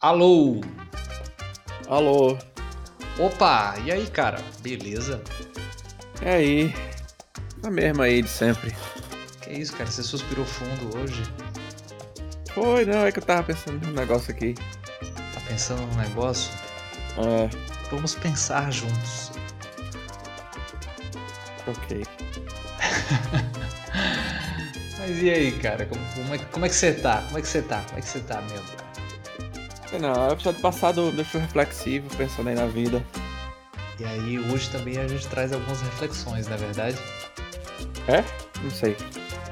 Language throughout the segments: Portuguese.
Alô! Alô! Opa! E aí, cara? Beleza? E aí? A mesma aí de sempre. Que isso, cara? Você suspirou fundo hoje? Foi, não, é que eu tava pensando num negócio aqui. Tá pensando num negócio? É, Vamos pensar juntos. ok. Mas e aí, cara? Como, como é, como é que você tá? Como é que você tá? Como é que você tá mesmo, cara? Sei Não, o episódio passado deixou reflexivo, pensando aí na vida. E aí, hoje também a gente traz algumas reflexões, não é verdade? É? Não sei.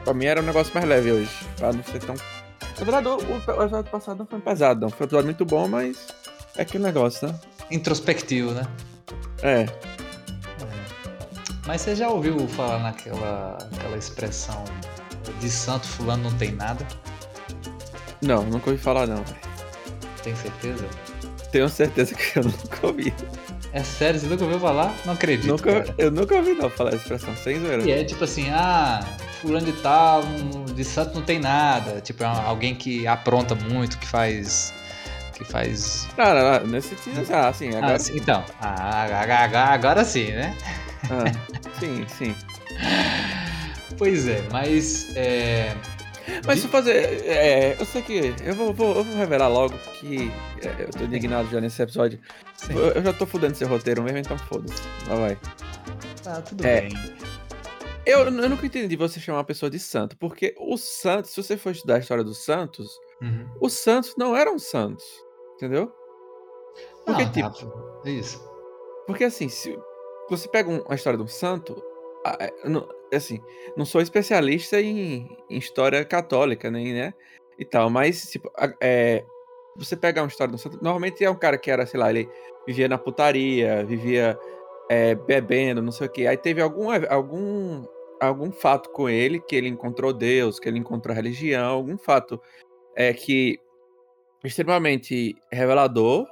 Pra mim era um negócio mais leve hoje, pra não ser tão... Na verdade, o, episódio passado não foi pesado, não. Foi um episódio muito bom, mas é aquele negócio, né? Introspectivo, né? É. Mas você já ouviu falar naquela aquela expressão de santo fulano não tem nada? Não, nunca ouvi falar, não. Tem certeza? Tenho certeza que eu nunca ouvi. É sério, você nunca ouviu falar? Não acredito, Nunca, cara. eu nunca ouvi, não, falar essa expressão, sem zoeira. E é tipo assim, ah, fulano de tal, de santo não tem nada. Tipo, é alguém que apronta muito, que faz... Que faz... Não, não, não, nesse sentido, ah, sim, agora Ah, sim, então. Ah, agora, agora- agora sim, né? Ah, sim, sim. Pois é, mas... É... Mas se fazer. É, eu sei que. Eu vou, vou- eu vou revelar logo que é, eu tô indignado já nesse episódio. Eu, eu já tô fudendo esse roteiro mesmo, então foda-se. Lá vai. Tá, tudo É. bem. Eu, eu nunca entendi você chamar uma pessoa de santo, porque os santos, se você for estudar a história dos santos, Uhum. os santos não eram santos. Entendeu? Porque, Não, tipo, tá, Isso. Porque assim, se você pega um- a história de um santo, é, assim, não sou especialista em, em história católica, nem, né? E tal, mas, tipo, é, você pega uma história um santo, normalmente é um cara que era, sei lá, ele vivia na putaria, vivia é, bebendo, não sei o quê. Aí teve algum, algum, algum fato com ele, que ele encontrou Deus, que ele encontrou a religião, algum fato é que extremamente revelador,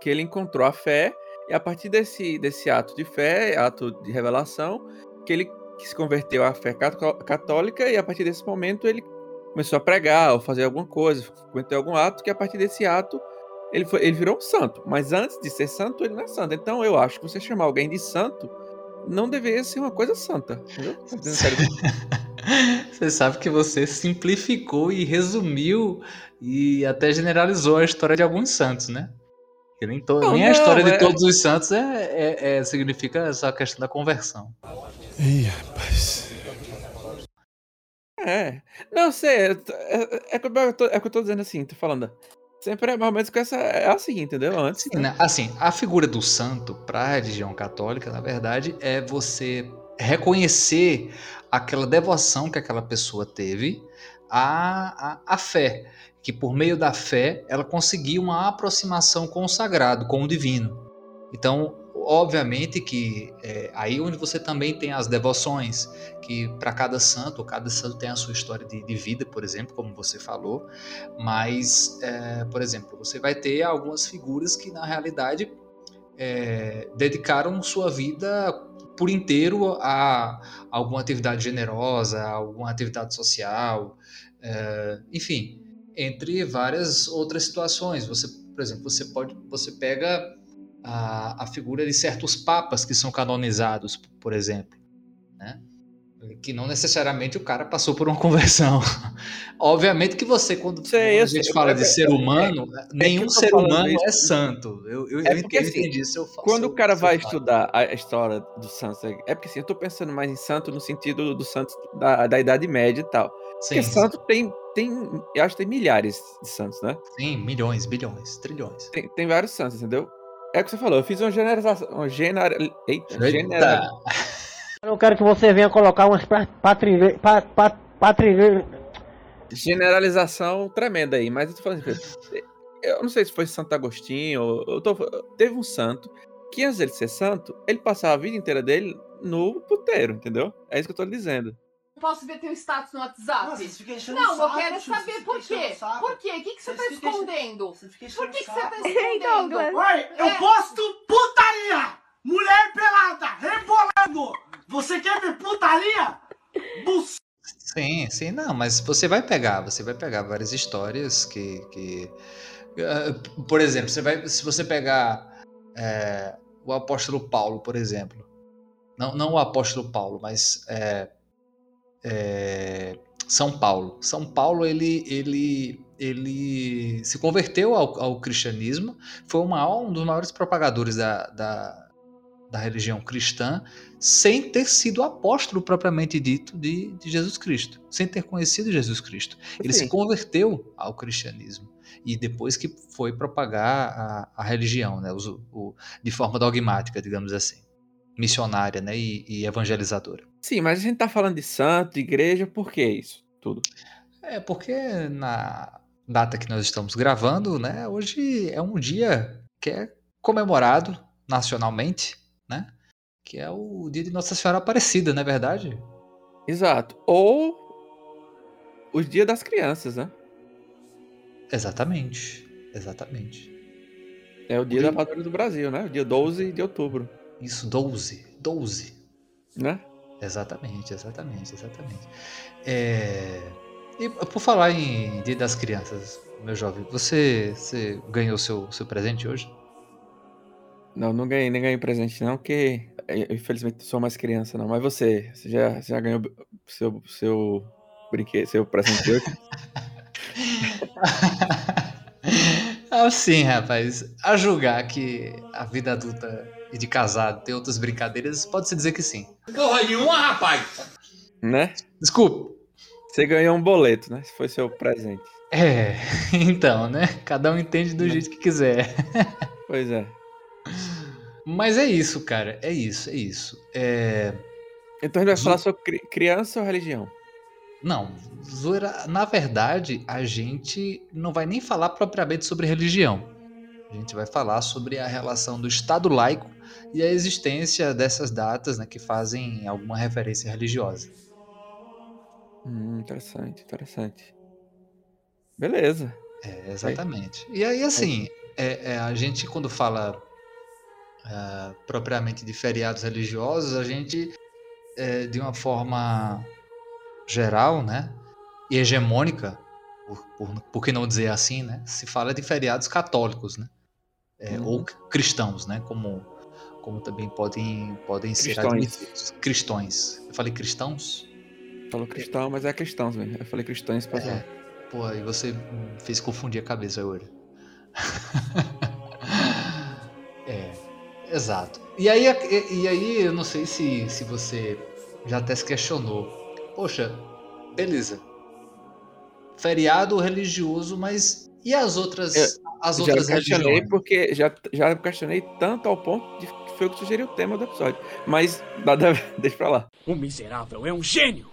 que ele encontrou a fé e a partir desse, desse ato de fé, ato de revelação, que ele se converteu à fé cató- católica e a partir desse momento ele começou a pregar ou fazer alguma coisa, cometeu algum ato que a partir desse ato ele, foi, ele virou um santo. Mas antes de ser santo, ele não é santo. Então eu acho que você chamar alguém de santo não deveria ser uma coisa santa. Entendeu? Que? Você sabe que você simplificou e resumiu e até generalizou a história de alguns santos, né? Que nem, to- Não, nem a não, história de é- todos os santos é, é- é- significa essa questão da conversão. Ih, rapaz. É. Não, sei. É, é, é que eu tô, é que eu tô dizendo assim, tô falando. Sempre é mais ou menos com essa. É assim, entendeu? Antes. Sim, né? Assim, a figura do santo para a religião católica, na verdade, é você reconhecer aquela devoção que aquela pessoa teve à, à, à fé. Que por meio da fé ela conseguiu uma aproximação com o sagrado, com o divino. Então, obviamente que é, aí onde você também tem as devoções, que para cada santo, cada santo tem a sua história de, de vida, por exemplo, como você falou, mas, é, por exemplo, você vai ter algumas figuras que na realidade é, dedicaram sua vida por inteiro a alguma atividade generosa, a alguma atividade social, é, enfim, entre várias outras situações. Você, por exemplo, você pode, você pega a, a figura de certos papas que são canonizados, por exemplo, né? Que não necessariamente o cara passou por uma conversão. Obviamente que você, quando, eu a gente fala é- de ser humano, nenhum eu tô ser humano isso. é santo. Eu, eu, É eu porque, entendi, assim, entendi se eu fa- Quando o cara vai estudar a história dos santos, é é porque assim, eu tô pensando mais em santo no sentido do santos da, da Idade Média e tal. Porque Sim, santo tem, tem, eu acho que tem milhares de santos, né? sim, milhões, bilhões, trilhões. Tem, tem vários santos, entendeu? É o que você falou, eu fiz uma generalização, uma gener... Eita, Eita. general... Eu quero que você venha colocar umas pra- patrilhe- pa- pa- patrilhe- generalização tremenda aí, mas eu tô falando assim, eu não sei se foi Santo Agostinho, ou- eu tô, teve um santo que antes dele ser santo, ele passava a vida inteira dele no puteiro, entendeu? É isso que eu tô lhe dizendo. Posso ver teu status no WhatsApp? Nossa, você não, saco, eu quero tio, saber você por quê. Por quê? O que, que você Você tá escondendo? Você fica Por que, que você tá escondendo? Oi, eu É. posto putaria! Mulher pelada, rebolando! Você quer ver putaria? Bus Sim, sim, não, mas você vai pegar, você vai pegar várias histórias que, que eh, por exemplo, você vai, se você pegar é, o apóstolo Paulo, por exemplo, não, não o apóstolo Paulo, mas é, é, São Paulo. São Paulo ele, ele, ele se converteu ao, ao cristianismo, foi uma, um dos maiores propagadores da, da, da religião cristã, sem ter sido apóstolo propriamente dito de, de Jesus Cristo, sem ter conhecido Jesus Cristo. Ele Sim. se converteu ao cristianismo e depois que foi propagar a, a religião, né, o, o, de forma dogmática, digamos assim, missionária, né, e, e evangelizadora. Sim, mas a gente tá falando de santo, de igreja, por que isso? Tudo. É porque na data que nós estamos gravando, né, hoje é um dia que é comemorado nacionalmente, que é o dia de Nossa Senhora Aparecida, não é verdade? Exato. Ou os dias das crianças, né? Exatamente, exatamente. É o dia dia- da padroeira do Brasil, né? O dia 12 de outubro, Isso, 12, 12. né? Exatamente, exatamente, exatamente. É, E por falar em Dia das Crianças, meu jovem, você, você ganhou seu, seu presente hoje? Não, não ganhei, nem ganhei presente não, porque eu, infelizmente sou mais criança não. Mas você, você já, você já ganhou seu, seu brinquedo, seu presente hoje? ah, sim, rapaz. A julgar que a vida adulta e de casado tem outras brincadeiras, pode-se dizer que sim. Porra nenhuma, rapaz! né? Desculpa. Você ganhou um boleto, né? Esse foi seu presente. É, então, né? Cada um entende do jeito que quiser. Pois é. Mas é isso, cara. É isso, é isso. É... Então a gente vai falar sobre cri- criança ou religião? Não, zoeira, na verdade, a gente não vai nem falar propriamente sobre religião. A gente vai falar sobre a relação do Estado laico e a existência dessas datas né, que fazem alguma referência religiosa. Hum, interessante, interessante. Beleza. É, exatamente. E aí, assim, é, é, a gente, quando fala ah, propriamente de feriados religiosos, a gente, é, de uma forma geral, né, e hegemônica, por, por, por que não dizer assim, né, se fala de feriados católicos, né, é, Uhum. ou cristãos, né, como, como também podem, podem ser Cristões. Cristões. Eu falei cristãos? Falou cristão, mas é cristãos mesmo. Eu falei cristãos pra É. Pô, aí você fez confundir a cabeça agora. é, exato. E aí, e, e aí eu não sei se, se você já até se questionou. Poxa, beleza. Feriado religioso, mas e as outras, Eu as já outras questionei religiões? porque já, já questionei tanto ao ponto de que foi o que sugeriu o tema do episódio. Mas nada, deixa pra lá. O miserável é um gênio!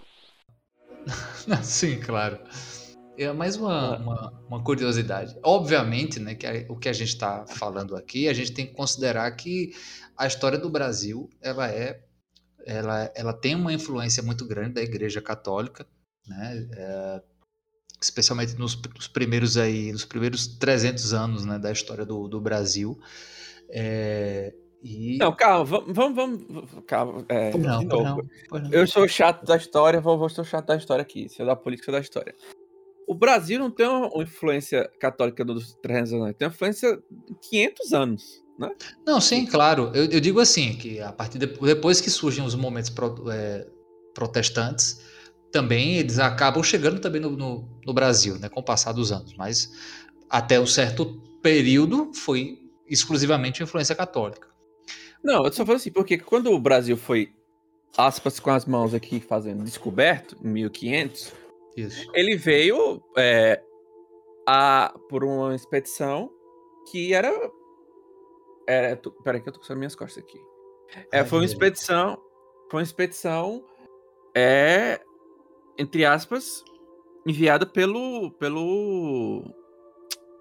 Sim, claro. É mais uma, Ah. uma, uma curiosidade. Obviamente, né, que o que a gente está falando aqui, a gente tem que considerar que a história do Brasil, ela é, ela, ela tem uma influência muito grande da Igreja Católica, né, é, especialmente nos, nos primeiros aí, nos primeiros 300 anos, né, da história do, do Brasil. É, e Não, calma, vamos, vamos, vamos calma. é, não, de pois novo. não. Eu sou chato da história, vou, vou ser chato da história aqui. Se eu da política, da história. O Brasil não tem uma influência católica dos 300 anos, tem uma influência de 500 anos, né? Não, sim, claro. Eu, eu digo assim, que a partir de, depois que surgem os momentos pro- é, protestantes, também eles acabam chegando também no, no, no Brasil, né, com o passar dos anos. Mas até um certo período foi exclusivamente influência católica. Não, eu só falo assim, porque quando o Brasil foi, aspas com as mãos aqui, fazendo descoberto, em 1500, Isso. ele veio é, a, por uma expedição que era. era tu, peraí, que eu tô com as minhas costas aqui. É, Ai, foi uma expedição. Foi uma expedição. É, entre aspas, enviada pelo. pelo.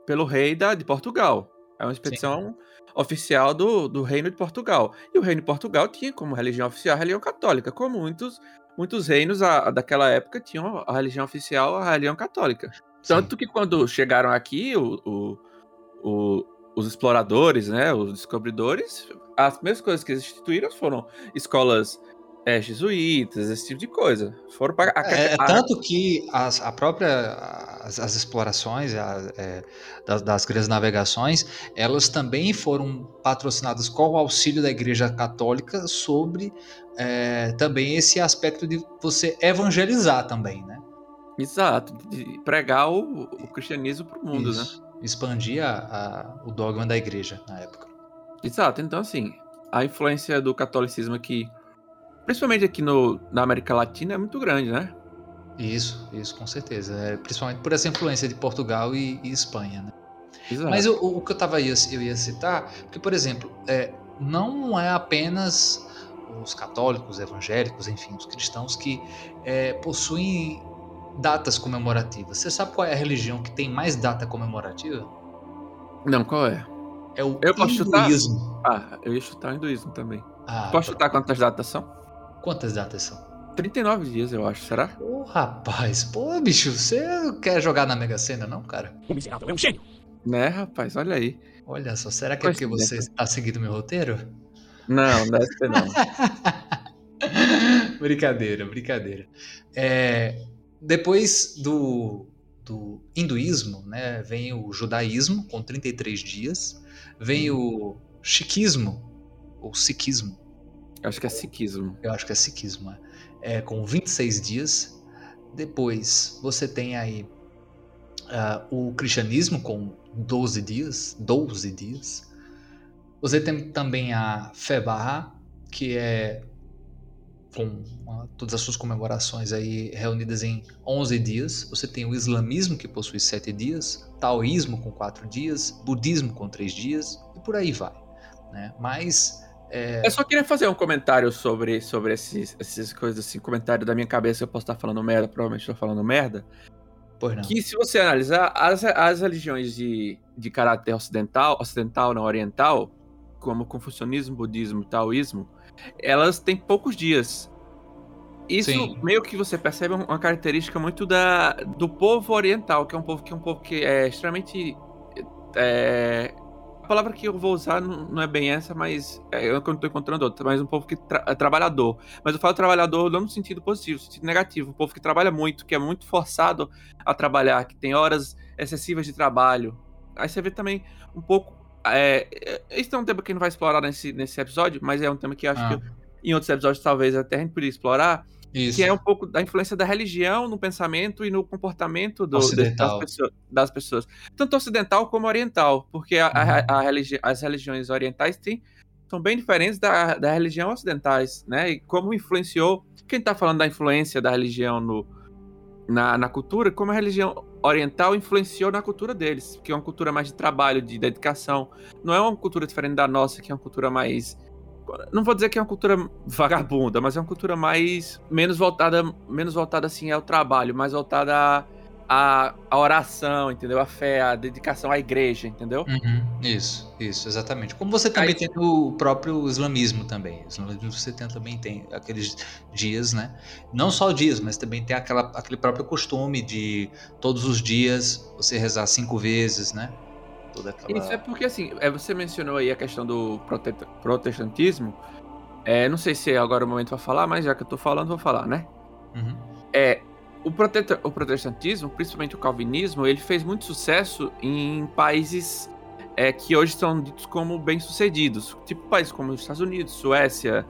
pelo rei da, de Portugal. É uma expedição oficial do, do Reino de Portugal. E o Reino de Portugal tinha como religião oficial a religião católica, como muitos, muitos reinos a- daquela época tinham a religião oficial a religião católica. Tanto que quando chegaram aqui, o- o- o- os exploradores, né, os descobridores, as mesmas coisas que eles instituíram foram escolas é, jesuítas, esse tipo de coisa. Foram para É, é tanto que as, a própria, as, as explorações a- é, das, das grandes navegações, elas também foram patrocinadas com o auxílio da Igreja Católica sobre é, também esse aspecto de você evangelizar também, né? Exato, de pregar o, o cristianismo pro mundo, né? Isso. Expandir a- a- o dogma da igreja na época. Exato, então assim, a influência do catolicismo aqui, principalmente aqui no, na América Latina, é muito grande, né? Isso, isso, com certeza. É, principalmente por essa influência de Portugal e, e Espanha, né? Exato. Mas o, o que eu, tava, eu ia citar, porque, por exemplo, é, não é apenas os católicos, evangélicos, enfim, os cristãos que é, possuem datas comemorativas. Você sabe qual é a religião que tem mais data comemorativa? Não, qual é? É o Eu posso chutar? hinduísmo. Ah, eu ia chutar o hinduísmo também. Ah, Posso chutar quantas datas são? Quantas datas são? 39 dias, eu acho, será? Ô, rapaz, pô, bicho, você quer jogar na Mega Sena, não, cara? O miserável é um gênio. Né, rapaz? Olha aí. Olha só, será que é porque você está seguindo meu roteiro? Não, não deve ser não. brincadeira, brincadeira. É, depois do, do hinduísmo, né, vem o judaísmo, com 33 dias. Vem o chiquismo, ou sikhismo, acho que é sikhismo. eu acho que é sikhismo, é, é, com 26 dias. Depois você tem aí ah, o cristianismo com 12 dias, 12 dias. Você tem também a fé Bahá'í, que é com ah, todas as suas comemorações aí reunidas em 11 dias. Você tem o islamismo, que possui 7 dias, taoísmo com 4 dias, budismo com 3 dias, e por aí vai. Né? Mas Eu só queria fazer um comentário sobre, sobre esses, essas coisas assim, comentário da minha cabeça, eu posso estar falando merda, provavelmente estou falando merda. Pois não. Que se você analisar, as, as religiões de, de caráter ocidental, ocidental não oriental, como confucionismo, budismo, taoísmo, elas têm poucos dias. Isso Sim. meio que você percebe uma característica muito da, do povo oriental, que é um povo que é um povo que é extremamente. é, a palavra que eu vou usar não, é bem essa, mas é, eu não estou encontrando outra, mas um povo que tra- é trabalhador. Mas eu falo trabalhador não no sentido positivo, no sentido negativo. Um povo que trabalha muito, que é muito forçado a trabalhar, que tem horas excessivas de trabalho. Aí você vê também um pouco. É, é, esse é um tema que a gente não vai explorar nesse, nesse episódio, mas é um tema que acho Ah. que em outros episódios talvez até a gente poderia explorar, Isso. que é um pouco da influência da religião no pensamento e no comportamento do- das, pessoas, das pessoas. Tanto ocidental como oriental, porque a- a- a religi- as religiões orientais têm, são bem diferentes da, da religião ocidentais, né? E como influenciou. Quem está falando da influência da religião no, na, na cultura, como a religião oriental influenciou na cultura deles, que é uma cultura mais de trabalho, de dedicação. Não é uma cultura diferente da nossa, que é uma cultura mais não vou dizer que é uma cultura vagabunda, mas é uma cultura mais menos voltada, menos voltada assim ao trabalho, mais voltada à, à, à oração, entendeu? A fé, a dedicação à igreja, entendeu? Uhum, Isso, isso, exatamente. Como você também Aí- tem o próprio islamismo também. O islamismo você tem, também tem aqueles dias, né? Não só dias, mas também tem aquela, aquele próprio costume de todos os dias você rezar cinco vezes, né? Toda aquela... Isso é porque assim, é, você mencionou aí a questão do prote- protestantismo. É, não sei se é agora o momento para falar, mas já que eu tô falando, vou falar, né? Uhum. É, o, prote- o protestantismo, principalmente o calvinismo, ele fez muito sucesso em países é, que hoje são ditos como bem-sucedidos, tipo países como os Estados Unidos, Suécia,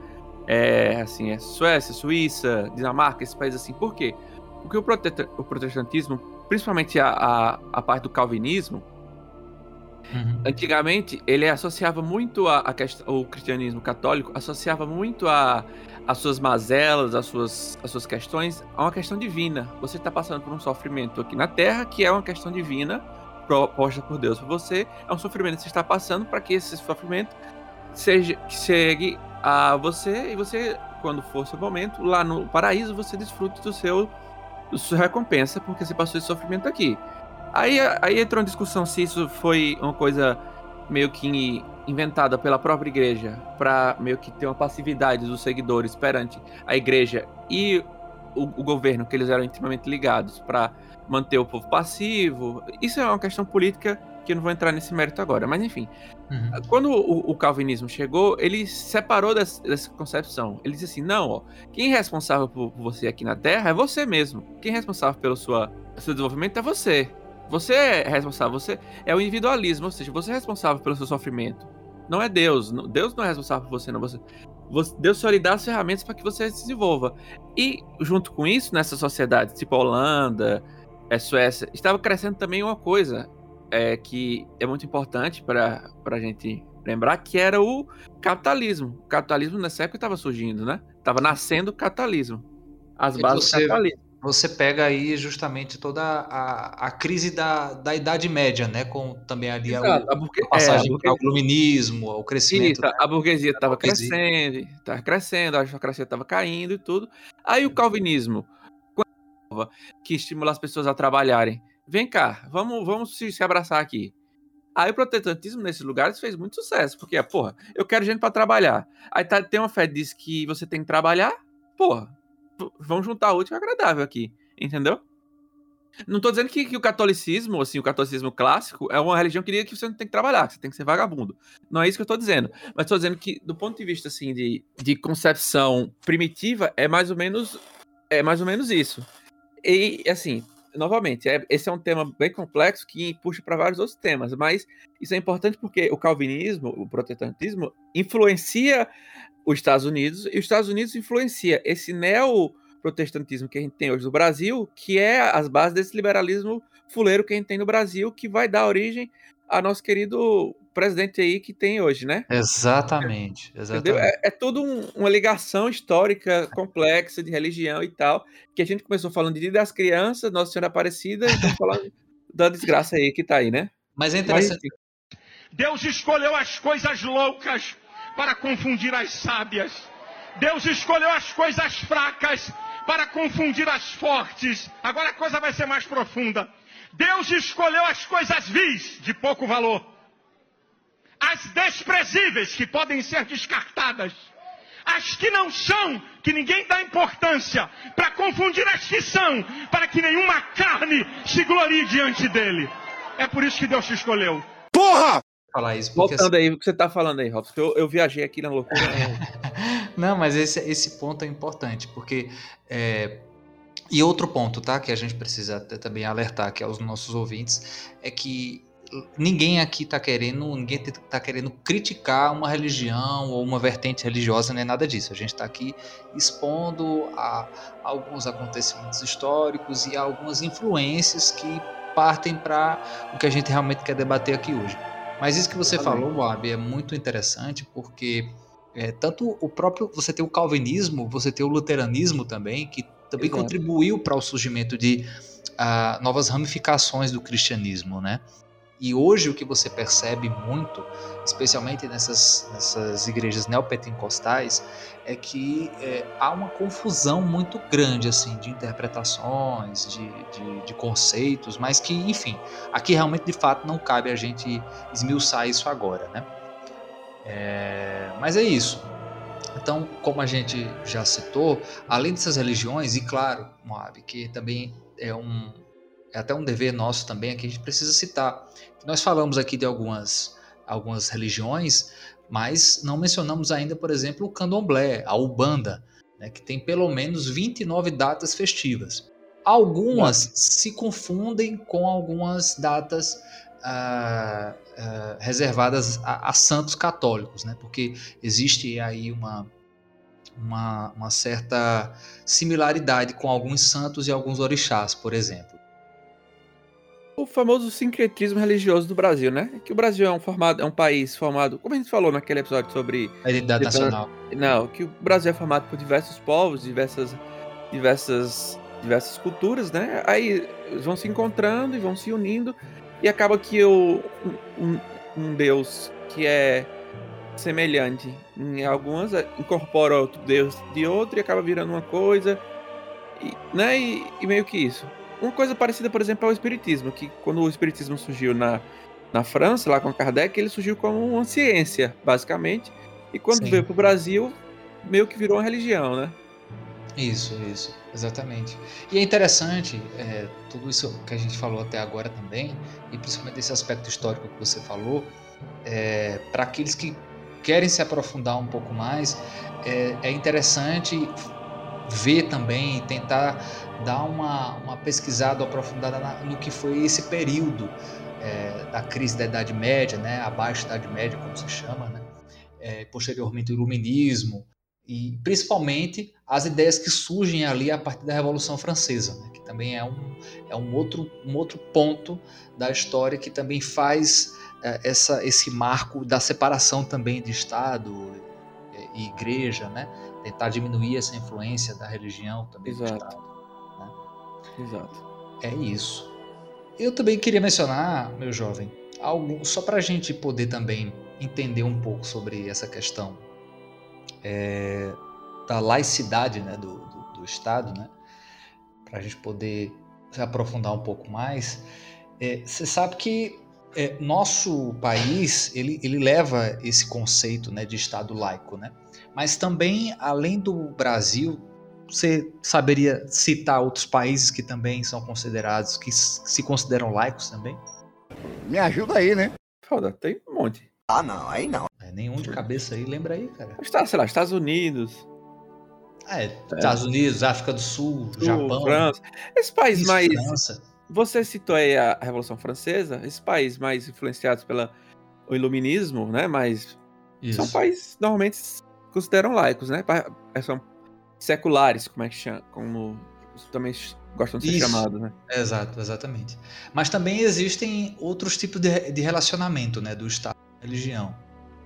é, assim, é Suécia, Suíça, Dinamarca, esses países assim. Por quê? Porque o, prote- o protestantismo, principalmente a, a, a parte do calvinismo, Uhum. Antigamente, ele associava muito a, a o cristianismo católico associava muito a as suas mazelas, as suas, as suas questões a uma questão divina. Você está passando por um sofrimento aqui na Terra que é uma questão divina proposta por Deus para você. É um sofrimento que você está passando para que esse sofrimento seja chegue a você e você, quando for seu momento, lá no paraíso, você desfrute do seu, do recompensa porque você passou esse sofrimento aqui. Aí, aí entrou uma discussão se isso foi uma coisa meio que inventada pela própria igreja para meio que ter uma passividade dos seguidores perante a igreja e o, o governo, que eles eram intimamente ligados, para manter o povo passivo. Isso é uma questão política que eu não vou entrar nesse mérito agora. Mas enfim, Uhum. quando o, o calvinismo chegou, ele se separou dessa, dessa concepção. Ele disse assim: não, ó, quem é responsável por, por você aqui na Terra é você mesmo. Quem é responsável pelo sua, seu desenvolvimento é você. Você é responsável, você é o individualismo, ou seja, você é responsável pelo seu sofrimento. Não é Deus. Deus não é responsável por você, não. Você, você- Deus só lhe dá as ferramentas para que você se desenvolva. E junto com isso, nessa sociedade, tipo a Holanda, a Suécia, estava crescendo também uma coisa é, que é muito importante para a gente lembrar, que era o capitalismo. O capitalismo nessa época estava surgindo, né? Estava nascendo o capitalismo. As bases do capitalismo. Você pega aí justamente toda a, a crise da, da Idade Média, né? Com também ali a, Exato, a burgue- a passagem é, a para o iluminismo, crescimento. Isso, a burguesia estava crescendo, estava crescendo, a aristocracia estava caindo e tudo. Aí o calvinismo, quando que estimula as pessoas a trabalharem. Vem cá, vamos, vamos se, se abraçar aqui. Aí o protestantismo nesses lugares fez muito sucesso, porque, porra, eu quero gente para trabalhar. Aí tá, tem uma fé que diz que você tem que trabalhar, porra, vamos juntar útil e agradável aqui, entendeu? Não tô dizendo que, que o catolicismo, assim, o catolicismo clássico é uma religião que que você não tem que trabalhar, que você tem que ser vagabundo. Não é isso que eu tô dizendo. Mas tô dizendo que, do ponto de vista, assim, de, de concepção primitiva, é mais ou menos é mais ou menos isso. E, assim, novamente, é- esse é um tema bem complexo que puxa para vários outros temas, mas isso é importante porque o calvinismo, o protestantismo, influencia os Estados Unidos e os Estados Unidos influencia esse neo-protestantismo que a gente tem hoje no Brasil, que é as bases desse liberalismo fuleiro que a gente tem no Brasil, que vai dar origem a nosso querido presidente aí que tem hoje, né? Exatamente, exatamente. É, é tudo um- uma ligação histórica complexa de religião e tal, que a gente começou falando de Dia das Crianças, Nossa Senhora Aparecida, e estamos falando da desgraça aí que tá aí, né? Mas é Mas, interessante. Deus escolheu as coisas loucas para confundir as sábias. Deus escolheu as coisas fracas para confundir as fortes. Agora a coisa vai ser mais profunda. Deus escolheu as coisas vis, de pouco valor. As desprezíveis, que podem ser descartadas. As que não são, que ninguém dá importância, para confundir as que são, para que nenhuma carne se glorie diante dele. É por isso que Deus te escolheu. falar isso porque voltando aí, o que você tá falando aí, Robson, que eu, eu viajei aqui na loucura. assim, não, mas esse, esse ponto é importante porque é, e outro ponto, tá, que a gente precisa também alertar aqui aos nossos ouvintes é que ninguém aqui tá querendo, ninguém tá querendo criticar uma religião ou uma vertente religiosa, nem nada disso. A gente tá aqui expondo a, alguns acontecimentos históricos e algumas influências que partem para o que a gente realmente quer debater aqui hoje. Mas isso que você falou, Boab, é muito interessante porque é, tanto o próprio você tem o calvinismo, você tem o luteranismo também, que também Exato. contribuiu para o surgimento de ah, novas ramificações do cristianismo, né? E hoje o que você percebe muito, especialmente nessas, nessas igrejas neopentecostais, é que é, há uma confusão muito grande assim de interpretações, de, de, de conceitos, mas que, enfim, aqui realmente de fato não cabe a gente esmiuçar isso agora, né? É, mas é isso. Então, como a gente já citou, além dessas religiões, e claro, Moab, que também é um é até um dever nosso também aqui, a gente precisa citar. Nós falamos aqui de algumas, algumas religiões, mas não mencionamos ainda, por exemplo, o candomblé, a Ubanda, né, que tem pelo menos 29 datas festivas. Algumas se confundem com algumas datas ah, ah, reservadas a, a santos católicos, né, porque existe aí uma, uma, uma certa similaridade com alguns santos e alguns orixás, por exemplo. o famoso sincretismo religioso do Brasil, né? Que o Brasil é um, formado, é um país formado, como a gente falou naquele episódio sobre A identidade nacional. Não, que o Brasil é formado por diversos povos, diversas, diversas, diversas culturas, né? Aí vão se encontrando e vão se unindo e acaba que o, um, um Deus que é semelhante em algumas eh, incorpora outro Deus de outro e acaba virando uma coisa, e, né? E, e meio que isso. Uma coisa parecida, por exemplo, ao Espiritismo, que quando o Espiritismo surgiu na, na França, lá com Kardec, ele surgiu como uma ciência, basicamente. E quando Sim. veio pro Brasil, meio que virou uma religião, né? Isso, isso, exatamente. E é interessante é, tudo isso que a gente falou até agora também, e principalmente esse aspecto histórico que você falou, é, para aqueles que querem se aprofundar um pouco mais, é, é interessante ver também, tentar dar uma, uma pesquisada aprofundada na, no que foi esse período é, da crise da Idade Média, né, a Baixa Idade Média, como se chama, né, é, posteriormente o Iluminismo, e principalmente as ideias que surgem ali a partir da Revolução Francesa, né, que também é um, é um, outro, um outro ponto da história que também faz é, essa, esse marco da separação também de Estado e igreja, né, tentar diminuir essa influência da religião também Exato. do Estado. Né? Exato. É isso. Eu também queria mencionar, meu jovem, algo só para a gente poder também entender um pouco sobre essa questão é, da laicidade né, do, do, do Estado, né, para a gente poder se aprofundar um pouco mais. É, você sabe que é, nosso país ele, ele leva esse conceito né, de Estado laico, né? mas também, além do Brasil, você saberia citar outros países que também são considerados, que se consideram laicos também? Me ajuda aí, né? Foda, tem um monte. Ah, não, aí não. É, nenhum de cabeça aí, lembra aí, cara. Está, sei lá, Estados Unidos, Ah, é, Estados Unidos, África do Sul, Sul, Japão, França. Esse país isso, mais. França. Você citou aí a Revolução Francesa, esses países mais influenciados pelo iluminismo, né? Mas Isso. são países normalmente consideram laicos, né? Pa- São seculares, como é que chama? Como também gostam de ser Isso. chamados, né? Exato, exatamente. Mas também existem outros tipos de, de relacionamento né, do Estado religião.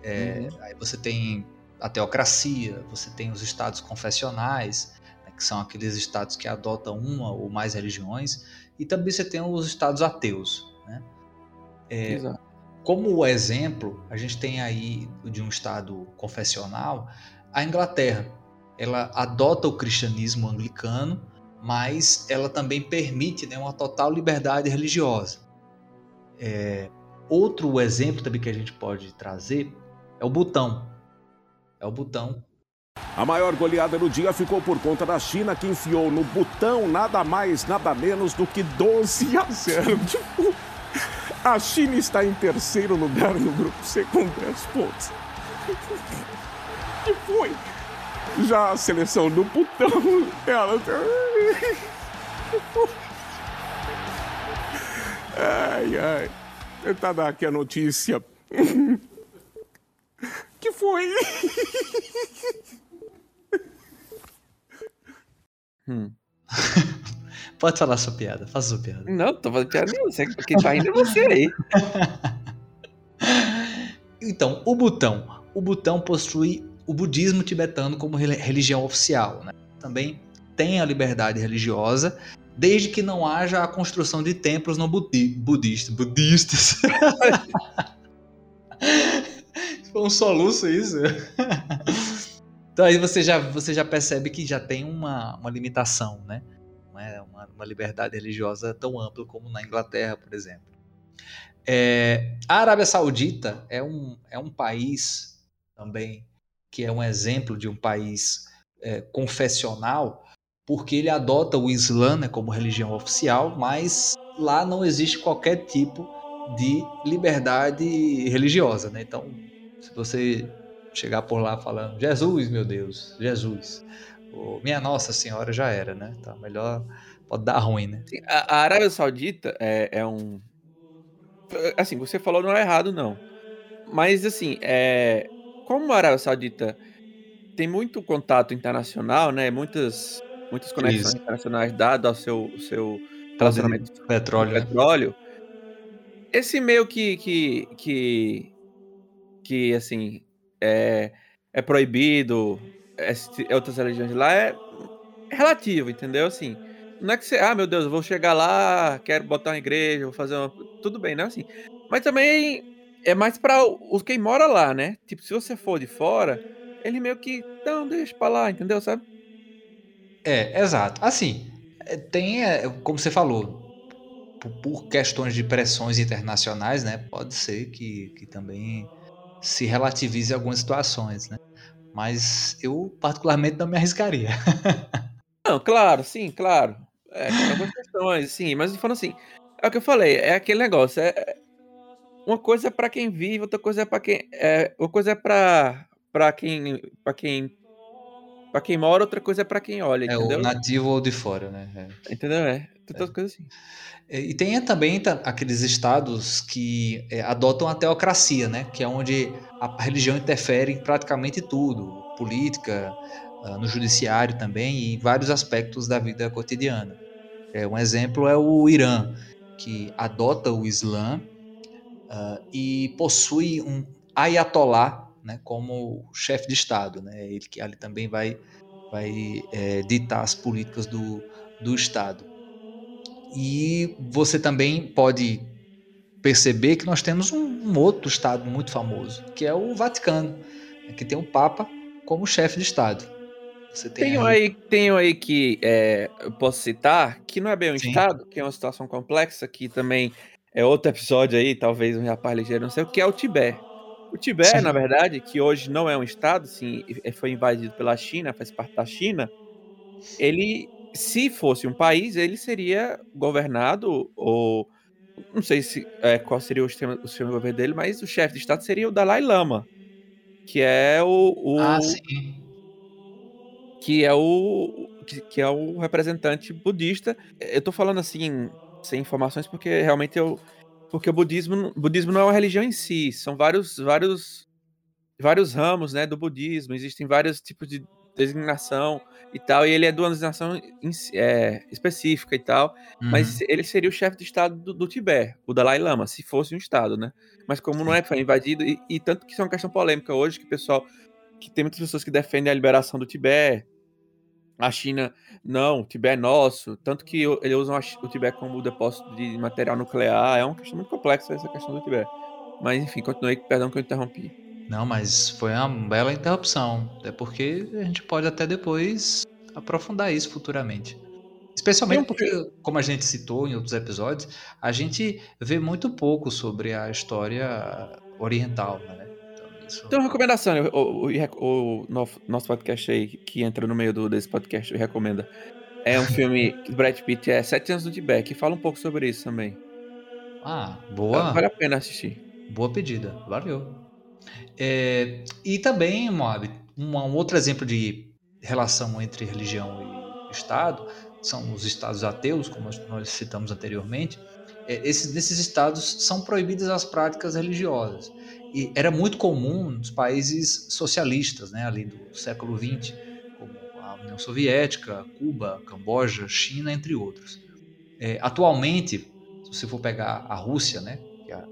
É, Aí você tem a teocracia, você tem os estados confessionais, né, que são aqueles estados que adotam uma ou mais religiões, e também você tem os estados ateus. Né? É, como exemplo, a gente tem aí de um estado confessional a Inglaterra. Ela adota o cristianismo anglicano, mas ela também permite né, uma total liberdade religiosa. É, outro exemplo também que a gente pode trazer é o Butão. É o Butão. A maior goleada do dia ficou por conta da China, que enfiou no botão nada mais, nada menos do que 12 a 0. Tipo, a China está em terceiro lugar no grupo C com 10 pontos. E foi. Já a seleção do botão, ela. Ai, ai. Tentar dar aqui a notícia. Que foi? Hum. Pode falar sua piada, faz sua piada. Não, tô fazendo piada nenhuma. Você- Quem tá indo é você aí. Então, o Butão. O Butão possui o budismo tibetano como reli- religião oficial. Né? Também tem a liberdade religiosa, desde que não haja a construção de templos não budi budistas. Budistas. Foi um soluço isso. então aí você já, você já percebe que já tem uma, uma limitação, né? Não é uma, uma liberdade religiosa tão ampla como na Inglaterra, por exemplo. É, a Arábia Saudita é um, é um país também que é um exemplo de um país é, confessional, porque ele adota o Islã né, como religião oficial, mas lá não existe qualquer tipo de liberdade religiosa. Né? Então, se você chegar por lá falando Jesus, meu Deus, Jesus, ou minha Nossa Senhora, já era, né? Tá melhor, pode dar ruim, né? Sim, A, a Arábia Saudita é, é um. Assim, você falou não é errado, não. Mas, assim, é, como a Arábia Saudita tem muito contato internacional, né? Muitas, muitas conexões Isso. internacionais dado ao seu, seu relacionamento Petróleo, né? petróleo. Esse meio que, que, que, que assim, é, é proibido, esse- outras religiões lá, é relativo, entendeu? Assim, não é que você, ah, meu Deus, eu vou chegar lá, quero botar uma igreja, vou fazer uma. Tudo bem, né? Assim. Mas também é mais para os quem mora lá, né? Tipo, se você for de fora, ele meio que, não, deixa pra lá, entendeu? Sabe? É, exato. Assim, é, tem, é, como você falou, por questões de pressões internacionais, né? Pode ser que, que também se relativize algumas situações, né? Mas eu particularmente não me arriscaria. Não, claro, sim, claro. É, algumas questões, sim, mas falando assim, é o que eu falei, é aquele negócio, é é- uma coisa é pra quem vive, outra coisa é pra quem é, uma coisa é pra para quem para quem para quem mora, outra coisa é pra quem olha, É entendeu? o nativo ou de fora, né? É. Entendeu? É, tem todas as coisas assim. É, E tem também tá, aqueles estados que é, adotam a teocracia, né? Que é onde a religião interfere em praticamente tudo, política, ah, no judiciário também e em vários aspectos da vida cotidiana. É, um exemplo é o Irã, que adota o Islã ah, e possui um ayatollah, né? Como chefe de estado, né? Ele que ali também vai vai é, ditar as políticas do, do estado. E você também pode perceber que nós temos um, um outro estado muito famoso, que é o Vaticano, né, que tem o Papa como chefe de estado. Você tem Tenho aí- aí, tenho aí que é, eu posso citar, que não é bem um Sim. estado, que é uma situação complexa, que também é outro episódio aí, talvez um rapaz ligeiro, não sei o que é o Tibete. O Tibete, na verdade, que hoje não é um estado, sim, e- foi invadido pela China, faz parte da China. Ele, se fosse um país, ele seria governado ou não sei se é, qual seria o sistema, o sistema de governo dele, mas o chefe de estado seria o Dalai Lama, que é o, o Ah, sim. que é o que, que é o representante budista. Eu tô falando assim sem informações porque realmente eu porque o budismo, não- budismo não é uma religião em si, são vários vários vários ramos, né, do budismo, existem vários tipos de designação e tal, e ele é de uma designação em é, específica e tal, mas Uhum. ele seria o chefe de estado do, do Tibete, o Dalai Lama, se fosse um estado, né? Mas como não é, foi invadido, e, e tanto que isso é uma questão polêmica hoje, que o pessoal, que tem muitas pessoas que defendem a liberação do Tibete, a China, não, o Tibete é nosso, tanto que eles usam o Tibete como depósito de material nuclear, é uma questão muito complexa essa questão do Tibete. Mas enfim, continuei, perdão que eu interrompi. Não, mas foi uma bela interrupção. Até porque a gente pode até depois aprofundar isso futuramente. Especialmente porque, como a gente citou em outros episódios, a gente vê muito pouco sobre a história oriental, né? Então, isso... Tem uma recomendação, o, o, o- o nosso- podcast aí, que entra no meio do, desse podcast, recomenda. É um filme que Brad Pitt é Sete Anos do Tibete, fala um pouco sobre isso também. Ah, boa. Vale a pena assistir. Boa pedida, valeu. É, e também, Moab, um, um outro exemplo de relação entre religião e Estado são os estados ateus, como nós- nós citamos anteriormente. É, esses, nesses estados são proibidas as práticas religiosas. E era muito comum nos países socialistas, né, ali do século XX, como a União Soviética, Cuba, Camboja, China, entre outros. É, atualmente, se você for pegar a Rússia, né, que a-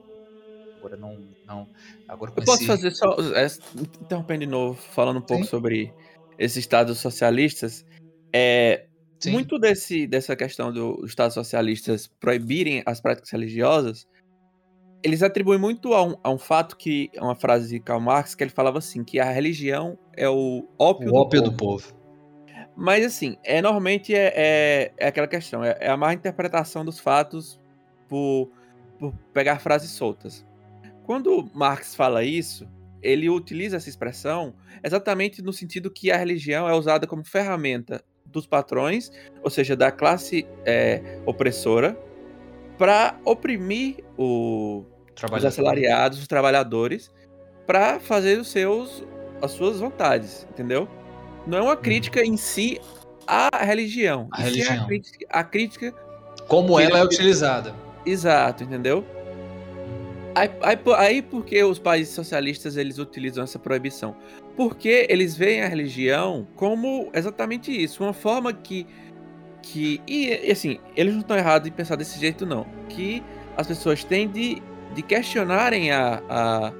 agora não, não agora com Eu posso fazer só. é, interrompendo de novo, falando um pouco Sim. sobre esses estados socialistas. É, Sim. muito desse, dessa questão do- dos estados socialistas proibirem as práticas religiosas, eles atribuem muito a um, a um fato que. é uma frase de Karl Marx, que ele falava assim: que a religião é o ópio, o ópio do do povo. povo. Mas assim, é normalmente é, é, é aquela questão, é, é a má interpretação dos fatos por, por pegar frases soltas. Quando Marx fala isso, ele utiliza essa expressão exatamente no sentido que a religião é usada como ferramenta dos patrões, ou seja, da classe é, opressora, para oprimir o, os assalariados, os trabalhadores, para fazer os seus, as suas vontades, entendeu? Não é uma crítica em si à religião. Uhum. A religião. A crítica, a crítica Como ela é utilizada. Exato, entendeu? Aí, aí, aí por que os países socialistas eles utilizam essa proibição? Porque eles veem a religião como exatamente isso, uma forma que que e, e, assim, eles não estão errados em pensar desse jeito não, que as pessoas têm de, de questionarem a, a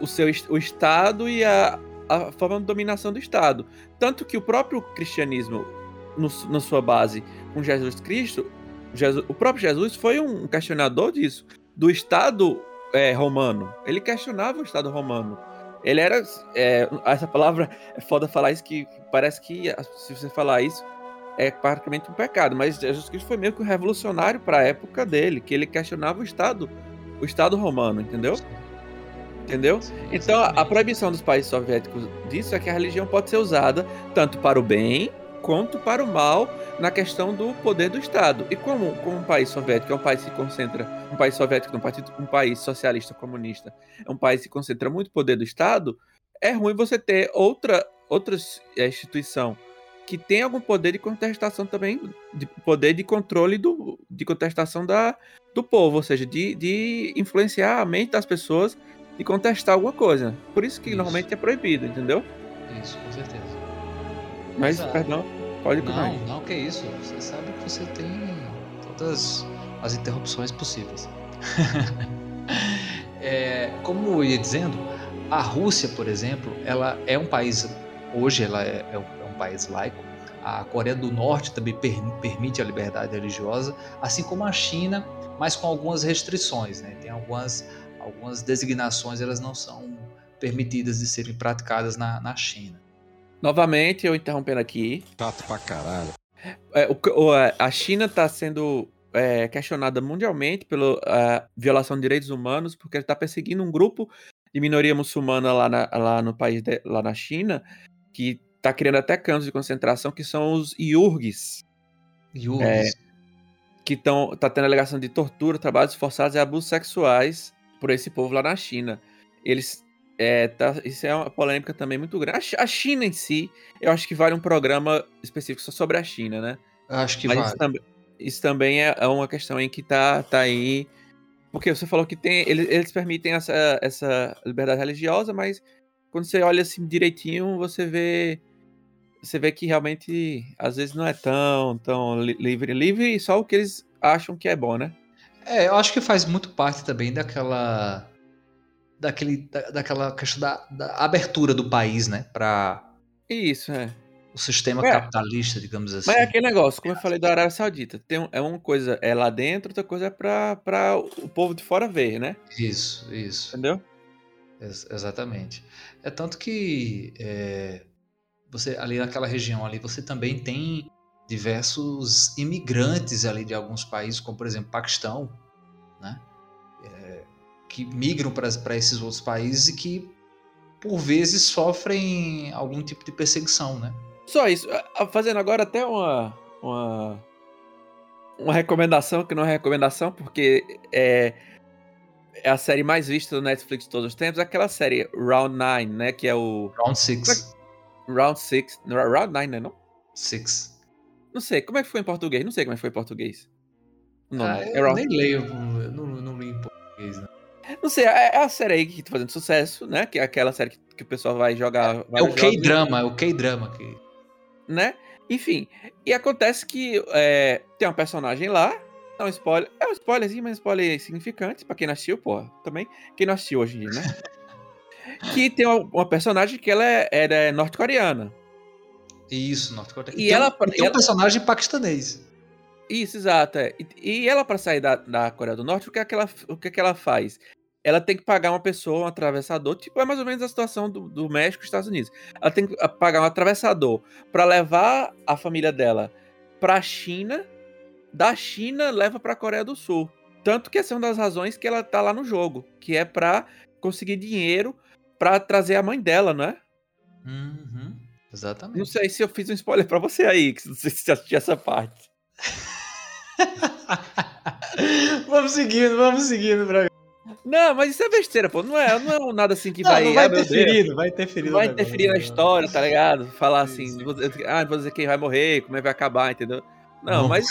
o seu o estado e a, a forma de dominação do estado, tanto que o próprio cristianismo no, na sua base com Jesus Cristo Jesus- o próprio Jesus foi um questionador disso, do Estado é, romano. Ele questionava o Estado romano. Ele era. é, essa palavra é foda falar isso, que parece que se você falar isso é praticamente um pecado. Mas Jesus Cristo foi meio que um revolucionário para a época dele, que ele questionava o Estado, o Estado romano, entendeu? Entendeu? Então, a- proibição dos países soviéticos disso é que a religião pode ser usada tanto para o bem conto para o mal na questão do poder do Estado. E como, como um país soviético é um país que se concentra, um país soviético, um, partido, um país socialista comunista, é um país que concentra muito poder do Estado, é ruim você ter outra, outra instituição que tem algum poder de contestação também, de poder de controle do, de contestação da, do povo, ou seja, de, de influenciar a mente das pessoas de contestar alguma coisa. Por isso que Isso. normalmente é proibido, entendeu? Isso, com certeza. Mas, Exato. perdão, pode continuar. Não, não, que isso. Você sabe que você tem todas as interrupções possíveis. É, como eu ia dizendo, a Rússia, por exemplo, ela é um país hoje ela é, é é um país laico. A Coreia do Norte também per- permite a liberdade religiosa, assim como a China, mas com algumas restrições, né? Tem algumas algumas designações, elas não são permitidas de serem praticadas na, na China. Novamente, eu interrompendo aqui. Chato pra caralho. É, o o, a- a China está sendo é, questionada mundialmente pela violação de direitos humanos, porque ele está perseguindo um grupo de minoria muçulmana lá, na- lá no país, de- lá na China, que está criando até campos de concentração, que são os iurgues, Yurgs, É, que estão tá tendo alegação de tortura, trabalhos forçados e abusos sexuais por esse povo lá na China. Eles é, tá- isso é uma polêmica também muito grande. A Chi- A China em si, eu acho que vale um programa específico só sobre a China, né? acho que Mas vale. isso, também, isso também é é uma questão em que tá, tá aí. Porque você falou que tem. Eles, eles permitem essa, essa liberdade religiosa, mas quando você olha assim direitinho, você vê. Você vê que realmente às vezes não é tão, tão li- livre. Livre só o que eles acham que é bom, né? É, eu acho que faz muito parte também daquela. Daquele, da, daquela questão da, da abertura do país, né? Para Isso, é. o sistema É. capitalista, digamos assim. Mas é aquele negócio, como eu falei da Arábia Saudita, tem, é uma coisa é lá dentro, outra coisa é pra, pra o povo de fora ver, né? Isso, isso. Entendeu? Ex- exatamente. É tanto que é, você ali naquela região ali você também tem diversos imigrantes ali de alguns países, como por exemplo Paquistão, né? É, que migram para esses outros países e que por vezes sofrem algum tipo de perseguição, né? Só isso. Ah, Fazendo agora até uma, uma, uma recomendação, que não é recomendação, porque é, é a série mais vista do Netflix de todos os tempos, aquela série Round 9, né? Que é o Round Six. Round 6. Round 9, né? Não? Six. Não sei. Como é que foi em português? Não sei como é que foi em português. O nome. Ah, é eu Round nem leio, eu não, não li em português, né? Não sei, é é a série aí que tá fazendo sucesso, né? Que é aquela série que, que o pessoal vai jogar. É o vários jogos, K-drama, é o K-drama que Né? Enfim, e acontece que é, tem uma personagem lá. É um spoiler. É um spoilerzinho, mas um spoiler significante pra quem não assistiu, pô. Também. Quem não assistiu hoje em dia, né? que tem uma, uma personagem que ela é, é norte-coreana. Isso, norte-coreano. E tem ela- tem um ela- personagem paquistanês. Isso, exato. é. E, e ela, pra sair da, da Coreia do Norte, o que, é que ela, o que, é que ela faz? Ela tem que pagar uma pessoa, um atravessador, tipo, é mais ou menos a situação do, do México e Estados Unidos. Ela tem que ah, pagar um atravessador pra levar a família dela pra China, da China leva pra Coreia do Sul. Tanto que essa é uma das razões que ela tá lá no jogo, que é pra conseguir dinheiro pra trazer a mãe dela, né? Uhum, Não exatamente. sei se eu fiz um spoiler pra você aí, que não sei se você assistiu essa parte. vamos seguindo, vamos seguindo pra Não, mas isso é besteira, pô. Não é, não é um nada assim que Não, vai. não vai ah, interferir, não vai interferir. Não vai interferir na né? história, tá ligado? Falar Sim, assim, sim. vou dizer- ah, não vou dizer quem vai morrer, como é que vai acabar, entendeu? Não, Não. mas.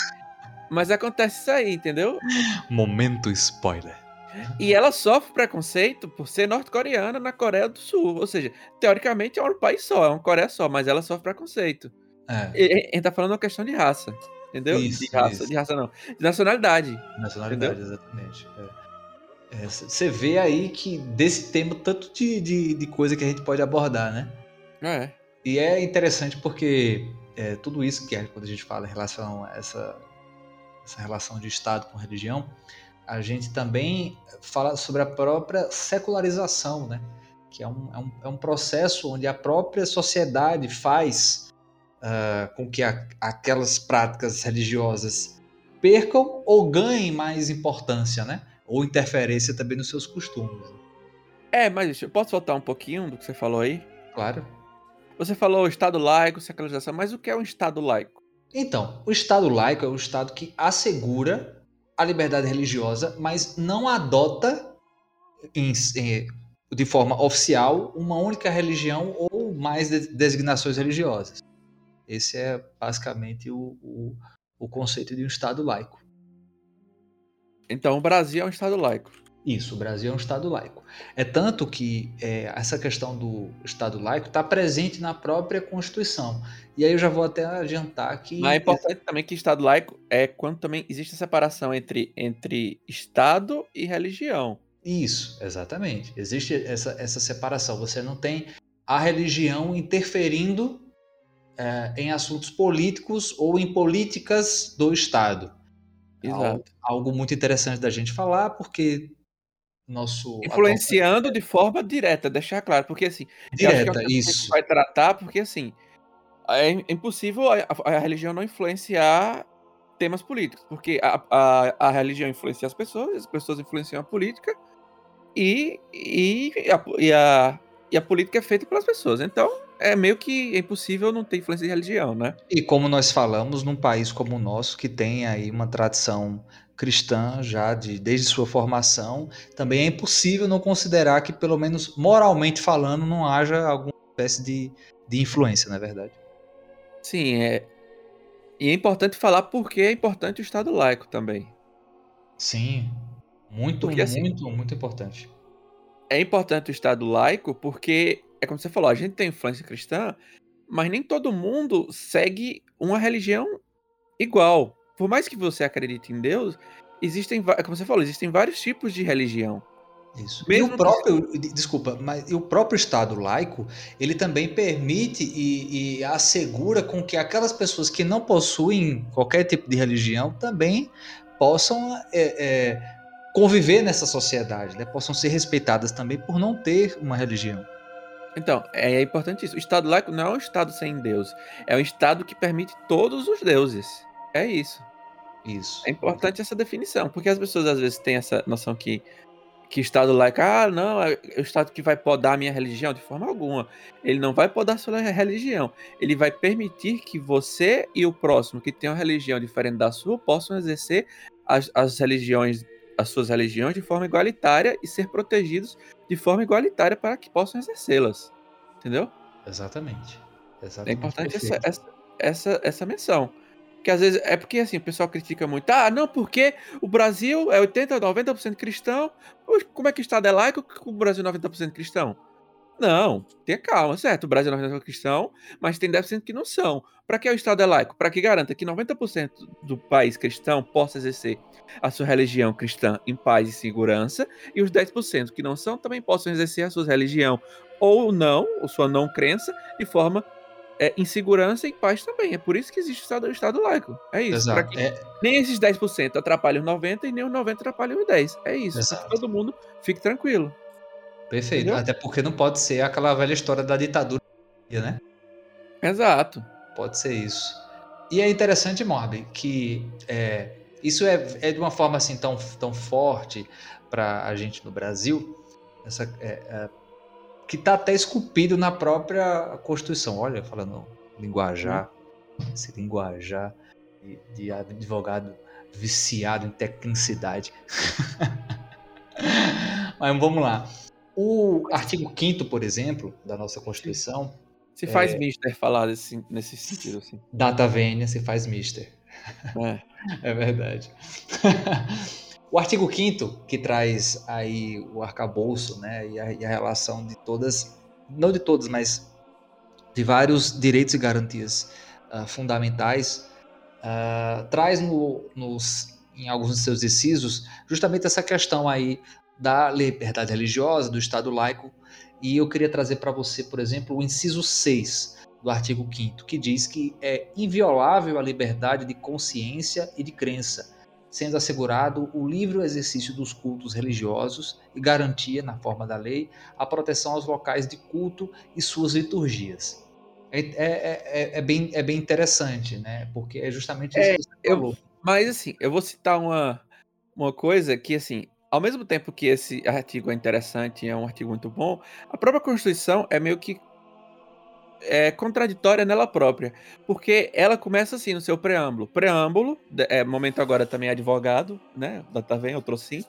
Mas acontece isso aí, entendeu? Momento spoiler. E ela sofre preconceito por ser norte-coreana na Coreia do Sul. Ou seja, teoricamente é um país só, é uma Coreia só, mas ela sofre preconceito. É, E- e- tá falando uma questão de raça. Entendeu? Isso, de raça, isso. de raça não. De nacionalidade. nacionalidade, exatamente. Você vê aí que desse tema, tanto de, de, de coisa que a gente pode abordar, né? É. E é interessante porque é, tudo isso que é quando a gente fala em relação a essa, essa relação de Estado com religião, a gente também fala sobre a própria secularização, né? Que é um, é um, é um processo onde a própria sociedade faz ah, com que a- aquelas práticas religiosas percam ou ganhem mais importância, né? Ou interferência também nos seus costumes. É, mas eu posso voltar um pouquinho do que você falou aí? Claro. Você falou Estado laico, secularização, mas o que é um Estado laico? Então, o Estado laico é o Estado que assegura a liberdade religiosa, mas não adota em- em- de forma oficial uma única religião ou mais de- designações religiosas. Esse é basicamente o, o, o conceito de um Estado laico. Então, o Brasil é um Estado laico. Isso, o Brasil é um Estado laico. É tanto que é, essa questão do Estado laico está presente na própria Constituição. E aí eu já vou até adiantar que. Mas é importante também que Estado laico é quando também existe a separação entre, entre Estado e religião. Isso, exatamente. Existe essa, essa separação. Você não tem a religião interferindo é, em assuntos políticos ou em políticas do Estado. Exato. Algo, algo muito interessante da gente falar, porque nosso. Influenciando de forma direta, deixar claro. Porque assim. é Direta, gente isso. vai tratar, porque assim. É impossível a, a- a religião não influenciar temas políticos. Porque a, a, a religião influencia as pessoas, as pessoas influenciam a política. E, e, a, e, a, e a política é feita pelas pessoas. Então, é meio que impossível não ter influência de religião, né? E como nós falamos, num país como o nosso, que tem aí uma tradição cristã já de, desde sua formação, também é impossível não considerar que, pelo menos moralmente falando, não haja alguma espécie de, de influência, não é verdade? Sim, é. E é importante falar porque é importante o Estado laico também. Sim. Muito, Porque, assim, muito, muito importante. É importante o Estado laico porque, é como você falou, a gente tem influência cristã, mas nem todo mundo segue uma religião igual. Por mais que você acredite em Deus, existem, como você falou, existem vários tipos de religião. Isso. Mesmo e que- o próprio, de- desculpa, mas o próprio Estado laico, ele também permite e, e assegura com que aquelas pessoas que não possuem qualquer tipo de religião também possam é, é, conviver nessa sociedade, né? possam ser respeitadas também por não ter uma religião. Então, é importante isso. O Estado laico não é um Estado sem Deus. É um Estado que permite todos os deuses. É isso. Isso. É importante essa definição, porque as pessoas às vezes têm essa noção que que Estado laico, ah, não, é o Estado que vai podar a minha religião de forma alguma. Ele não vai podar a sua religião. Ele vai permitir que você e o próximo que tem uma religião diferente da sua possam exercer as, as religiões, as suas religiões de forma igualitária e ser protegidos de forma igualitária para que possam exercê-las. Entendeu? Exatamente. É Exatamente. importante essa, essa, essa, essa menção. Que às vezes é porque assim, o pessoal critica muito. Ah, não, porque o Brasil é 80, 90% cristão. Como é que o Estado é laico que o Brasil é 90% cristão? Não, tenha calma, certo? O Brasil é 90% cristão, mas tem 10% que não são. Para que o Estado é laico? Para que garanta que 90% do país cristão possa exercer a sua religião cristã em paz e segurança, e os 10% que não são também possam exercer a sua religião ou não, ou sua não crença, de forma é, em segurança e paz também. É por isso que existe o Estado, o estado laico. É isso. É, nem esses 10% atrapalham os 90% e nem os 90% atrapalham os 10%. É isso. Exato. Todo mundo fique tranquilo. perfeito. Entendeu? Até porque não pode ser aquela velha história da ditadura, né? Exato. Pode ser isso. E é interessante, Morbi, que é, isso é, é de uma forma assim tão, tão forte para a gente no Brasil, essa, é, é, que está até esculpido na própria Constituição. Olha, falando linguajar, esse linguajar de, de advogado viciado em tecnicidade. Mas vamos lá. O artigo 5 por exemplo, da nossa Constituição, Se faz É. mister falar desse, nesse sentido, assim. data vênia se faz mister. É. É verdade. o artigo 5 que traz aí o arcabouço, né, e a, e a relação de todas, não de todas, mas de vários direitos e garantias ah, fundamentais, ah, traz no, nos, em alguns de seus incisos justamente essa questão aí da liberdade religiosa, do Estado laico, e eu queria trazer para você, por exemplo, o inciso 6 do artigo 5 que diz que é inviolável a liberdade de consciência e de crença, sendo assegurado o livre exercício dos cultos religiosos e garantia, na forma da lei, a proteção aos locais de culto e suas liturgias. É, é- é- é bem, é bem interessante, né? Porque é justamente isso É, que você eu- falou. Mas assim, eu vou citar uma, uma coisa que, assim, ao mesmo tempo que esse artigo é interessante e é um artigo muito bom, a própria Constituição é meio que é, contraditória nela própria. Porque ela começa assim no seu preâmbulo. Preâmbulo, é, momento agora também advogado, né? Da tá vendo, eu trouxe sim.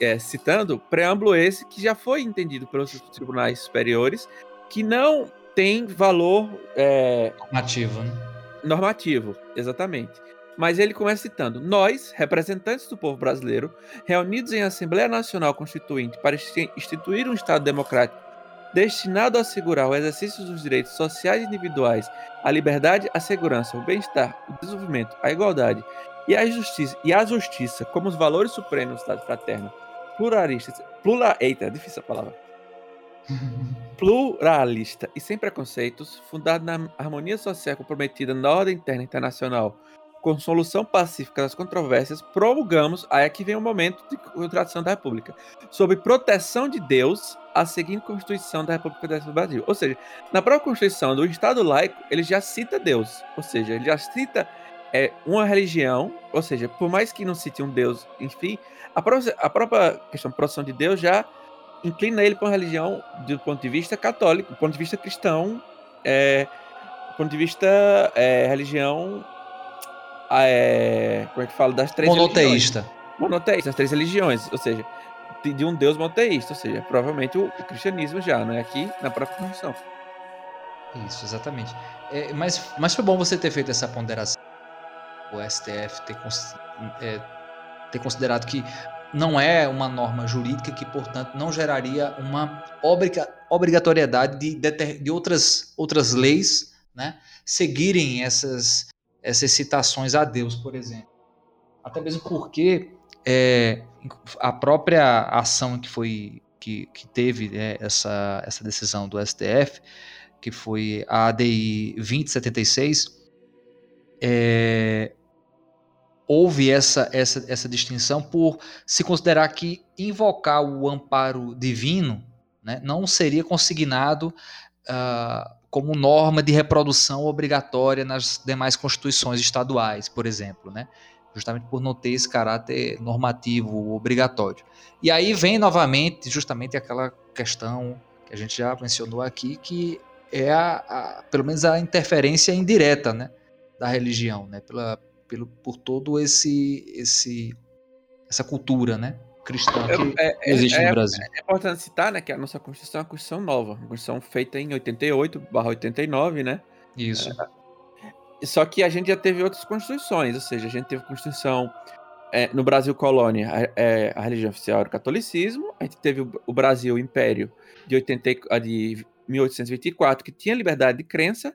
É, citando, preâmbulo esse que já foi entendido pelos tribunais superiores, que não tem valor é, Nativa, né? normativo, exatamente. Mas ele começa citando: Nós, representantes do povo brasileiro, reunidos em Assembleia Nacional Constituinte para insti- instituir um Estado democrático destinado a assegurar o exercício dos direitos sociais e individuais, a liberdade, a segurança, o bem-estar, o desenvolvimento, a igualdade e a justiça, e a justiça como os valores supremos do Estado fraterno, pluralista, plura, eita, é difícil a palavra. Pluralista e sem preconceitos, fundado na harmonia social comprometida na ordem interna internacional, com solução pacífica das controvérsias, promulgamos, aí aqui vem o momento de contradição da República, sob proteção de Deus, a seguinte Constituição da República do Brasil. Ou seja, na própria Constituição do Estado laico, ele já cita Deus, ou seja, ele já cita é, uma religião, ou seja, por mais que não cite um Deus, enfim, a própria, a própria questão de proteção de Deus já inclina ele para uma religião do ponto de vista católico, do ponto de vista cristão, é, do ponto de vista é, religião, é, como é que fala das três religiões? Monoteísta. monoteísta, as três religiões, ou seja, de, de um Deus monoteísta, ou seja, provavelmente o, cristianismo já, não é aqui na própria Constituição. Isso, exatamente. É, mas, mas foi bom você ter feito essa ponderação. O STF ter, cons- é, ter considerado que não é uma norma jurídica que, portanto, não geraria uma obriga- obrigatoriedade de, deter- de outras, outras leis né, seguirem essas, essas citações a Deus, por exemplo. Até mesmo porque é, a própria ação que foi que, que teve né, essa, essa decisão do STF que foi a ADI 2076, é, houve essa, essa, essa distinção por se considerar que invocar o amparo divino né, não seria consignado ah, como norma de reprodução obrigatória nas demais constituições estaduais, por exemplo, né? justamente por não ter esse caráter normativo obrigatório. E aí vem novamente justamente aquela questão que a gente já mencionou aqui, que é a, a- pelo menos a interferência indireta, né, da religião, né, pela, pelo, por todo esse, esse, essa cultura, né, cristã que É, é- existe é- no Brasil. É importante citar, né, que a nossa Constituição é uma Constituição nova, uma Constituição feita em 88, barra 89, né? Isso. Só que a gente já teve outras constituições, ou seja, a gente teve Constituição é, no Brasil colônia, a, é, a religião oficial era o catolicismo, a gente teve o, o Brasil Império de, 80, e- a de 1824, que tinha liberdade de crença,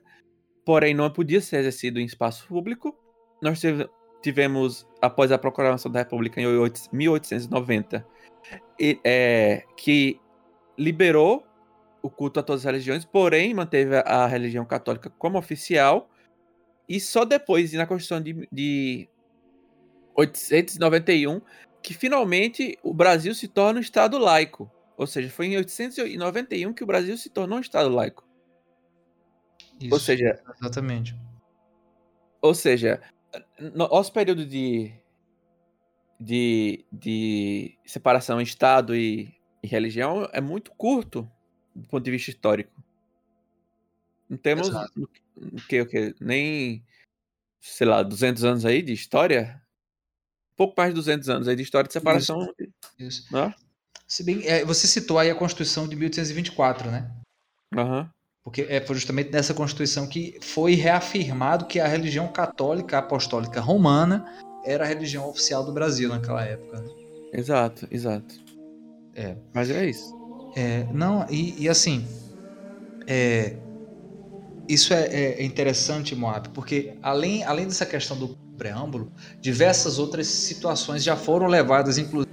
porém não podia ser exercido em espaço público. Nós tive- tivemos, após a proclamação da República em 18- 1890, e, é, que liberou o culto a todas as religiões, porém manteve a, religião católica como oficial. E só depois, na Constituição de, de 891, que finalmente o Brasil se torna um Estado laico. Ou seja, foi em 891 que o Brasil se tornou um Estado laico. Isso, Ou seja, exatamente. ou seja, nosso período de, de, de separação Estado e, e religião é muito curto do ponto de vista histórico. Não temos o que, o que, nem, sei lá, 200 anos aí de história? Pouco mais de 200 anos aí de história de separação. Isso. Né? Se bem, é, você citou aí a Constituição de 1824, né? Aham. Porque é foi justamente nessa Constituição que foi reafirmado que a religião católica apostólica romana era a religião oficial do Brasil naquela época. né? Exato, exato. É. Mas é isso. É, não, e, e assim, é, isso é, é interessante, Moab, porque além, além dessa questão do preâmbulo, diversas outras situações já foram levadas, inclusive,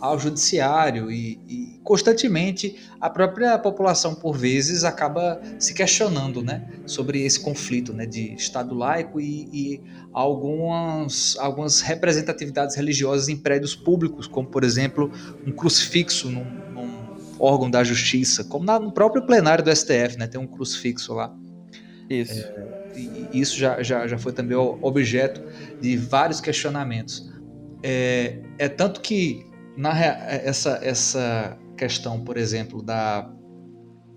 ao judiciário e, e constantemente a própria população, por vezes, acaba se questionando né, sobre esse conflito né, de Estado laico e, e algumas, algumas representatividades religiosas em prédios públicos, como, por exemplo, um crucifixo num, num órgão da justiça, como na- no próprio plenário do STF, né, tem um crucifixo lá. Isso. E e isso já, já, já foi também objeto de vários questionamentos. É, é tanto que na, essa, essa questão, por exemplo, da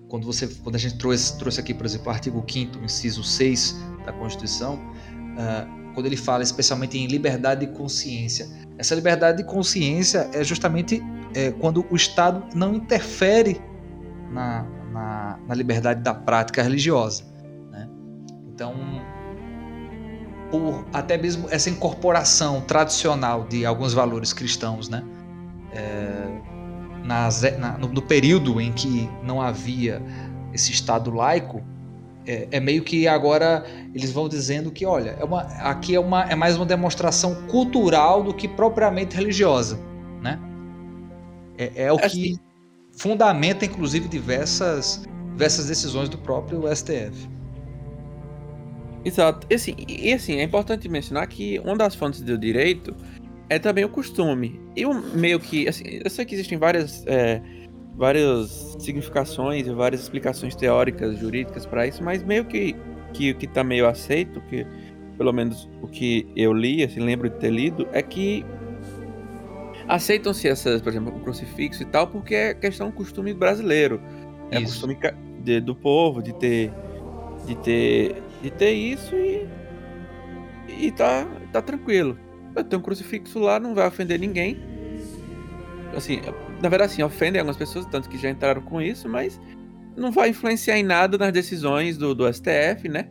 quando, você, quando a gente trouxe, trouxe aqui, por exemplo, o artigo 5 inciso 6 da Constituição, uh, quando ele fala especialmente em liberdade de consciência. Essa liberdade de consciência é justamente é, quando o Estado não interfere na, na, na liberdade da prática religiosa. Né? Então, por até mesmo essa incorporação tradicional de alguns valores cristãos, né? É, nas, na, no, no, período em que não havia esse Estado laico, é, é, meio que agora eles vão dizendo que, olha, é uma, aqui é, uma, é mais uma demonstração cultural do que propriamente religiosa, né? É, é o que fundamenta, inclusive, diversas, diversas decisões do próprio STF. Exato. E assim, e assim, é importante mencionar que uma das fontes do direito é também o costume. Eu meio que, assim, eu sei que existem várias, é, várias significações e várias explicações teóricas, jurídicas para isso, mas meio que que que tá meio aceito, que pelo menos o que eu li, assim, lembro de ter lido, é que aceitam-se essas, por exemplo, o crucifixo e tal, porque é questão costume brasileiro. É isso. costume de, do povo de ter de ter de ter isso e e tá tá tranquilo. Eu tenho um crucifixo lá, não vai ofender ninguém. Assim, na verdade, assim, ofendem algumas pessoas, tanto que já entraram com isso, mas não vai influenciar em nada nas decisões do, do STF, né?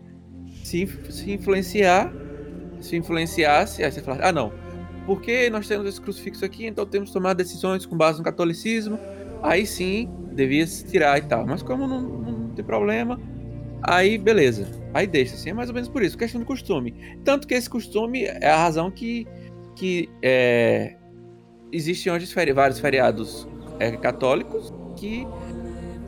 Se, se influenciar, se influenciasse, aí você fala, ah, não, porque nós temos esse crucifixo aqui, então temos que tomar decisões com base no catolicismo, aí sim, devia se tirar e tal. Mas como não, não tem problema, aí beleza. Aí deixa, assim, é mais ou menos por isso, questão de costume. Tanto que esse costume é a razão que, que é, existem hoje feri vários feriados é, católicos que,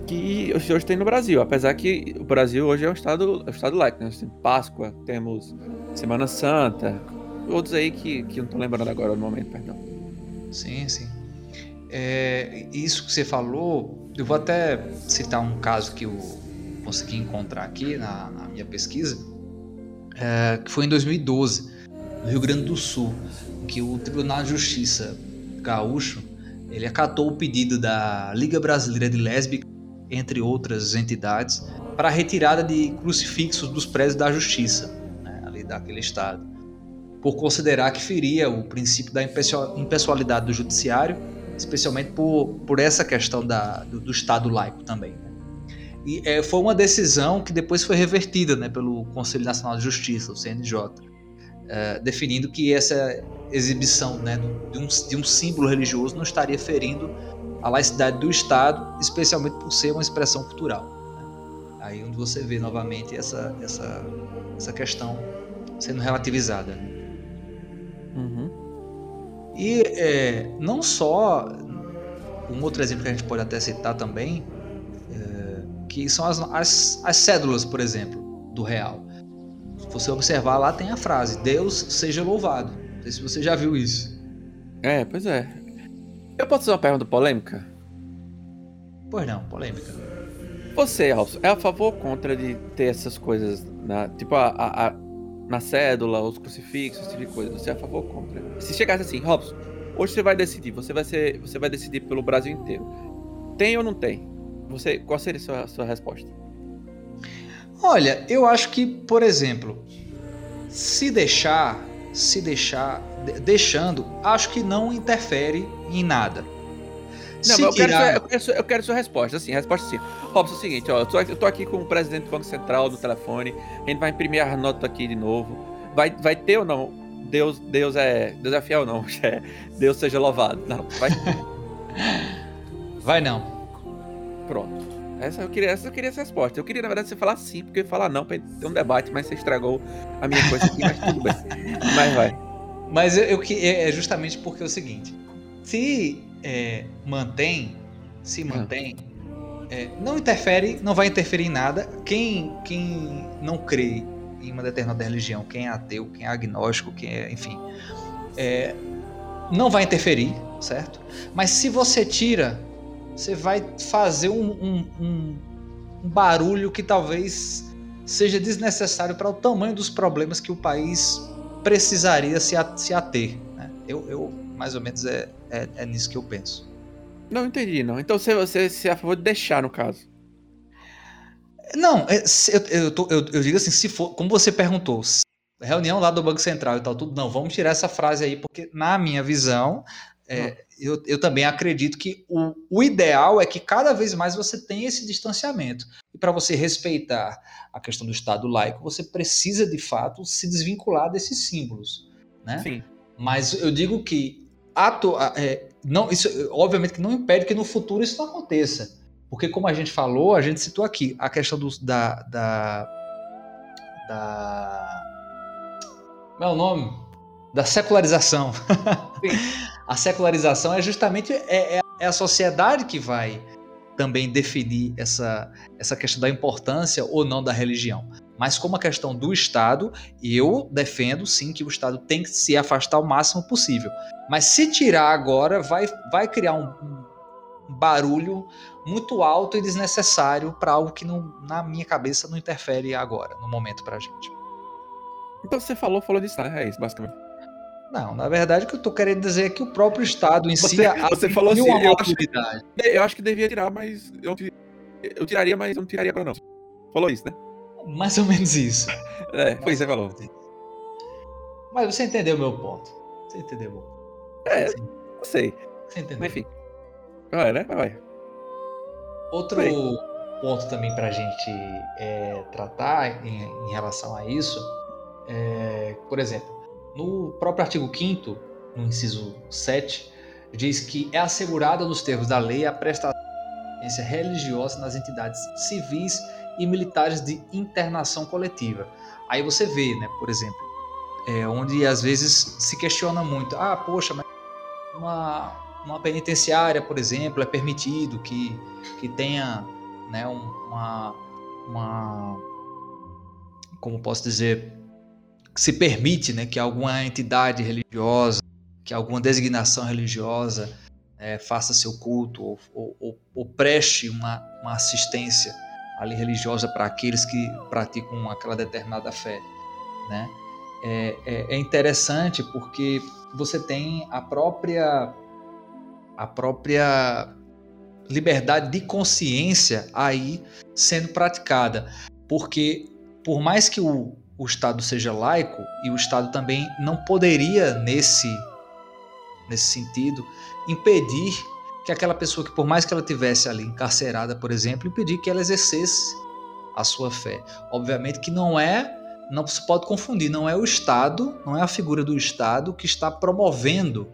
que hoje tem no Brasil. Apesar que o Brasil hoje é um estado, é um estado laico. Né? Nós temos Páscoa, temos Semana Santa, outros aí que, que não estou lembrando agora no momento, perdão. Sim, sim. É, isso que você falou, eu vou até citar um caso que eu consegui encontrar aqui na, na minha pesquisa, é, que foi em 2012, no Rio Grande do Sul, que o Tribunal de Justiça gaúcho ele acatou o pedido da Liga Brasileira de Lésbica, entre outras entidades, para a retirada de crucifixos dos prédios da Justiça, né, ali daquele estado, por considerar que feria o princípio da impessoalidade do judiciário, especialmente por, por essa questão da, do, do Estado laico também. Né. E é, foi uma decisão que depois foi revertida né, pelo Conselho Nacional de Justiça, o CNJ, é, definindo que essa exibição né, de, um, de um símbolo religioso não estaria ferindo a laicidade do Estado, especialmente por ser uma expressão cultural. Né? Aí onde você vê novamente essa, essa, essa questão sendo relativizada. Uhum. E é, não só, um outro exemplo que a gente pode até citar também, que são as, as, as cédulas, por exemplo, do real. Se você observar lá tem a frase Deus seja louvado. Não sei se você já viu isso. É, pois é. Eu posso fazer uma pergunta polêmica? Pois não, polêmica. Você, Robson, é a favor ou contra de ter essas coisas, na, tipo a, a, a, na cédula, os crucifixos, esse tipo de coisa? Você é a favor ou contra? Se chegasse assim, Robson, hoje você vai decidir, você vai ser, você vai decidir pelo Brasil inteiro. Tem ou não tem? Você, qual seria a sua, sua resposta? Olha, eu acho que, por exemplo, se deixar, se deixar, deixando, acho que não interfere em nada. Não, eu, tirar... quero sua, eu, quero sua, eu, quero sua, resposta. Assim, resposta sim. Robson, é o seguinte, ó, eu tô, eu tô aqui com o presidente do Banco Central no telefone. A gente vai imprimir a nota aqui de novo. Vai, vai ter ou não? Deus, Deus é, Deus é fiel ou não? É, Deus seja louvado. Não, vai. vai não. Pronto. Essa eu queria, essa eu queria essa resposta. Eu queria, na verdade, você falar sim, porque eu ia falar não, pra ter um debate, mas você estragou a minha coisa aqui, mas tudo bem. Mas vai. Mas eu, eu é, é justamente porque é o seguinte: se é, mantém, se ah. mantém, é, não interfere, não vai interferir em nada. Quem, quem não crê em uma determinada religião, quem é ateu, quem é agnóstico, quem é, enfim, é, não vai interferir, certo? Mas se você tira você vai fazer um, um, um, um barulho que talvez seja desnecessário para o tamanho dos problemas que o país precisaria se, se ater. Né? Eu, eu, mais ou menos, é, é, é, nisso que eu penso. Não entendi, não. Então você, você, você é a favor de deixar, no caso. Não, é, se- eu, eu, tô- eu- eu digo assim, se for, como você perguntou, se- reunião lá do Banco Central e tal, tudo, não, vamos tirar essa frase aí, porque na minha visão, é, eu, eu também acredito que o, o ideal é que cada vez mais você tenha esse distanciamento. E para você respeitar a questão do Estado laico, você precisa de fato se desvincular desses símbolos, né? Sim. Mas eu digo que ato, é, não, isso obviamente que não impede que no futuro isso não aconteça. Porque como a gente falou, a gente citou aqui a questão do, da, da, da. Como é o nome? Da secularização. a secularização é justamente é, é- é a sociedade que vai também definir essa, essa questão da importância ou não da religião. Mas como a questão do Estado, eu defendo sim que o Estado tem que se afastar o máximo possível. Mas se tirar agora, vai, vai criar um, um barulho muito alto e desnecessário para algo que não, na minha cabeça não interfere agora, no momento para a gente. Então você falou, falou disso, né? É isso, basicamente. Não, na verdade o que eu estou querendo dizer é que o próprio Estado em si Você- você falou assim, eu acho- maturidade. Eu acho que devia tirar, mas eu, eu tiraria, mas eu não tiraria agora não. Falou isso, né? Mais ou menos isso. É, foi isso que você falou. Mas você entendeu o meu ponto. Você entendeu o meu ponto. É, Sim, não sei. Você entendeu. Mas enfim. Vai, né? Vai. Outro Bem. ponto também para a gente é, tratar em, em relação a isso, é, por exemplo, no próprio artigo 5 no inciso 7, diz que é assegurada nos termos da lei a prestação de religiosa nas entidades civis e militares de internação coletiva. Aí você vê, né, por exemplo, é, onde às vezes se questiona muito, ah, poxa, mas uma, uma penitenciária, por exemplo, é permitido que, que tenha né, um- uma, uma. Como posso dizer? Se permite né, que alguma entidade religiosa, que alguma designação religiosa eh, faça seu culto ou, ou- ou- ou preste uma, uma assistência ali religiosa para aqueles que praticam aquela determinada fé. Né? É, é- é interessante porque você tem a própria a própria liberdade de consciência aí sendo praticada. Porque, por mais que o, o Estado seja laico, e o Estado também não poderia, nesse, nesse sentido, impedir que aquela pessoa que, por mais que ela tivesse ali encarcerada, por exemplo, impedir que ela exercesse a sua fé. Obviamente que não é, não se pode confundir, não é o Estado, não é a figura do Estado que está promovendo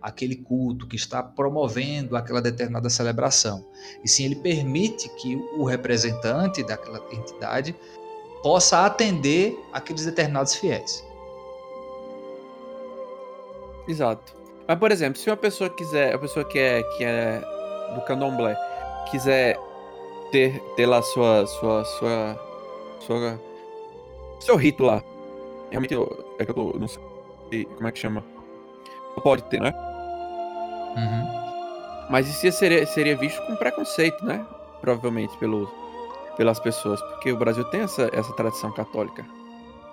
aquele culto, que está promovendo aquela determinada celebração. E sim, ele permite que o representante daquela entidade possa atender aqueles determinados fiéis. Exato. Mas, por exemplo, se uma pessoa quiser, a pessoa que é, que é do candomblé, quiser ter, ter lá sua, sua, sua, sua, seu rito lá, realmente, eu, é que eu tô- não sei como é que chama. Pode ter, né? Uhum. Mas isso seria, seria visto com preconceito, né? Provavelmente pelo, pelas pessoas, porque o Brasil tem essa, essa tradição católica.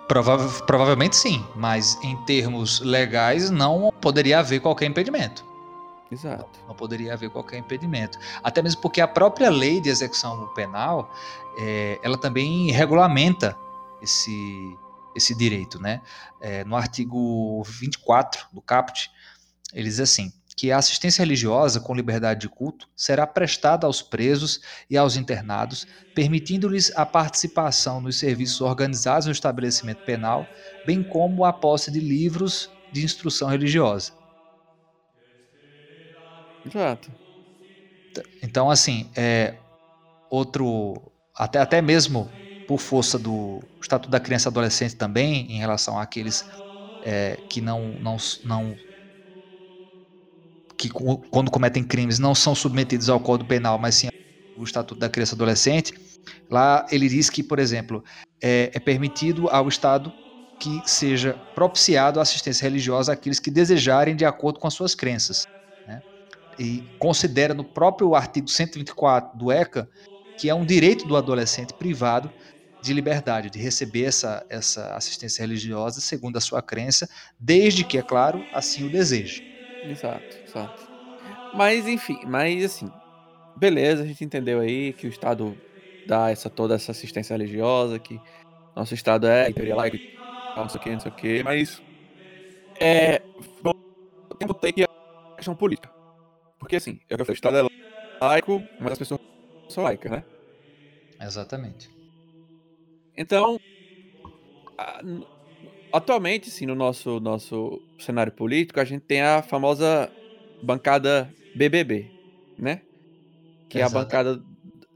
Prova- provavelmente sim, mas em termos legais não poderia haver qualquer impedimento. Exato. Não poderia haver qualquer impedimento. Até mesmo porque a própria lei de execução penal, eh, ela também regulamenta esse, esse direito. Né? Eh, no artigo 24 do CAPT, ele diz assim, que a assistência religiosa com liberdade de culto será prestada aos presos e aos internados, permitindo-lhes a participação nos serviços organizados no estabelecimento penal, bem como a posse de livros de instrução religiosa. Exato. Então, assim, é outro. Até, até mesmo por força do Estatuto da Criança e Adolescente também, em relação àqueles é, que não, não, não. Que quando cometem crimes não são submetidos ao Código Penal, mas sim ao Estatuto da Criança e Adolescente. Lá ele diz que, por exemplo, é, é permitido ao Estado que seja propiciado a assistência religiosa àqueles que desejarem de acordo com as suas crenças e considera no próprio artigo 124 do ECA que é um direito do adolescente privado de liberdade, de receber essa, essa assistência religiosa segundo a sua crença, desde que, é claro, assim o deseje. Exato, exato. Mas enfim, mas assim, beleza, a gente entendeu aí que o Estado dar essa, toda essa assistência religiosa, que nosso Estado é imperial, laico, não sei o que, não sei o que, mas é, bom, tem que ter a questão política. Porque assim, é eu falei, o Estado é laico, mas as pessoas são laicas, né? Exatamente. Então, atualmente, sim, no nosso, nosso cenário político, a gente tem a famosa bancada BBB, né? Que é a Exato. bancada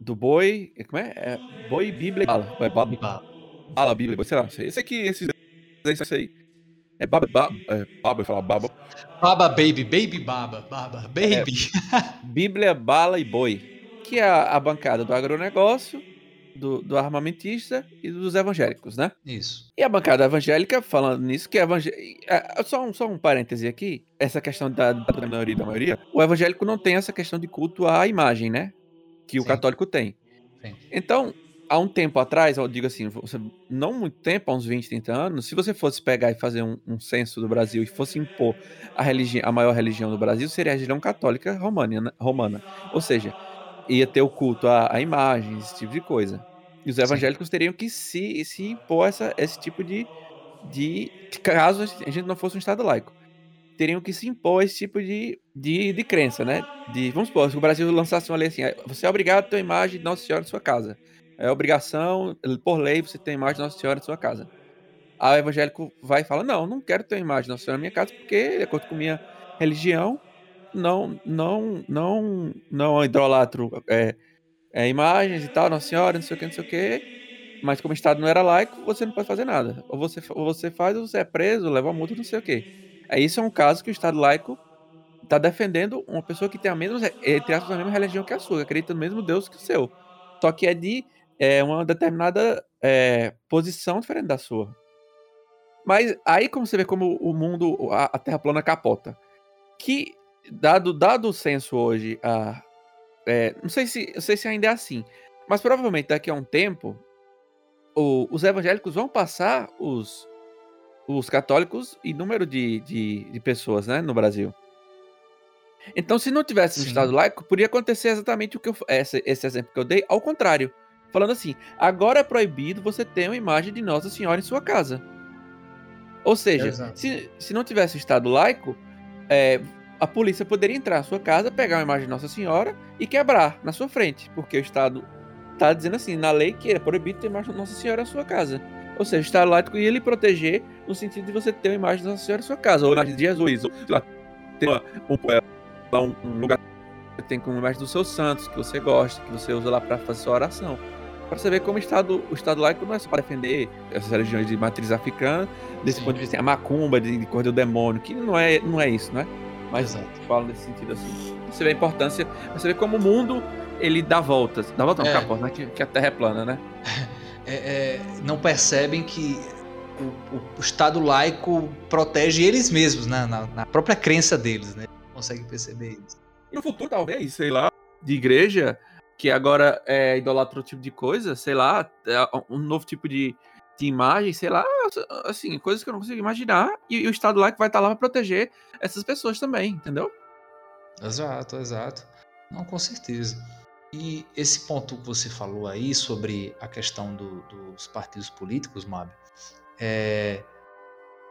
do boi. Como é? é boi, Bíblia e bala. É bala, Ba- bala, Bíblia, sei lá. Esse aqui, esse, esse aí. É baba, baba, é, baba, eu falar baba. Baba Baby, Baby Baba, Baba, Baby. Bíblia, bala e boi. Que é a, a bancada do agronegócio, do, do armamentista e dos evangélicos, né? Isso. E a bancada evangélica, falando nisso, que é evangé... só, um, só um parêntese aqui, essa questão da, da maioria da maioria, o evangélico não tem essa questão de culto à imagem, né? Que o Sim. católico tem. Sim. Então, há um tempo atrás, eu digo assim, não muito tempo, há uns 20, 30 anos, se você fosse pegar e fazer um, um censo do Brasil e fosse impor a, religi a maior religião do Brasil, seria a religião católica romana, né? romana. Ou seja, ia ter o culto à, à imagem, esse tipo de coisa. E os evangélicos teriam que se, se impor essa, esse tipo de, de. Caso a gente não fosse um Estado laico. Teriam que se impor esse tipo de, de, de crença, né? De, vamos supor, se o Brasil lançasse uma lei assim, "Ah, você é obrigado a ter uma imagem de Nossa Senhora em sua casa. É obrigação, por lei, você ter uma imagem de Nossa Senhora em sua casa. Aí o evangélico vai e fala: Não, não quero ter uma imagem de Nossa Senhora na minha casa, porque, de acordo com minha religião, não, não, não, não idolatro é, é, imagens e tal, Nossa Senhora, não sei o que, não sei o que. Mas como o Estado não era laico, você não pode fazer nada. Ou você, ou você faz, ou você é preso, leva multa, não sei o que. Aí isso é um caso que o Estado laico está defendendo uma pessoa que tem a mesma, entre aspas, a mesma religião que a sua, que acredita no mesmo Deus que o seu. Só que é de é, uma determinada é, posição diferente da sua. Mas aí como você vê como o mundo, a, a Terra plana capota. Que, dado, dado o senso hoje, a, é, não, sei se, não sei se ainda é assim, mas provavelmente daqui a um tempo, o- os evangélicos vão passar os, os católicos em número de, de, de pessoas né, no Brasil. Então, se não tivesse um Sim. Estado laico, poderia acontecer exatamente o que eu, esse, esse exemplo que eu dei, ao contrário. Falando assim, agora é proibido você ter uma imagem de Nossa Senhora em sua casa. Ou seja, Exato. se, se não tivesse Estado laico, é, a polícia poderia entrar na sua casa, pegar uma imagem de Nossa Senhora e quebrar na sua frente, porque o Estado está dizendo assim, na lei que é proibido ter imagem de Nossa Senhora na sua casa. Ou seja, o Estado laico ia lhe proteger no sentido de você ter uma imagem de Nossa Senhora na sua casa, ou imagem de Jesus, ou sei lá, ter uma- um, um- lugar que tem com uma imagem dos seus santos, que você gosta, que você usa lá para fazer sua oração. Para você ver como o Estado, o Estado laico não é só para defender essas religiões de matriz africana, desse Sim. ponto de vista, a macumba, de, de coisa do demônio, que não é, não é isso, né? Mas Exato. fala nesse sentido assim. Você vê a importância, você vê como o mundo ele dá voltas. Dá voltas, não, É. capota, né? Que, que a Terra é plana, né? É, é, não percebem que o, o- o Estado laico protege eles mesmos, né, na, na própria crença deles, né? Não conseguem perceber isso. E no futuro, talvez, sei lá, de igreja, que agora é, idolatra outro tipo de coisa, sei lá, é, um novo tipo de, de imagem, sei lá, assim, coisas que eu não consigo imaginar, e, e o Estado laico vai estar lá para proteger essas pessoas também, entendeu? Exato, exato. Não, com certeza. E esse ponto que você falou aí sobre a questão do- dos partidos políticos, Mab, é,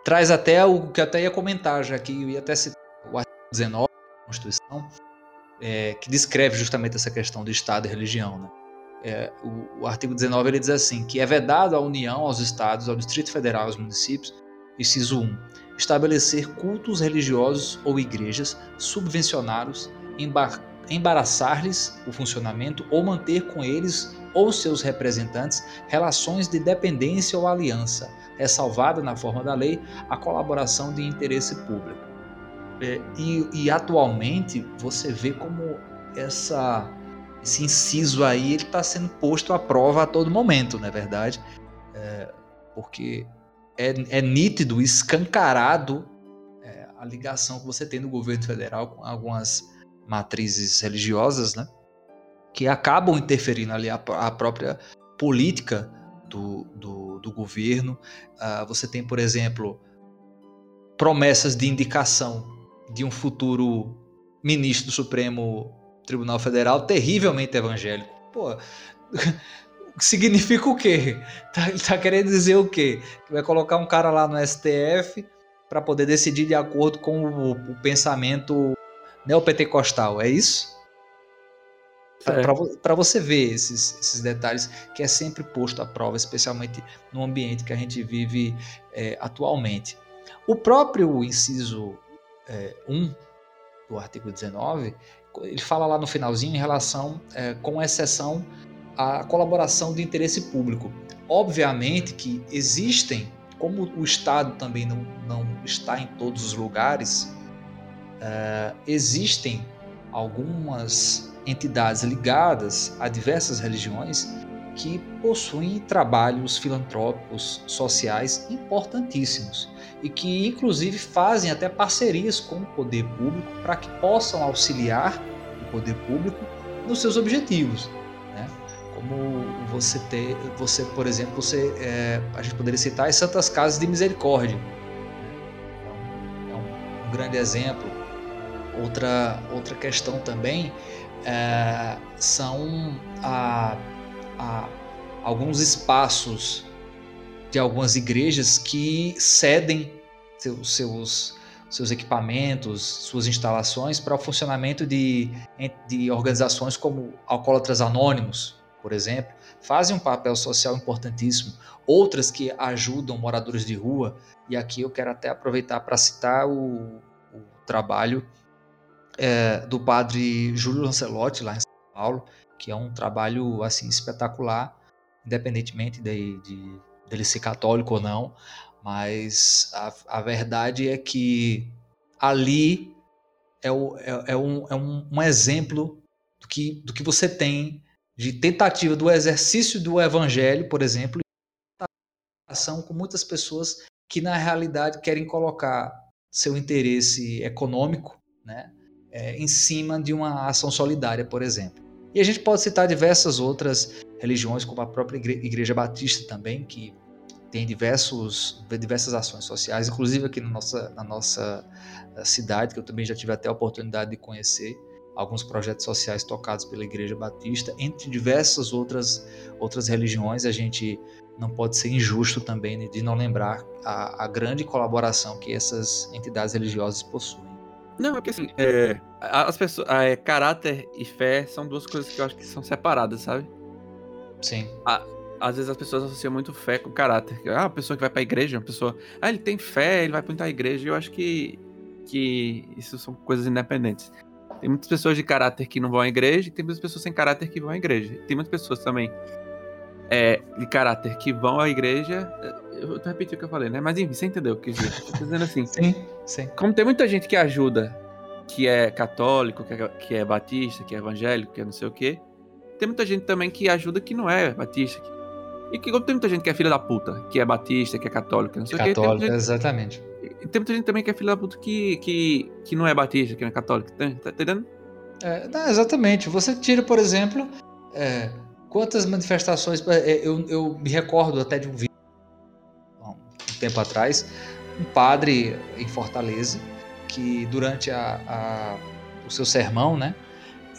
traz até o que eu até ia comentar, já que eu ia até citar o artigo 19 da Constituição, é, que descreve justamente essa questão de Estado e religião. Né? É, o, o artigo 19 ele diz assim, que é vedado à União, aos Estados, ao Distrito Federal aos municípios, inciso 1, estabelecer cultos religiosos ou igrejas, subvencioná-los, embar- embaraçar-lhes o funcionamento ou manter com eles ou seus representantes relações de dependência ou aliança, ressalvada na forma da lei a colaboração de interesse público. É, e, e atualmente você vê como essa, esse inciso aí ele está sendo posto à prova a todo momento, não é verdade? É, porque é, é nítido, escancarado é, a ligação que você tem no governo federal com algumas matrizes religiosas, né? Que acabam interferindo ali a, a própria política do, do, do governo. Ah, você tem, por exemplo, promessas de indicação de um futuro ministro do Supremo Tribunal Federal terrivelmente evangélico. Pô, significa o quê? Tá, ele tá querendo dizer o quê? Que vai colocar um cara lá no STF para poder decidir de acordo com o, o pensamento neopentecostal, é isso? É. Para você ver esses, esses detalhes que é sempre posto à prova, especialmente no ambiente que a gente vive é, atualmente. O próprio inciso é, 1 do artigo 19, ele fala lá no finalzinho em relação, é, com exceção à colaboração de interesse público. Obviamente que existem, como o Estado também não, não está em todos os lugares, é, existem algumas entidades ligadas a diversas religiões que possuem trabalhos filantrópicos sociais importantíssimos e que, inclusive, fazem até parcerias com o poder público para que possam auxiliar o poder público nos seus objetivos. Né? Como você ter, você, por exemplo, você, é, a gente poderia citar as Santas Casas de Misericórdia. É um, é um grande exemplo. Outra, outra questão também é, são a, a, alguns espaços de algumas igrejas que cedem seus, seus, seus equipamentos, suas instalações para o funcionamento de, de organizações como Alcoólatras Anônimos, por exemplo, fazem um papel social importantíssimo. Outras que ajudam moradores de rua, e aqui eu quero até aproveitar para citar o, o trabalho é, do padre Júlio Lancelotti, lá em São Paulo, que é um trabalho assim espetacular, independentemente de, de dele ser católico ou não, mas a, a verdade é que ali é, o, é, é, um, é um, um exemplo do que, do que você tem de tentativa do exercício do evangelho, por exemplo, ação com muitas pessoas que na realidade querem colocar seu interesse econômico, né, é, em cima de uma ação solidária, por exemplo. E a gente pode citar diversas outras religiões, como a própria Igreja Batista também, que tem diversos, diversas ações sociais, inclusive aqui na nossa, na nossa eh, cidade, que eu também já tive até a oportunidade de conhecer alguns projetos sociais tocados pela Igreja Batista, entre diversas outras, outras religiões, a gente não pode ser injusto também de não lembrar a, a grande colaboração que essas entidades religiosas possuem. Não, é porque assim, é, as pessoas, é, caráter e fé são duas coisas que eu acho que são separadas, sabe? Sim. A, às vezes as pessoas associam muito fé com caráter. Ah, a pessoa que vai pra igreja, uma pessoa. Ah, ele tem fé, ele vai pra igreja. Eu acho que, que isso são coisas independentes. Tem muitas pessoas de caráter que não vão à igreja e tem muitas pessoas sem caráter que vão à igreja. Tem muitas pessoas também é, de caráter que vão à igreja. Eu tô repetindo o que eu falei, né? Mas enfim, você entendeu o que eu tô dizendo assim. sim, sim. Como tem muita gente que ajuda, que é católico, que é, que é batista, que é evangélico, que é não sei o quê. Tem muita gente também que ajuda que não é batista. E que tem muita gente que é filha da puta, que é batista, que é católico, que não sei o quê. Católico, exatamente. E tem muita gente também que é filha da puta que, que, que não é batista, que não é católico. Tá, tá entendendo? É, não, exatamente. Você tira, por exemplo, é, quantas manifestações. É, eu, eu me recordo até de um vídeo um tempo atrás, um padre em Fortaleza, que durante a, a o seu sermão, né,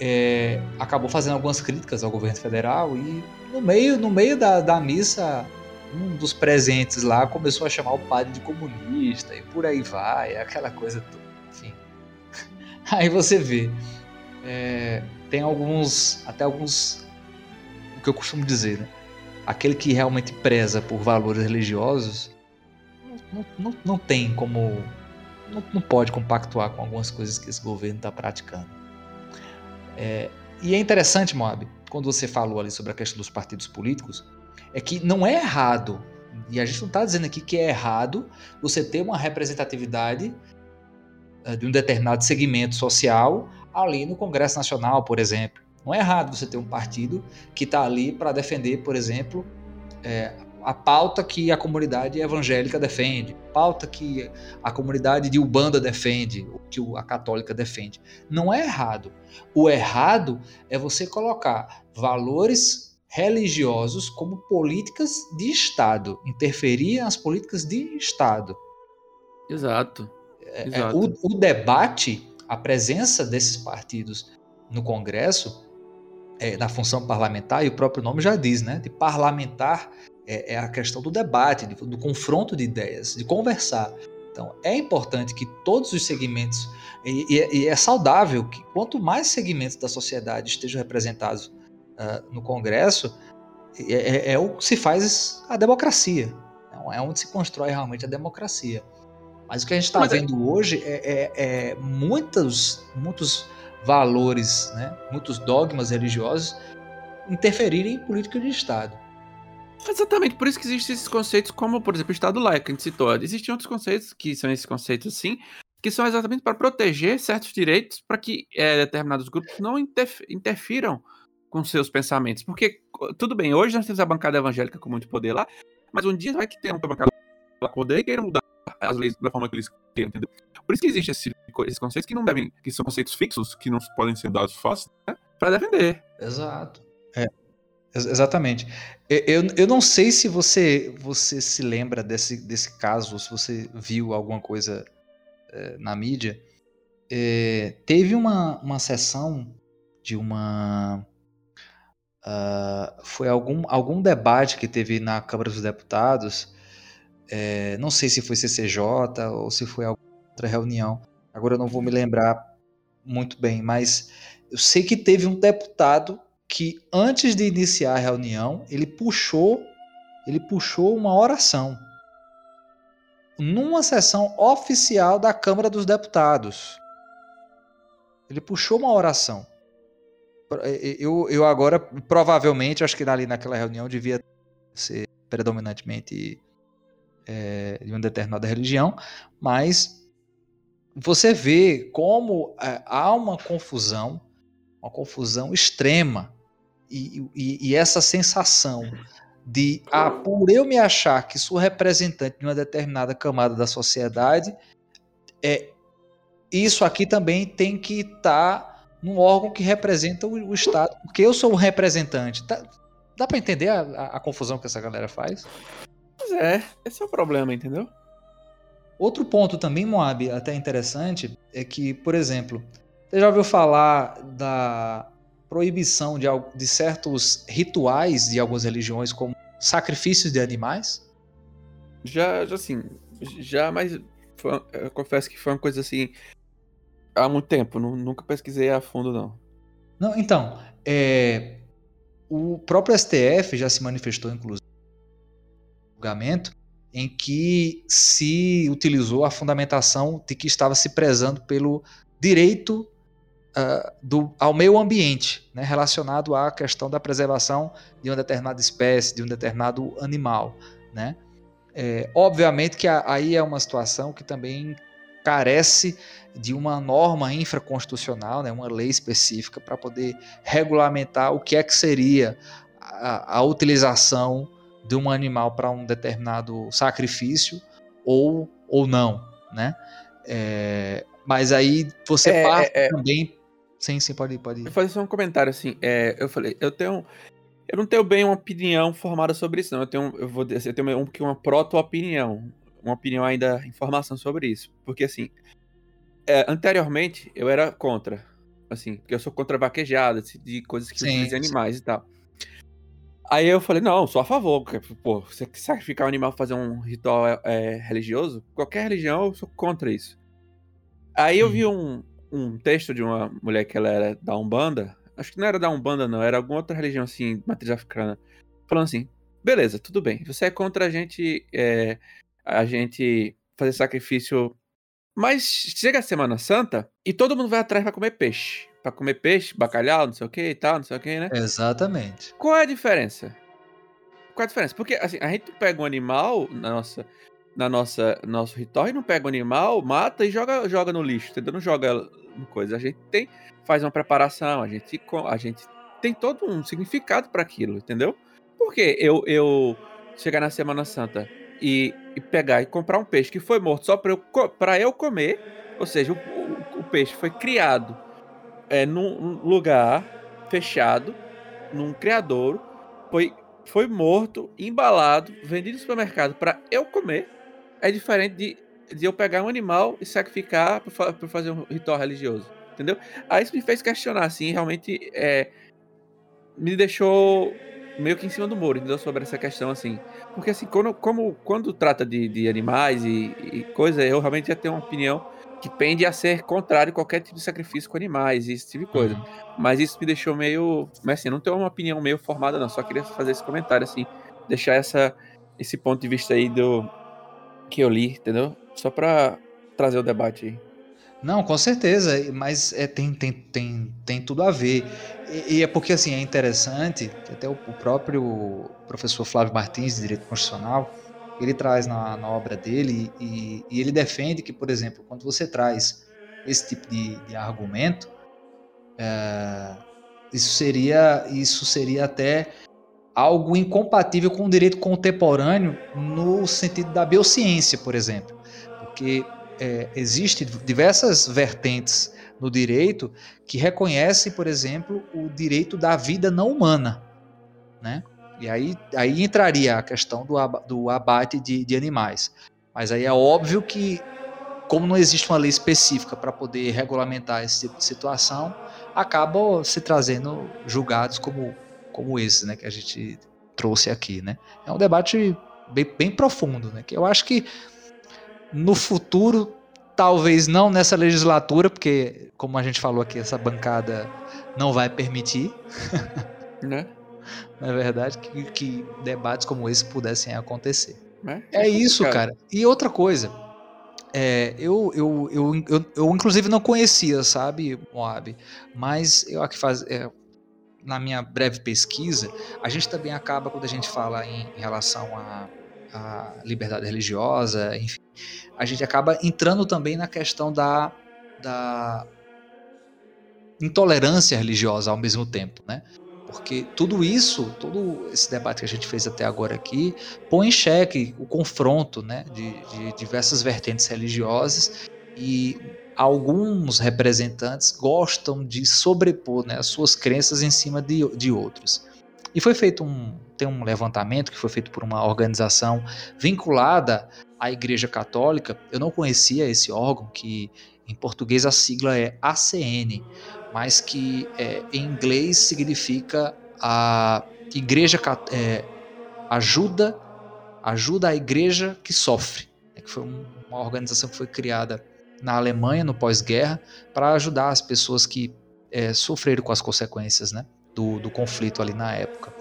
é, acabou fazendo algumas críticas ao governo federal e no meio, no meio da, da missa, um dos presentes lá começou a chamar o padre de comunista e por aí vai, aquela coisa toda. Enfim. Aí você vê, é, tem alguns, até alguns, o que eu costumo dizer, né? Aquele que realmente preza por valores religiosos não, não, não tem como. Não, não pode compactuar com algumas coisas que esse governo está praticando. É, e é interessante, Moab, quando você falou ali sobre a questão dos partidos políticos, é que não é errado, e a gente não está dizendo aqui que é errado você ter uma representatividade uh, de um determinado segmento social ali no Congresso Nacional, por exemplo. Não é errado você ter um partido que está ali para defender, por exemplo, é, a pauta que a comunidade evangélica defende, a pauta que a comunidade de Ubanda defende, que a católica defende. Não é errado. O errado é você colocar valores religiosos como políticas de Estado, interferir nas políticas de Estado. Exato. É, Exato. O, o debate, a presença desses partidos no Congresso é, na função parlamentar, e o próprio nome já diz, né? De parlamentar é, é a questão do debate, do, do confronto de ideias, de conversar. Então, é importante que todos os segmentos, e, e, e, é saudável que quanto mais segmentos da sociedade estejam representados uh, no Congresso, é, é, é, o que se faz a democracia. É onde se constrói realmente a democracia. Mas o que a gente está é vendo hoje é, é, é, muitos, muitos valores, né, muitos dogmas religiosos interferirem em política de Estado. Exatamente, por isso que existem esses conceitos como, por exemplo, o Estado laico, que a gente citou. Existem outros conceitos que são esses conceitos, sim, que são exatamente para proteger certos direitos para que é, determinados grupos não interfiram com seus pensamentos. Porque, tudo bem, hoje nós temos a bancada evangélica com muito poder lá, mas um dia vai que ter uma bancada com poder e queira mudar as leis da forma que eles querem, entendeu? Por isso que existem esse, esses conceitos que não devem, que são conceitos fixos, que não podem ser dados fáceis, né? para defender. Exato. Exatamente. Eu, eu não sei se você você se lembra desse, desse caso, se você viu alguma coisa é, na mídia. É, teve uma, uma sessão de uma. Uh, foi algum, algum debate que teve na Câmara dos Deputados é, não sei se foi CCJ ou se foi alguma outra reunião. Agora eu não vou me lembrar muito bem, mas eu sei que teve um deputado que antes de iniciar a reunião, ele puxou, ele puxou uma oração numa sessão oficial da Câmara dos Deputados. Ele puxou uma oração. Eu, eu agora, provavelmente, acho que ali naquela reunião devia ser predominantemente é, de uma determinada religião, mas você vê como é, há uma confusão, uma confusão extrema, e, e, e, essa sensação de, ah, por eu me achar que sou representante de uma determinada camada da sociedade, é, isso aqui também tem que estar tá num órgão que representa o, o, Estado, porque eu sou um representante. Dá, dá para entender a, a, a confusão que essa galera faz? Pois é, esse é o problema, entendeu? Outro ponto também, Moab, até interessante, é que, por exemplo, você já ouviu falar da proibição de, de certos rituais de algumas religiões, como sacrifícios de animais? Já, já assim, já, mas foi, eu confesso que foi uma coisa assim há muito tempo, não, nunca pesquisei a fundo, não. Não, então, é, o próprio STF já se manifestou, inclusive, julgamento em que se utilizou a fundamentação de que estava se prezando pelo direito uh, do, ao meio ambiente, né, relacionado à questão da preservação de uma determinada espécie, de um determinado animal. Né? É, obviamente que a, aí é uma situação que também carece de uma norma infraconstitucional, né, uma lei específica para poder regulamentar o que é que seria a, a utilização de um animal para um determinado sacrifício ou, ou não, né? É, mas aí você é, parte é, é, também. Sim, sim, pode ir, pode ir. Eu fazer só um comentário assim. É, eu falei, eu tenho. Eu não tenho bem uma opinião formada sobre isso, não. Eu tenho, eu vou dizer, eu tenho um, uma proto-opinião. Uma opinião ainda, informação sobre isso. Porque assim, é, anteriormente eu era contra. Assim, porque eu sou contra vaquejada, de coisas que sim, utilizam animais e tal. Aí eu falei, não, sou a favor. Porque, pô, você sacrificar um animal pra fazer um ritual é, é, religioso, qualquer religião, eu sou contra isso. Aí eu vi um, um texto de uma mulher que ela era da Umbanda, acho que não era da Umbanda não, era alguma outra religião assim, matriz africana, falando assim, beleza, tudo bem, você é contra a gente, é, a gente fazer sacrifício, mas chega a Semana Santa e todo mundo vai atrás pra comer peixe para comer peixe, bacalhau, não sei o que e tal, não sei o que, né? Exatamente. Qual é a diferença? Qual é a diferença? Porque assim, a gente pega um animal nossa, na nossa nosso ritual e não pega um animal, mata e joga, joga no lixo, entendeu? Não joga coisa. A gente tem, faz uma preparação, a gente, a gente tem todo um significado para aquilo, entendeu? Porque eu, eu chegar na Semana Santa e, e, pegar e comprar um peixe que foi morto só para eu, pra eu comer, ou seja, o, o, o peixe foi criado é, num lugar fechado, num criadouro, foi, foi morto, embalado, vendido no supermercado para eu comer, é diferente de, de eu pegar um animal e sacrificar para fazer um ritual religioso. Entendeu? Aí isso me fez questionar, assim, realmente é, me deixou meio que em cima do muro, entendeu? Sobre essa questão, assim. Porque, assim, quando, como, quando trata de, de animais e, e coisa, eu realmente já tenho uma opinião que pende a ser contrário a qualquer tipo de sacrifício com animais e esse tipo de coisa. Uhum. Mas isso me deixou meio. Mas assim, não tenho uma opinião meio formada, não. Só queria fazer esse comentário, assim. Deixar essa, esse ponto de vista aí do. Que eu li, entendeu? Só pra trazer o debate aí. Não, com certeza, mas é, tem, tem, tem, tem tudo a ver. E, e é porque assim é interessante, que até o, o próprio professor Flávio Martins, de Direito Constitucional, ele traz na, na obra dele e, e ele defende que, por exemplo, quando você traz esse tipo de, de argumento, é, isso seria isso seria até algo incompatível com o direito contemporâneo no sentido da biociência, por exemplo, porque é, existem diversas vertentes no direito que reconhecem, por exemplo, o direito da vida não humana, né? E aí, aí entraria a questão do, do abate de, de animais. Mas aí é óbvio que, como não existe uma lei específica para poder regulamentar esse tipo de situação, acabam se trazendo julgados como, como esse, né, que a gente trouxe aqui, né? É um debate bem, bem profundo, né? Que eu acho que no futuro, talvez não nessa legislatura, porque, como a gente falou aqui, essa bancada não vai permitir. Né? Na verdade, que, que debates como esse pudessem acontecer. Né? É isso, cara. E outra coisa, é, eu, eu, eu, eu, eu inclusive não conhecia, sabe, Moab, mas eu aqui faz, é, na minha breve pesquisa, a gente também acaba quando a gente fala em, relação a, a liberdade religiosa, enfim, a gente acaba entrando também na questão da, da intolerância religiosa ao mesmo tempo, né? Porque tudo isso, todo esse debate que a gente fez até agora aqui, põe em xeque o confronto né, de, de diversas vertentes religiosas e alguns representantes gostam de sobrepor né, as suas crenças em cima de, de outros. E foi feito um, tem um levantamento que foi feito por uma organização vinculada à Igreja Católica. Eu não conhecia esse órgão, que em português a sigla é ACN, mas que é, em inglês significa a Igreja é, ajuda ajuda a Igreja que sofre, né, que foi um, uma organização que foi criada na Alemanha no pós-guerra para ajudar as pessoas que é, sofreram com as consequências, né? do, do conflito ali na época.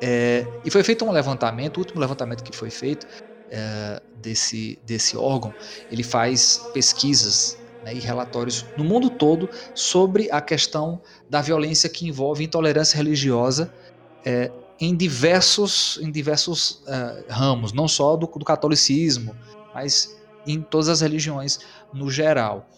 É, e foi feito um levantamento, o último levantamento que foi feito é, desse, desse órgão, ele faz pesquisas né, e relatórios no mundo todo sobre a questão da violência que envolve intolerância religiosa é, em diversos, em diversos uh, ramos, não só do, do catolicismo, mas em todas as religiões no geral.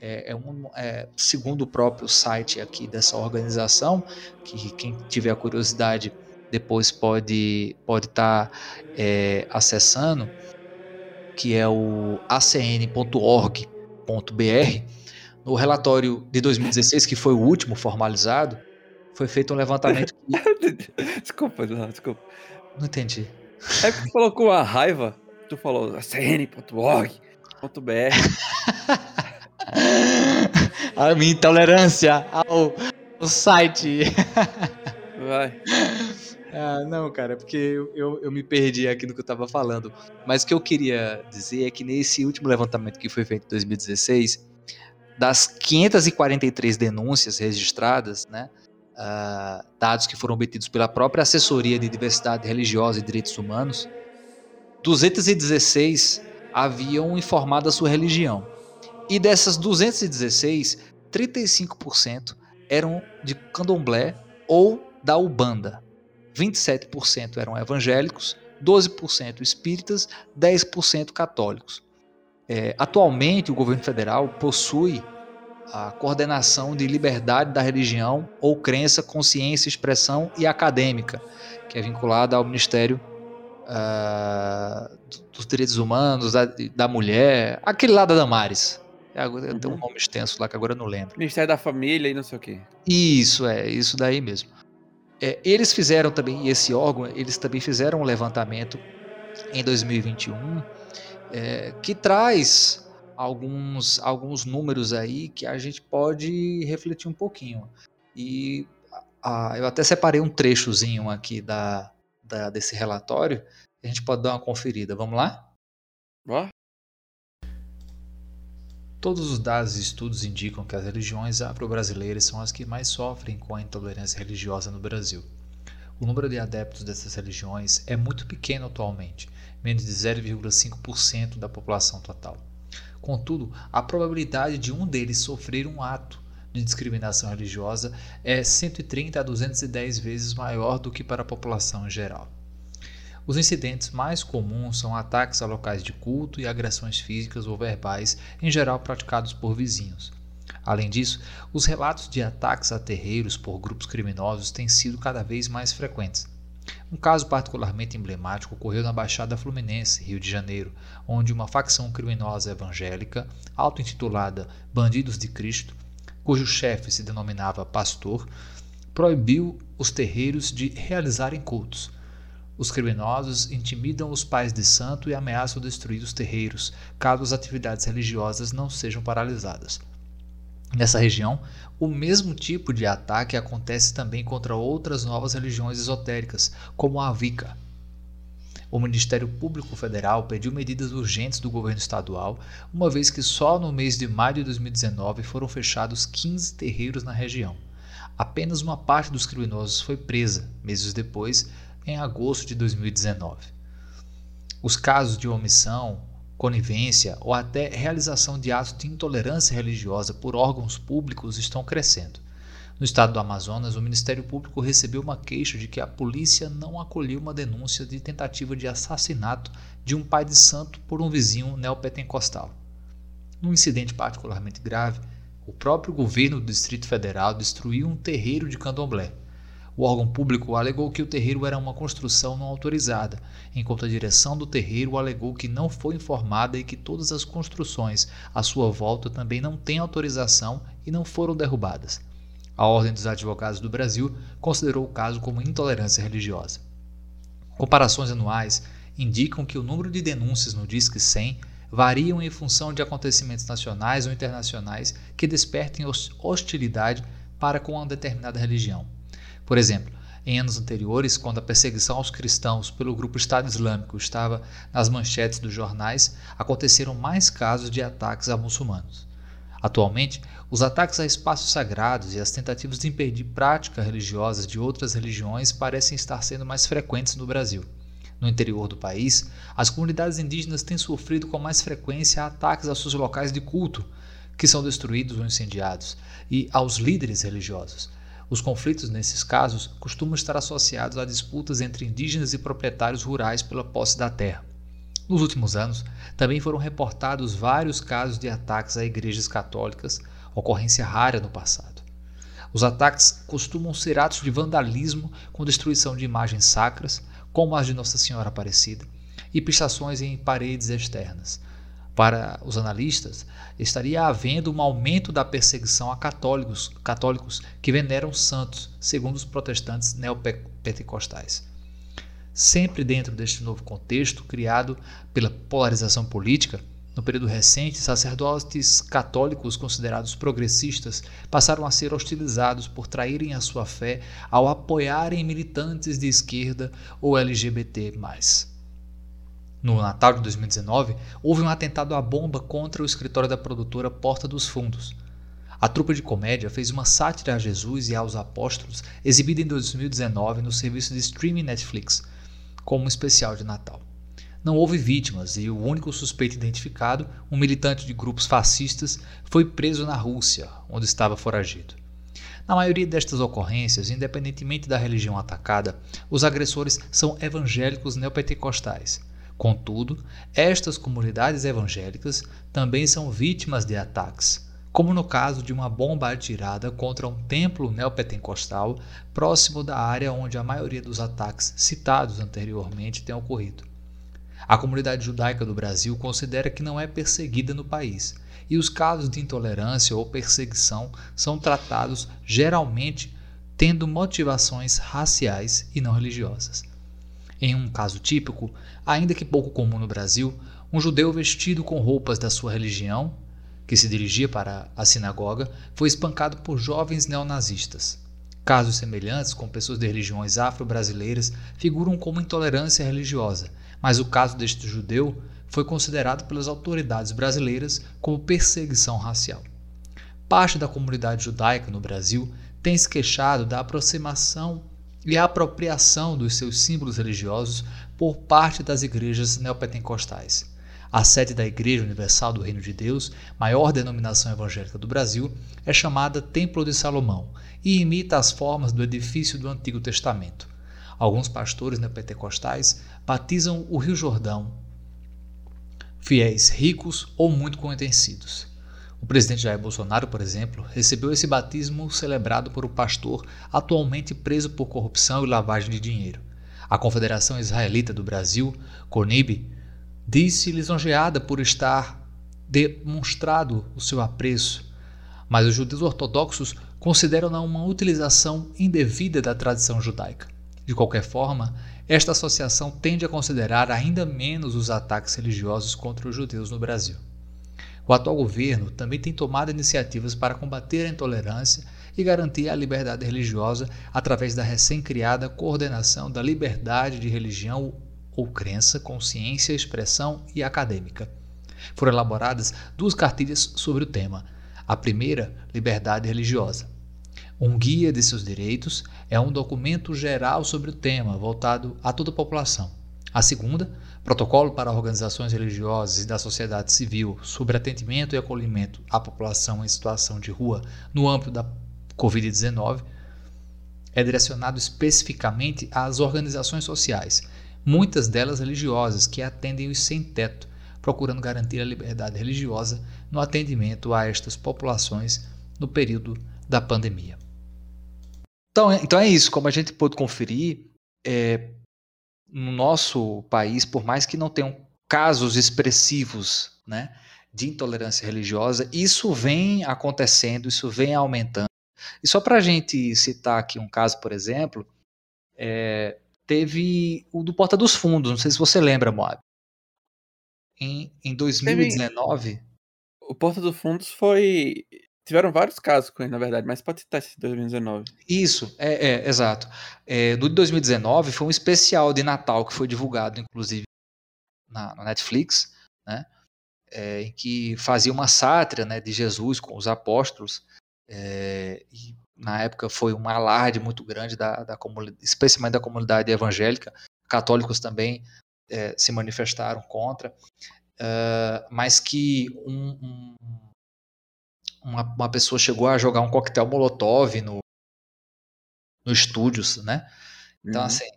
É, é, um, é, segundo o próprio site aqui dessa organização, que quem tiver curiosidade depois pode pode estar tá, é, acessando, que é o acn.org.br, no relatório de 2016, que foi o último formalizado, foi feito um levantamento. desculpa, não, desculpa. Não entendi. É que tu falou com a raiva, tu falou acn.org.br. a minha intolerância ao, ao site. Vai. Ah, não, cara, porque eu, eu, eu, me perdi aqui no que eu tava falando. Mas o que eu queria dizer é que nesse último levantamento que foi feito em 2016, das 543 denúncias registradas, né, uh, dados que foram obtidos pela própria Assessoria de Diversidade Religiosa e Direitos Humanos, 216 haviam informado a sua religião. E dessas 216, 35% eram de candomblé ou da Ubanda. 27% eram evangélicos, 12% espíritas, 10% católicos. É, atualmente, o governo federal possui a coordenação de liberdade da religião ou crença, consciência, expressão e acadêmica, que é vinculada ao Ministério uh, dos Direitos Humanos, da, da Mulher, aquele lá da Damares, Uhum. Tem um nome extenso lá que agora eu não lembro. Ministério da Família e não sei o quê. Isso, é, isso daí mesmo. É, eles fizeram também, e esse órgão, eles também fizeram um levantamento em 2021 é, que traz alguns, alguns números aí que a gente pode refletir um pouquinho. E Ah, eu até separei um trechozinho aqui da, da- desse relatório. A gente pode dar uma conferida. Vamos lá? Ó, Todos os dados e estudos indicam que as religiões afro-brasileiras são as que mais sofrem com a intolerância religiosa no Brasil. O número de adeptos dessas religiões é muito pequeno atualmente, menos de 0,5% da população total. Contudo, a probabilidade de um deles sofrer um ato de discriminação religiosa é 130 a 210 vezes maior do que para a população em geral. Os incidentes mais comuns são ataques a locais de culto e agressões físicas ou verbais, em geral praticados por vizinhos. Além disso, os relatos de ataques a terreiros por grupos criminosos têm sido cada vez mais frequentes. Um caso particularmente emblemático ocorreu na Baixada Fluminense, Rio de Janeiro, onde uma facção criminosa evangélica, auto-intitulada Bandidos de Cristo, cujo chefe se denominava Pastor, proibiu os terreiros de realizarem cultos. Os criminosos intimidam os pais de santo e ameaçam destruir os terreiros, caso as atividades religiosas não sejam paralisadas. Nessa região, o mesmo tipo de ataque acontece também contra outras novas religiões esotéricas, como a Wicca. O Ministério Público Federal pediu medidas urgentes do governo estadual, uma vez que só no mês de maio de 2019 foram fechados 15 terreiros na região. Apenas uma parte dos criminosos foi presa, meses depois, em agosto de 2019. Os casos de omissão, conivência ou até realização de atos de intolerância religiosa por órgãos públicos estão crescendo. No estado do Amazonas, o Ministério Público recebeu uma queixa de que a polícia não acolheu uma denúncia de tentativa de assassinato de um pai de santo por um vizinho neopentecostal. Num incidente particularmente grave, o próprio governo do Distrito Federal destruiu um terreiro de candomblé. O órgão público alegou que o terreiro era uma construção não autorizada, enquanto a direção do terreiro alegou que não foi informada e que todas as construções à sua volta também não têm autorização e não foram derrubadas. A Ordem dos Advogados do Brasil considerou o caso como intolerância religiosa. Comparações anuais indicam que o número de denúncias no Disque 100 variam em função de acontecimentos nacionais ou internacionais que despertem hostilidade para com uma determinada religião. Por exemplo, em anos anteriores, quando a perseguição aos cristãos pelo grupo Estado Islâmico estava nas manchetes dos jornais, aconteceram mais casos de ataques a muçulmanos. Atualmente, os ataques a espaços sagrados e as tentativas de impedir práticas religiosas de outras religiões parecem estar sendo mais frequentes no Brasil. No interior do país, as comunidades indígenas têm sofrido com mais frequência ataques aos seus locais de culto, que são destruídos ou incendiados, e aos líderes religiosos. Os conflitos nesses casos costumam estar associados a disputas entre indígenas e proprietários rurais pela posse da terra. Nos últimos anos, também foram reportados vários casos de ataques a igrejas católicas, ocorrência rara no passado. Os ataques costumam ser atos de vandalismo com destruição de imagens sacras, como as de Nossa Senhora Aparecida, e pichações em paredes externas. Para os analistas, estaria havendo um aumento da perseguição a católicos, católicos que veneram santos, segundo os protestantes neopentecostais. Sempre dentro deste novo contexto criado pela polarização política, no período recente, sacerdotes católicos considerados progressistas passaram a ser hostilizados por traírem a sua fé ao apoiarem militantes de esquerda ou LGBT. No Natal de 2019, houve um atentado à bomba contra o escritório da produtora Porta dos Fundos. A trupe de comédia fez uma sátira a Jesus e aos apóstolos, exibida em 2019 no serviço de streaming Netflix, como um especial de Natal. Não houve vítimas e o único suspeito identificado, um militante de grupos fascistas, foi preso na Rússia, onde estava foragido. Na maioria destas ocorrências, independentemente da religião atacada, os agressores são evangélicos neopentecostais. Contudo, estas comunidades evangélicas também são vítimas de ataques, como no caso de uma bomba atirada contra um templo neopentecostal próximo da área onde a maioria dos ataques citados anteriormente tem ocorrido. A comunidade judaica do Brasil considera que não é perseguida no país, e os casos de intolerância ou perseguição são tratados geralmente tendo motivações raciais e não religiosas. Em um caso típico, ainda que pouco comum no Brasil, um judeu vestido com roupas da sua religião, que se dirigia para a sinagoga, foi espancado por jovens neonazistas. Casos semelhantes com pessoas de religiões afro-brasileiras figuram como intolerância religiosa, mas o caso deste judeu foi considerado pelas autoridades brasileiras como perseguição racial. Parte da comunidade judaica no Brasil tem se queixado da aproximação e apropriação dos seus símbolos religiosos por parte das igrejas neopentecostais. A sede da Igreja Universal do Reino de Deus, maior denominação evangélica do Brasil, é chamada Templo de Salomão e imita as formas do edifício do Antigo Testamento. Alguns pastores neopentecostais batizam o Rio Jordão, fiéis ricos ou muito conhecidos. O presidente Jair Bolsonaro, por exemplo, recebeu esse batismo celebrado por um pastor atualmente preso por corrupção e lavagem de dinheiro. A Confederação Israelita do Brasil, CONIB, disse lisonjeada por estar demonstrado o seu apreço, mas os judeus ortodoxos consideram-na uma utilização indevida da tradição judaica. De qualquer forma, esta associação tende a considerar ainda menos os ataques religiosos contra os judeus no Brasil. O atual governo também tem tomado iniciativas para combater a intolerância e garantir a liberdade religiosa através da recém-criada Coordenação da Liberdade de Religião ou crença, consciência, expressão e acadêmica. Foram elaboradas duas cartilhas sobre o tema. A primeira, Liberdade Religiosa. Um guia de seus direitos é um documento geral sobre o tema, voltado a toda a população. A segunda, Protocolo para organizações religiosas e da sociedade civil sobre atendimento e acolhimento à população em situação de rua no âmbito da Covid-19, é direcionado especificamente às organizações sociais muitas delas religiosas, que atendem os sem-teto, procurando garantir a liberdade religiosa no atendimento a estas populações no período da pandemia. Então, é, então é isso, como a gente pôde conferir, é, no nosso país, por mais que não tenham casos expressivos né, de intolerância religiosa, isso vem acontecendo, isso vem aumentando. E só para a gente citar aqui um caso, por exemplo, é, teve o do Porta dos Fundos, não sei se você lembra, Moab. Em, em 2019. Teve... O Porta dos Fundos foi. Tiveram vários casos com ele, na verdade, mas pode citar esse 2019. Isso, é, é exato. É, do de 2019 foi um especial de Natal que foi divulgado, inclusive, na, na Netflix, né? É, em que fazia uma sátira né, de Jesus com os apóstolos. É, e na época foi um alarde muito grande da, da comunidade, especialmente da comunidade evangélica. Católicos também é, se manifestaram contra, uh, mas que um, um, uma, uma, pessoa chegou a jogar um coquetel molotov no, no estúdios, né? Então, uhum. assim,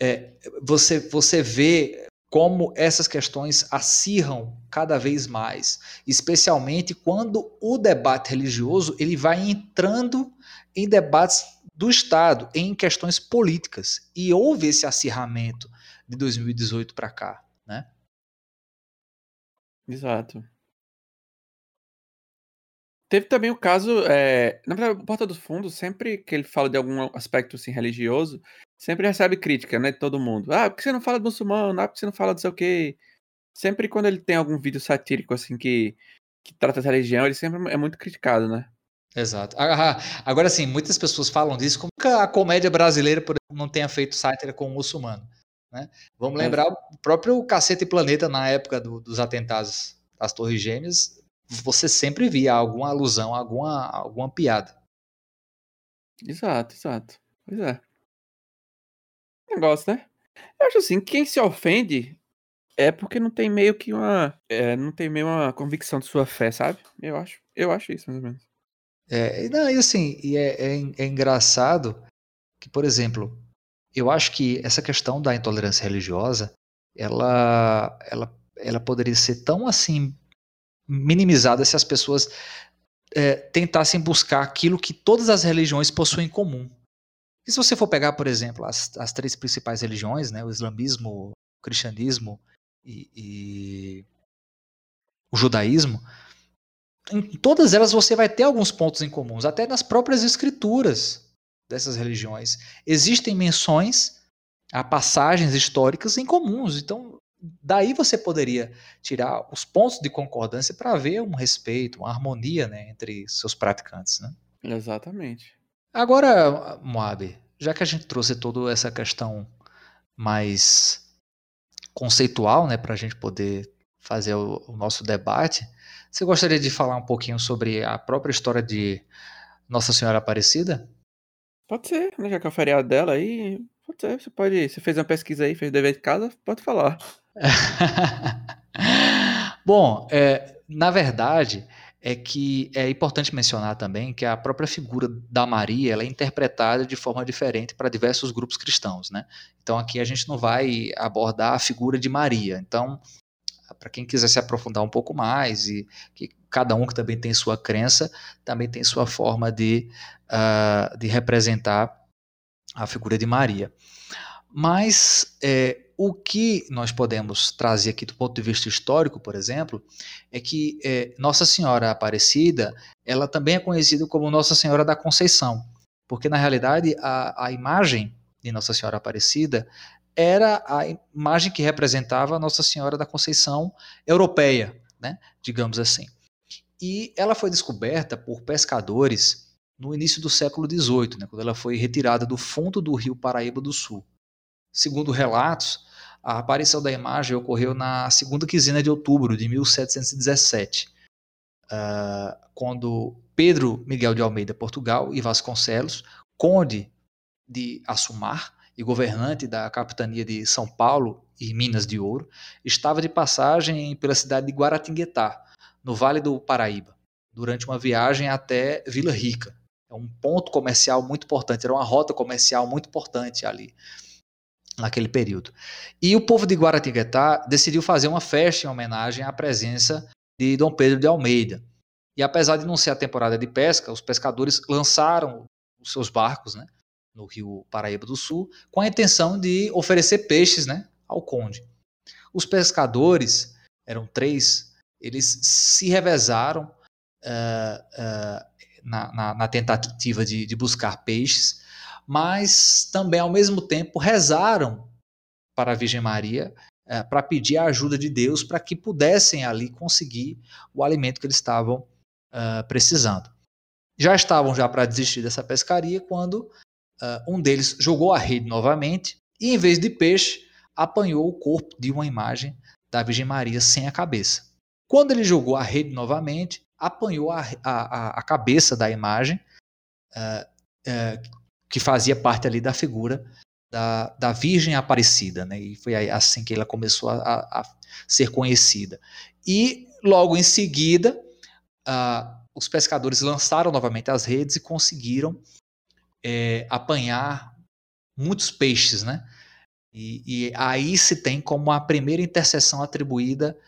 é, você, você vê como essas questões acirram cada vez mais, especialmente quando o debate religioso ele vai entrando em debates do Estado, em questões políticas. E houve esse acirramento de 2018 para cá, né? Exato. Teve também o caso, é, na verdade, o Porta dos Fundos, sempre que ele fala de algum aspecto assim, religioso, sempre recebe crítica, né, de todo mundo. Ah, por que você não fala do muçulmano? Ah, por que você não fala do sei o quê? Sempre quando ele tem algum vídeo satírico, assim, que, que trata da religião, ele sempre é muito criticado, né? Exato. Agora, sim, muitas pessoas falam disso como que a comédia brasileira, por exemplo, não tenha feito sátira com o muçulmano. Né? Vamos lembrar é. o próprio Cacete Planeta na época do, dos atentados às Torres Gêmeas, você sempre via alguma alusão, alguma, alguma piada. Exato, exato. Pois é. Negócio, né? Eu acho assim, quem se ofende é porque não tem meio que uma. É, não tem meio uma convicção de sua fé, sabe? Eu acho. Eu acho isso, mais ou menos. É, não, e assim, e é, é, é engraçado que, por exemplo, eu acho que essa questão da intolerância religiosa, ela, ela, ela poderia ser tão assim minimizada se as pessoas é, tentassem buscar aquilo que todas as religiões possuem em comum. E se você for pegar, por exemplo, as, as três principais religiões, né, o islamismo, o cristianismo e, e o judaísmo, em todas elas você vai ter alguns pontos em comuns, até nas próprias escrituras dessas religiões. Existem menções a passagens históricas em comuns. Então, daí você poderia tirar os pontos de concordância para haver um respeito, uma harmonia né, entre seus praticantes. Né? Exatamente. Agora, Moab, já que a gente trouxe toda essa questão mais conceitual, né, para a gente poder fazer o, o, nosso debate, você gostaria de falar um pouquinho sobre a própria história de Nossa Senhora Aparecida? Pode ser, né, já que é o feriado dela aí, pode ser, você pode, você fez uma pesquisa aí, fez dever de casa, pode falar. Bom, é, na verdade, é que é importante mencionar também que a própria figura da Maria ela é interpretada de forma diferente para diversos grupos cristãos, né? Então aqui a gente não vai abordar a figura de Maria. Então, para quem quiser se aprofundar um pouco mais e que cada um que também tem sua crença também tem sua forma de, uh, de representar a figura de Maria. Mas é, o que nós podemos trazer aqui do ponto de vista histórico, por exemplo, é que é, Nossa Senhora Aparecida, ela também é conhecida como Nossa Senhora da Conceição, porque na realidade a, a imagem de Nossa Senhora Aparecida era a imagem que representava Nossa Senhora da Conceição europeia, né, digamos assim. E ela foi descoberta por pescadores no início do século XVIII, né, quando ela foi retirada do fundo do rio Paraíba do Sul. Segundo relatos, a aparição da imagem ocorreu na segunda quinzena de outubro de 1717, uh, ah, quando Pedro Miguel de Almeida Portugal e Vasconcelos, conde de Assumar e governante da capitania de São Paulo e Minas de Ouro, estava de passagem pela cidade de Guaratinguetá, no Vale do Paraíba, durante uma viagem até Vila Rica. É um ponto comercial muito importante, era uma rota comercial muito importante ali naquele período. E o povo de Guaratinguetá decidiu fazer uma festa em homenagem à presença de Dom Pedro de Almeida. E apesar de não ser a temporada de pesca, os pescadores lançaram os seus barcos né, no rio Paraíba do Sul com a intenção de oferecer peixes né, ao conde. Os pescadores, eram três, eles se revezaram uh, uh, na, na, na, tentativa de, de buscar peixes, mas também, ao mesmo tempo, rezaram para a Virgem Maria é, para pedir a ajuda de Deus para que pudessem ali conseguir o alimento que eles estavam uh, precisando. Já estavam já para desistir dessa pescaria quando uh, um deles jogou a rede novamente e, em vez de peixe, apanhou o corpo de uma imagem da Virgem Maria sem a cabeça. Quando ele jogou a rede novamente, apanhou a, a, a cabeça da imagem, uh, uh, que fazia parte ali da figura da, da Virgem Aparecida, né? E foi assim que ela começou a, a ser conhecida. E logo em seguida, uh, os pescadores lançaram novamente as redes e conseguiram é, apanhar muitos peixes, né? E, e, aí se tem como a primeira intercessão atribuída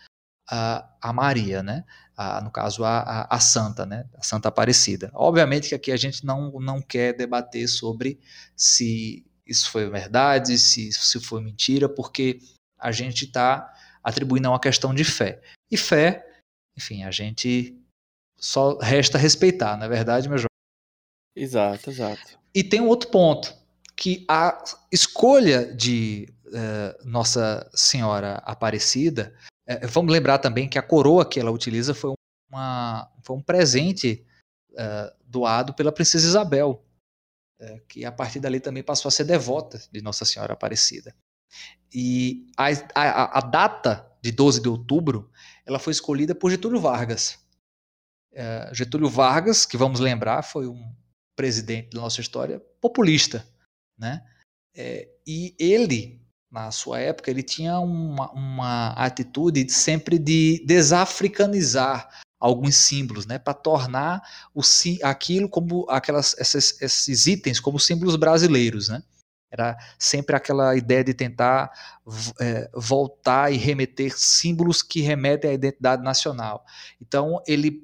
a, a Maria, né? a, no caso, a, a, a, Santa, né? A Santa Aparecida. Obviamente que aqui a gente não, não quer debater sobre se isso foi verdade, se isso foi mentira, porque a gente está atribuindo uma questão de fé. E fé, enfim, a gente só resta respeitar, não é verdade, meu João? Exato, exato. E tem um outro ponto, que a escolha de uh, Nossa Senhora Aparecida é, vamos lembrar também que a coroa que ela utiliza foi, uma, foi um presente uh, doado pela princesa Isabel, que a partir dali também passou a ser devota de Nossa Senhora Aparecida. E a, a, a data de 12 de outubro ela foi escolhida por Getúlio Vargas. Getúlio Vargas, que vamos lembrar, foi um presidente da nossa história populista, né? É, e ele na sua época, ele tinha uma, uma atitude sempre de desafricanizar alguns símbolos, né, para tornar o, aquilo como aquelas esses, esses itens como símbolos brasileiros, né? Era sempre aquela ideia de tentar é, voltar e remeter símbolos que remetem à identidade nacional. Então, ele,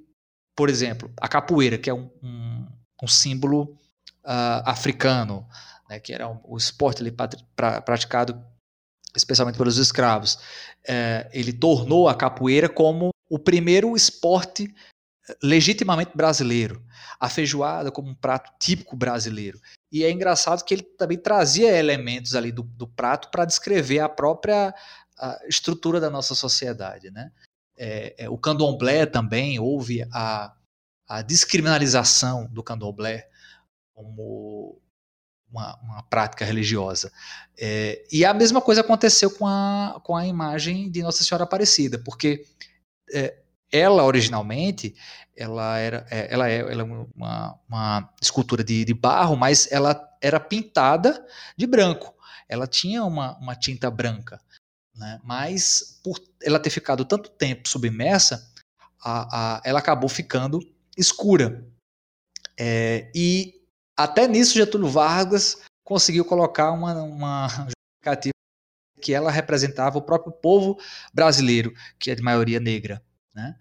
por exemplo, a capoeira, que é um, um, um símbolo uh, africano, né, que era um, o esporte ali, pra, praticado especialmente pelos escravos, é, ele tornou a capoeira como o primeiro esporte eh, legitimamente brasileiro, a feijoada como um prato típico brasileiro. E é engraçado que ele também trazia elementos ali do, do prato para descrever a própria a estrutura da nossa sociedade. Né? É, é, o candomblé também houve a, a descriminalização do candomblé como uma, uma prática religiosa. É, e a mesma coisa aconteceu com a, com a imagem de Nossa Senhora Aparecida, porque é, ela originalmente ela era é, ela é, ela é uma, uma escultura de, de barro, mas ela era pintada de branco. Ela tinha uma, uma tinta branca, né? mas por ela ter ficado tanto tempo submersa, a, a, ela acabou ficando escura. É, e até nisso Getúlio Vargas conseguiu colocar uma, uma justificativa que ela representava o próprio povo brasileiro, que é de maioria negra. Né?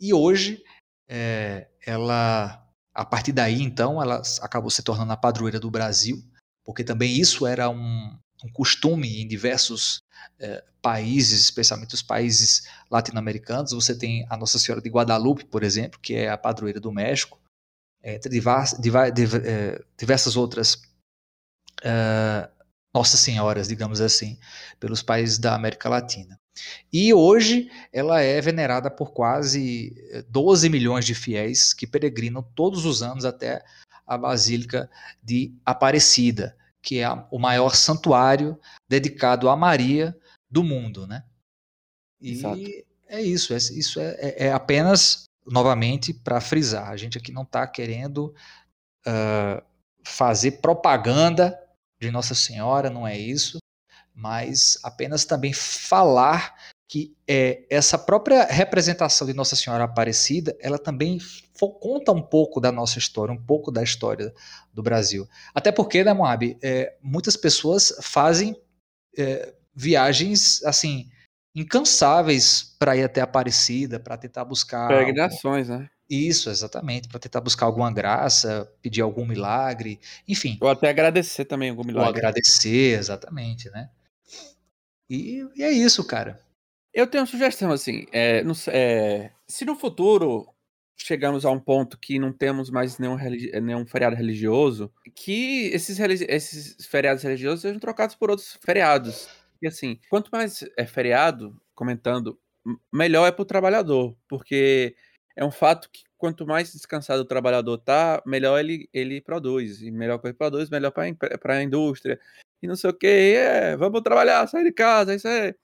E hoje, é, ela, a partir daí, então, ela acabou se tornando a padroeira do Brasil, porque também isso era um, um costume em diversos é, países, especialmente os países latino-americanos. Você tem a Nossa Senhora de Guadalupe, por exemplo, que é a padroeira do México, entre diversas, é, diversas outras uh, Nossas Senhoras, digamos assim, pelos países da América Latina. E hoje ela é venerada por quase 12 milhões de fiéis que peregrinam todos os anos até a Basílica de Aparecida, que é o maior santuário dedicado a Maria do mundo, né? E Exato. é isso, é, isso é, é, é apenas, novamente, para frisar, a gente aqui não está querendo uh, fazer propaganda de Nossa Senhora, não é isso, mas apenas também falar que é, essa própria representação de Nossa Senhora Aparecida, ela também conta um pouco da nossa história, um pouco da história do Brasil. Até porque, né, Moab, é, muitas pessoas fazem é, viagens, assim, incansáveis para ir até Aparecida, para tentar buscar... Peregrinações, né? Isso, exatamente, para tentar buscar alguma graça, pedir algum milagre, enfim. Ou até agradecer também algum milagre. Ou agradecer, exatamente, né? E, e é isso, cara. Eu tenho uma sugestão, assim, é, é, se no futuro chegamos a um ponto que não temos mais nenhum, nenhum feriado religioso, que esses, esses feriados religiosos sejam trocados por outros feriados. Assim, quanto mais é feriado, comentando, melhor é para o trabalhador, porque é um fato que quanto mais descansado o trabalhador tá, melhor ele, ele produz. E melhor que ele produz, melhor para a indústria e não sei o que, é, vamos trabalhar, sair de casa, é isso aí.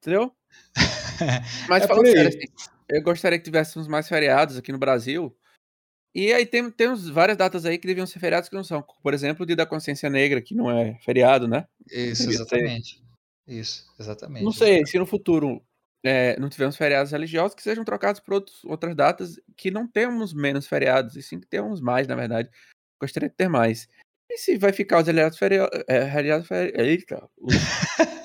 Entendeu? Mas é falando sério, assim, eu gostaria que tivéssemos mais feriados aqui no Brasil. E aí tem, temos várias datas aí que deviam ser feriados que não são. Por exemplo, o Dia da Consciência Negra, que não é feriado, né? Isso, exatamente. Isso, exatamente. Não sei, se no futuro é, não tivermos feriados religiosos, que sejam trocados por outros, outras datas, que não temos menos feriados, e sim que temos mais, na verdade. Gostaria de ter mais. E se vai ficar os feriados. É, eita!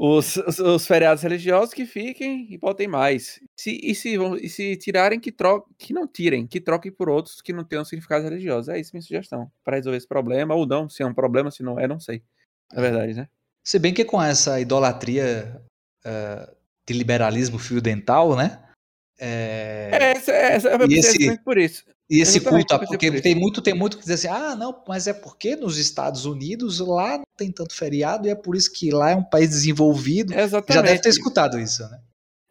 Os, os, os, feriados religiosos que fiquem e botem mais. Se, e, se, e se tirarem, que, tro, que não tirem, que troquem por outros que não tenham significado religioso. É isso minha sugestão. Para resolver esse problema, ou não, se é um problema, se não é, não sei. É verdade, né? Se bem que com essa idolatria uh, de liberalismo fio dental, né? É, é essa, essa, é esse, por isso. E esse culto, porque tem muito, tem muito que dizer assim, ah, não, mas é porque nos Estados Unidos lá não tem tanto feriado e é por isso que lá é um país desenvolvido. É Já deve ter escutado isso, né?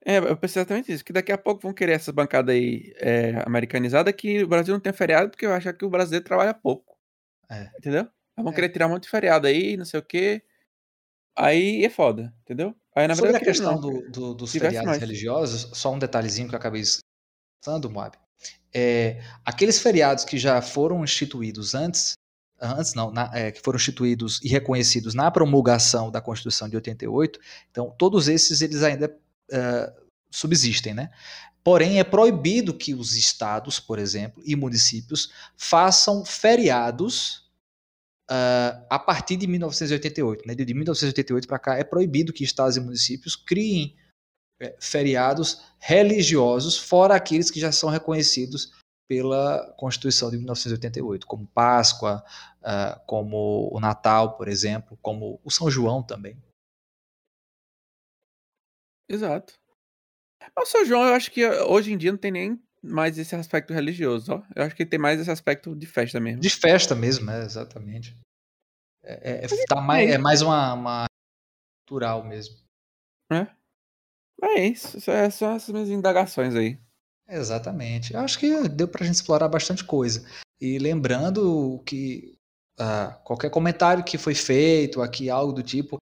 É, eu pensei exatamente isso, que daqui a pouco vão querer essa bancada aí é, americanizada que o Brasil não tem feriado porque eu acho que o brasileiro trabalha pouco. É. Entendeu? Vão é. querer tirar muito feriado aí, não sei o quê. Aí é foda, entendeu? Aí, na Sobre verdade, a questão do, do, dos feriados mais. religiosos, só um detalhezinho que eu acabei pensando, Moab é, aqueles feriados que já foram instituídos antes, antes não, na, é, que foram instituídos e reconhecidos na promulgação da Constituição de 88, então todos esses eles ainda é, subsistem, né? Porém, é proibido que os estados, por exemplo, e municípios façam feriados uh, a partir de 1988. Né? De 1988 para cá, é proibido que estados e municípios criem é, feriados religiosos, fora aqueles que já são reconhecidos pela Constituição de 1988, como Páscoa, uh, como o Natal, por exemplo, como o São João também. Exato. O São João, eu acho que hoje em dia não tem nem mais esse aspecto religioso, ó. Eu acho que tem mais esse aspecto de festa mesmo. De festa mesmo, é, exatamente. É, é, tá mais, é mais uma, uma cultural mesmo. É. É isso, é só essas minhas indagações aí. Exatamente. Eu acho que deu pra gente explorar bastante coisa. E lembrando que ah, qualquer comentário que foi feito aqui, algo do tipo,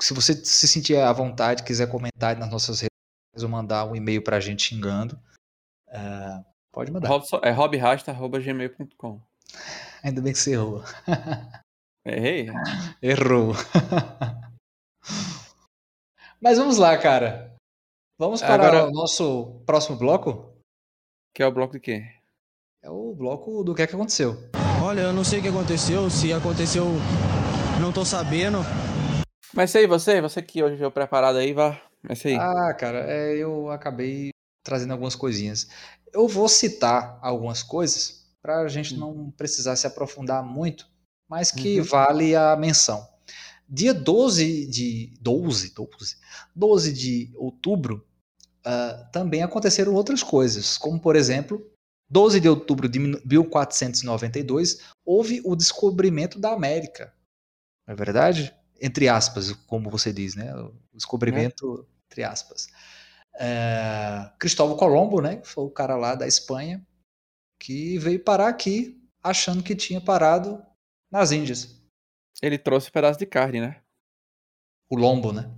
se você se sentir à vontade, quiser comentar nas nossas redes ou mandar um e-mail pra gente xingando, ah, pode mandar. Robson- É robrasta.gmail.com. Ainda bem que você errou. Errei? Errou. Mas vamos lá, cara. Vamos para Agora- o nosso próximo bloco? Que é o bloco de quê? É o bloco do que é que aconteceu. Olha, eu não sei o que aconteceu, se aconteceu, não tô sabendo. Mas aí, você, você que hoje veio preparado aí, vá. Mas aí. Ah, cara, é, eu acabei trazendo algumas coisinhas. Eu vou citar algumas coisas para a gente não precisar se aprofundar muito, mas que Uhum. vale a menção. Dia 12 de 12, 12, 12 de outubro, ah, também aconteceram outras coisas, como por exemplo, 12 de outubro de 1492, houve o descobrimento da América. Não é verdade? Entre aspas, como você diz, né? O descobrimento, entre aspas. É, Cristóvão Colombo, né? que Foi o cara lá da Espanha que veio parar aqui achando que tinha parado nas Índias. Ele trouxe um pedaço de carne, né? O lombo, né?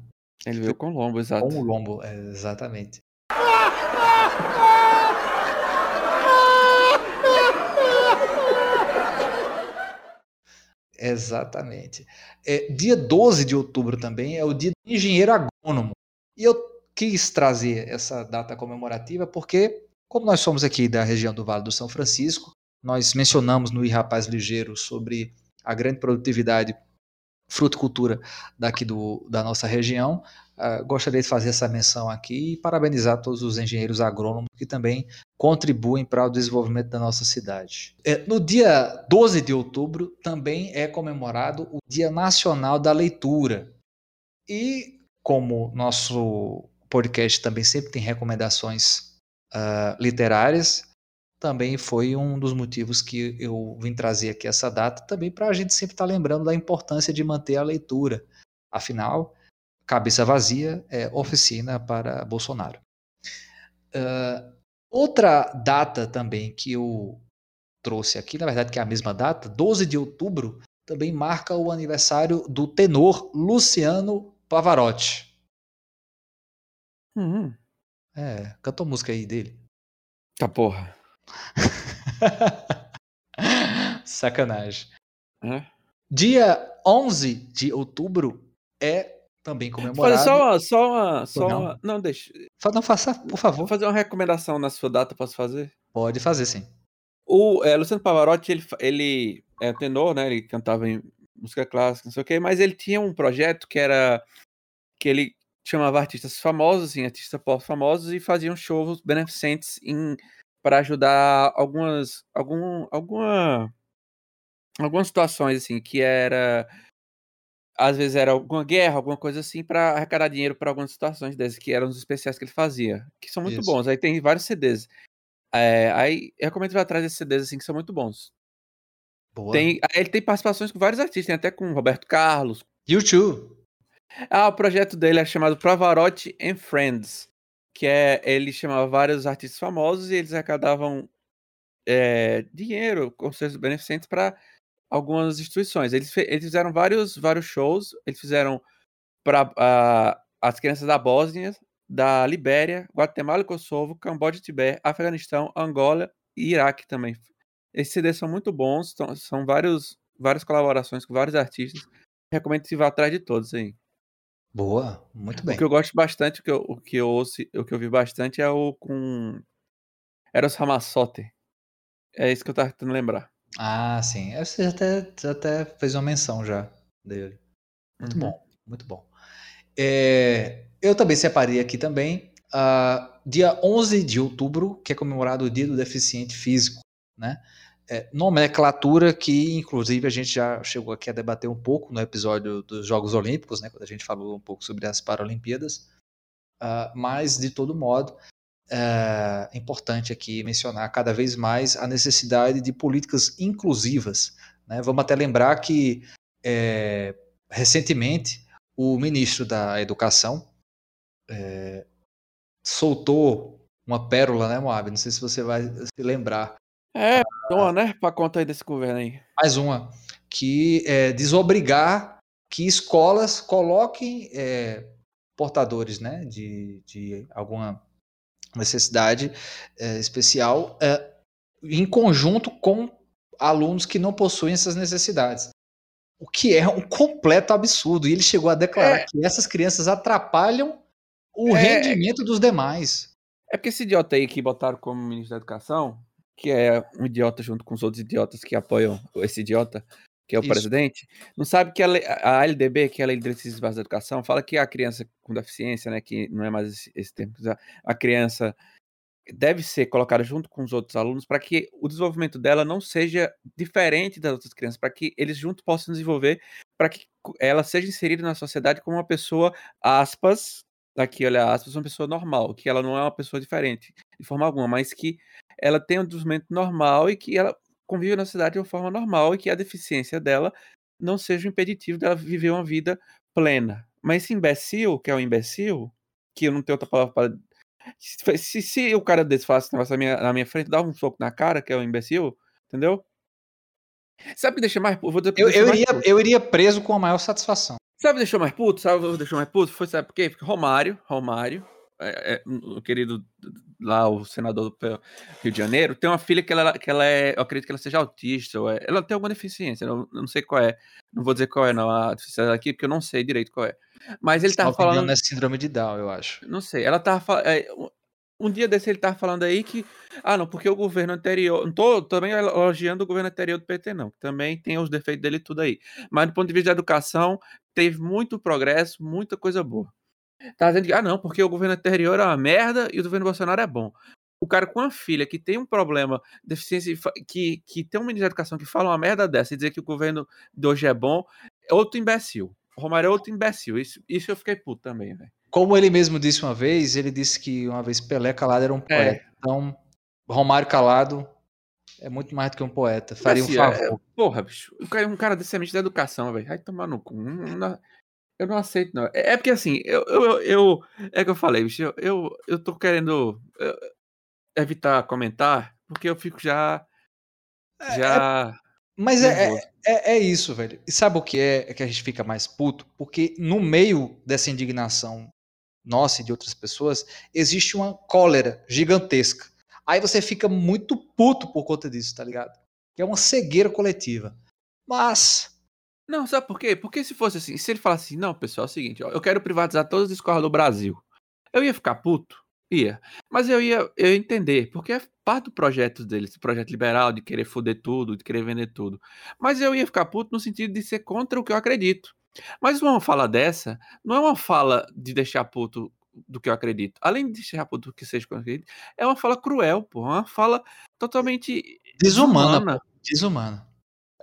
Ele veio com lombo, exato. Com o lombo, é, exatamente. Exatamente. É, dia 12 de outubro também é o dia do engenheiro agrônomo. E eu quis trazer essa data comemorativa porque, como nós somos aqui da região do Vale do São Francisco, nós mencionamos no I Rapaz Ligeiro sobre a grande produtividade fruticultura daqui do, da nossa região. Uh, gostaria de fazer essa menção aqui e parabenizar todos os engenheiros agrônomos que também contribuem para o desenvolvimento da nossa cidade. É, no dia 12 de outubro também é comemorado o Dia Nacional da Leitura. E como nosso podcast também sempre tem recomendações uh, literárias, também foi um dos motivos que eu vim trazer aqui essa data, também para a gente sempre estar tá lembrando da importância de manter a leitura. Afinal, cabeça vazia é oficina para Bolsonaro. Uh, outra data também que eu trouxe aqui, na verdade que é a mesma data, 12 de outubro, também marca o aniversário do tenor Luciano Pavarotti. Uhum. É, cantou música aí dele. Tá porra. Sacanagem. É. Dia 11 de outubro é também comemorado. Fazer só uma. Só uma, só não. uma não, deixa. Não faça, por favor. Vou fazer uma recomendação na sua data, posso fazer? Pode fazer, sim. O é, Luciano Pavarotti, ele, ele é tenor, né? Ele cantava em música clássica, não sei o quê, mas ele tinha um projeto que era. que ele chamava artistas famosos, assim, artistas pop famosos, e faziam shows beneficentes em para ajudar algumas algum alguma algumas situações assim que era às vezes era alguma guerra alguma coisa assim para arrecadar dinheiro para algumas situações dessas que eram os especiais que ele fazia que são muito Isso. bons aí tem vários CDs é, aí eu recomendo ir atrás desses CDs assim que são muito bons Boa. tem ele tem participações com vários artistas tem até com Roberto Carlos YouTube. Ah o projeto dele é chamado Pavarotti and Friends que é ele chamava vários artistas famosos e eles arrecadavam é, dinheiro, conselhos beneficentes para algumas instituições. Eles, eles fizeram vários, vários shows, eles fizeram para as crianças da Bósnia, da Libéria, Guatemala e Kosovo, Camboja e Tibete, Afeganistão, Angola e Iraque também. Esses CDs são muito bons, são vários, várias colaborações com vários artistas. Recomendo que você vá atrás de todos aí. Boa, muito bem. O que eu gosto bastante, o que eu, o que eu ouço, o que eu vi bastante é o com Eros Ramazzotti. É isso que eu tava tentando lembrar. Ah, sim. É, Você até, até fez uma menção já dele. Muito Uhum. bom, muito bom. É, eu também separei aqui também, ah, dia 11 de outubro, que é comemorado o Dia do Deficiente Físico, né? É, nomenclatura que, inclusive, a gente já chegou aqui a debater um pouco no episódio dos Jogos Olímpicos, né? Quando a gente falou um pouco sobre as Paralimpíadas. Ah, mas, de todo modo, é importante aqui mencionar cada vez mais a necessidade de políticas inclusivas. Né? Vamos até lembrar que, é, recentemente, o ministro da Educação é, soltou uma pérola, né, Moab? Não sei se você vai se lembrar. É, uma, né? Pra conta aí desse governo aí. Mais uma, que é desobrigar que escolas coloquem é, portadores né, de, de alguma necessidade é, especial é, em conjunto com alunos que não possuem essas necessidades. O que é um completo absurdo. E ele chegou a declarar É. que essas crianças atrapalham o É. rendimento dos demais. É porque esse idiota aí que botaram como ministro da Educação, que é um idiota junto com os outros idiotas que apoiam esse idiota, que é o Isso. presidente, não sabe que a, lei- a LDB, que é a Lei de Diretrizes Básicas da Educação, fala que a criança com deficiência, né, que não é mais esse, esse termo, a criança deve ser colocada junto com os outros alunos para que o desenvolvimento dela não seja diferente das outras crianças, para que eles juntos possam desenvolver, para que ela seja inserida na sociedade como uma pessoa, aspas, aqui olha aspas, uma pessoa normal, que ela não é uma pessoa diferente de forma alguma, mas que ela tem um desenvolvimento normal e que ela convive na sociedade de uma forma normal e que a deficiência dela não seja um impeditivo dela viver uma vida plena. Mas esse imbecil, que é um imbecil, que eu não tenho outra palavra para se, se, se o cara desse falasse esse negócio na minha, na minha frente, dava um soco na cara, que é um imbecil, entendeu? Sabe o que deixa mais puto? Vou o Eu, eu iria, puto. eu iria preso com a maior satisfação. Sabe o que deixou mais puto? Sabe o que deixou mais puto? Foi, sabe por quê? Porque Romário, Romário, é, é, o querido lá, o senador do Rio de Janeiro, tem uma filha que ela, que ela é, eu acredito que ela seja autista, ou é- ela tem alguma deficiência, eu não, sei qual é, não vou dizer qual é não, a deficiência dela aqui, porque eu não sei direito qual é. Mas ele tava falando, é síndrome de Down, eu acho. não sei, ela tava falando. um dia desse ele tava falando aí que. Ah, não, porque o governo anterior. Não tô também elogiando o governo anterior do PT, não. que Também tem os defeitos dele tudo aí. Mas do ponto de vista da educação, teve muito progresso, muita coisa boa. Tá dizendo que, ah, não, porque o governo anterior é uma merda e o governo Bolsonaro é bom. O cara com uma filha que tem um problema, deficiência, que, que tem um ministro da educação que fala uma merda dessa e dizer que o governo de hoje é bom, é outro imbecil. O Romário é outro imbecil. Isso, isso eu fiquei puto também, velho. Como ele mesmo disse uma vez, ele disse que uma vez Pelé Calado era um poeta. Então, Romário Calado é muito mais do que um poeta. Faria um Assim, é- favor. Porra, bicho. Um cara, um cara desse é ministro da educação, velho. Vai tomar no cu. Não- não- eu não aceito, não. É, é porque assim, eu, eu, eu- É que eu falei, bicho. Eu, eu, eu tô querendo eh, evitar comentar, porque eu fico já. Já. Mas é, é, é, é isso, velho. E sabe o que é, é que a gente fica mais puto? Porque no meio dessa indignação nossa e de outras pessoas, existe uma cólera gigantesca. Aí você fica muito puto por conta disso, tá ligado? Que é uma cegueira coletiva. Mas, Não, sabe por quê? Porque se fosse assim, se ele falasse assim, não, pessoal, é o seguinte, ó, eu quero privatizar todas as escolas do Brasil. Eu ia ficar puto? Ia. Mas eu ia, eu ia entender, porque é parte do projeto dele, esse projeto liberal, de querer foder tudo, de querer vender tudo. Mas eu ia ficar puto no sentido de ser contra o que eu acredito. Mas uma fala dessa não é uma fala de deixar puto do que eu acredito. Além de deixar puto do que seja que eu acredito, é uma fala cruel, pô. É uma fala totalmente desumana. pô. Desumana.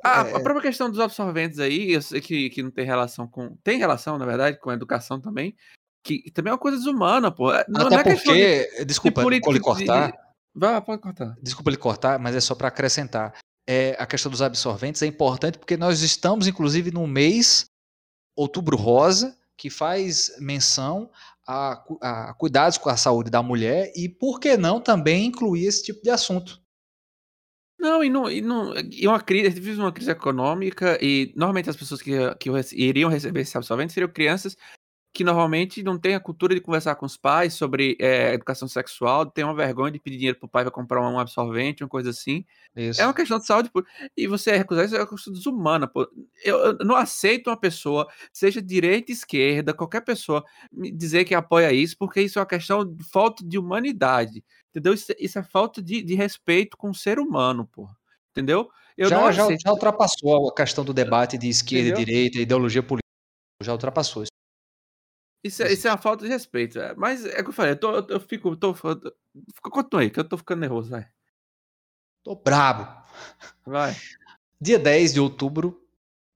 A, É. a própria questão dos absorventes aí, eu sei que, que não tem relação com. Tem relação, na verdade, com a educação também. Que também é uma coisa desumana, pô. É- Não, Até não é questão de- porque, desculpa, de cortar. Vai, pode cortar. desculpa lhe cortar, mas é só para acrescentar. É, a questão dos absorventes é importante porque nós estamos, inclusive, no mês Outubro Rosa, que faz menção a, a cuidados com a saúde da mulher e, por que não, também incluir esse tipo de assunto. Não, e, não, e, não, e uma crise, a gente vive uma crise econômica e normalmente as pessoas que, que iriam receber esse absorvente seriam crianças que normalmente não têm a cultura de conversar com os pais sobre eh, educação sexual, tem uma vergonha de pedir dinheiro pro pai para comprar um absorvente, uma coisa assim. Isso. É uma questão de saúde. pô. E você recusar isso é uma questão desumana. Pô. Eu, eu não aceito uma pessoa, seja direita, esquerda, qualquer pessoa, me dizer que apoia isso, porque isso é uma questão de falta de humanidade. Entendeu? Isso, é- isso é falta de, de respeito com o ser humano, pô. Entendeu? Eu já, já, já ultrapassou a questão do debate de esquerda e direita, ideologia política. Já ultrapassou isso. Isso, é- isso é uma falta de respeito. é. Mas é o que eu falei, eu, tô, eu, fico. Tô, continua aí, que eu tô ficando nervoso, vai. Tô brabo. Vai. Dia 10 de outubro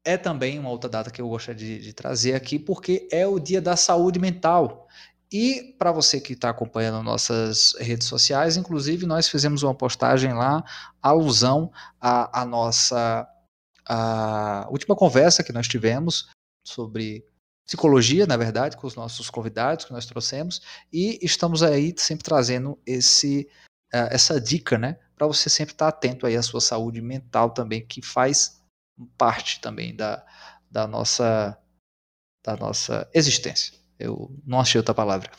é também uma outra data que eu gostaria de, de trazer aqui, porque é o dia da saúde mental. E para você que está acompanhando nossas redes sociais, inclusive nós fizemos uma postagem lá, alusão à, à nossa à última conversa que nós tivemos sobre psicologia, na verdade, com os nossos convidados que nós trouxemos, e estamos aí sempre trazendo esse eh, essa dica, né? Para você sempre estar atento aí à sua saúde mental também, que faz parte também da, da nossa da nossa existência. Eu não achei outra palavra.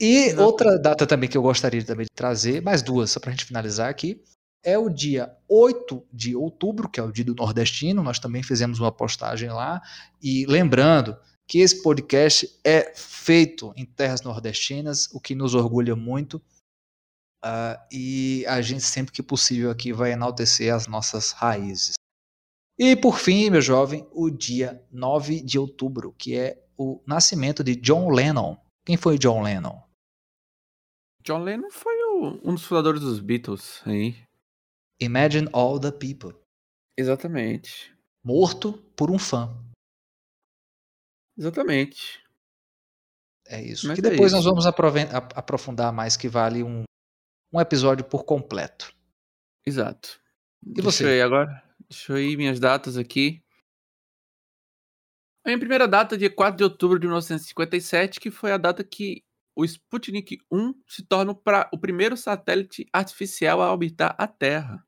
E Exato. outra data também que eu gostaria também de trazer, mais duas, só para a gente finalizar aqui, é o dia 8 de outubro, que é o dia do nordestino, nós também fizemos uma postagem lá, e lembrando que esse podcast é feito em terras nordestinas, o que nos orgulha muito, ah, e a gente sempre que possível aqui vai enaltecer as nossas raízes. E por fim, meu jovem, o dia 9 de outubro, que é o nascimento de John Lennon. Quem foi John Lennon? John Lennon foi o- um dos fundadores dos Beatles aí. Imagine All the People. Exatamente. Morto por um fã. Exatamente. É isso. Mas que é depois nós isso. vamos aproven- ap- aprofundar mais, que vale um, um episódio por completo. Exato. E Deixa você? eu ir agora. Deixa eu ir minhas datas aqui. A minha primeira data, dia 4 de outubro de 1957, que foi a data que o Sputnik 1 se torna o primeiro satélite artificial a orbitar a Terra.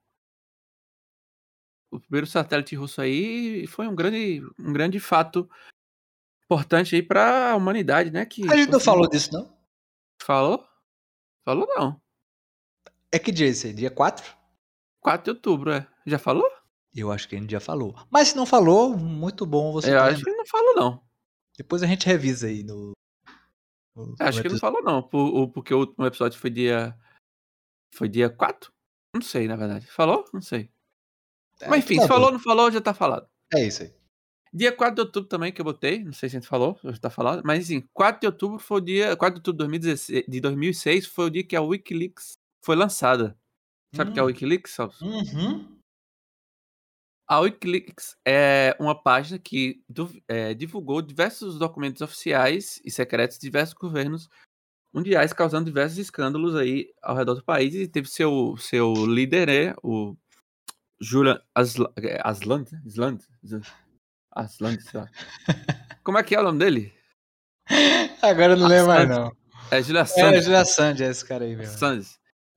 O primeiro satélite russo aí foi um grande, um grande fato importante aí para a humanidade, né? Que A gente não conseguiu- falou disso, não? Falou? Falou não. É que dia é esse aí? Dia 4? 4 de outubro, é. Já falou? Eu acho que a gente já falou. Mas se não falou, muito bom você Eu acho que ele não falou não. Depois a gente revisa aí no. no- no Acho que não falou não, por- porque o último episódio foi dia. Foi dia 4? Não sei, na verdade. Falou? Não sei. É, Mas enfim, tá se falou não falou, já tá falado. É isso aí. Dia 4 de outubro também que eu botei, não sei se a gente falou, já tá falado, mas assim, 4 de outubro foi o dia, 4 de outubro de 2016, de 2006 foi o dia que a WikiLeaks foi lançada. Sabe o que é a Hum. WikiLeaks, Salso? Uhum. A Wikileaks é uma página que é, divulgou diversos documentos oficiais e secretos de diversos governos mundiais, causando diversos escândalos aí ao redor do país. E teve seu, seu líder, né, o Julian é, Asland, Asland, Lá. Como é que é o nome dele? Agora eu não lembro mais, não. É Julian É, Assange. Julia Sandy, é esse cara aí mesmo. Assange.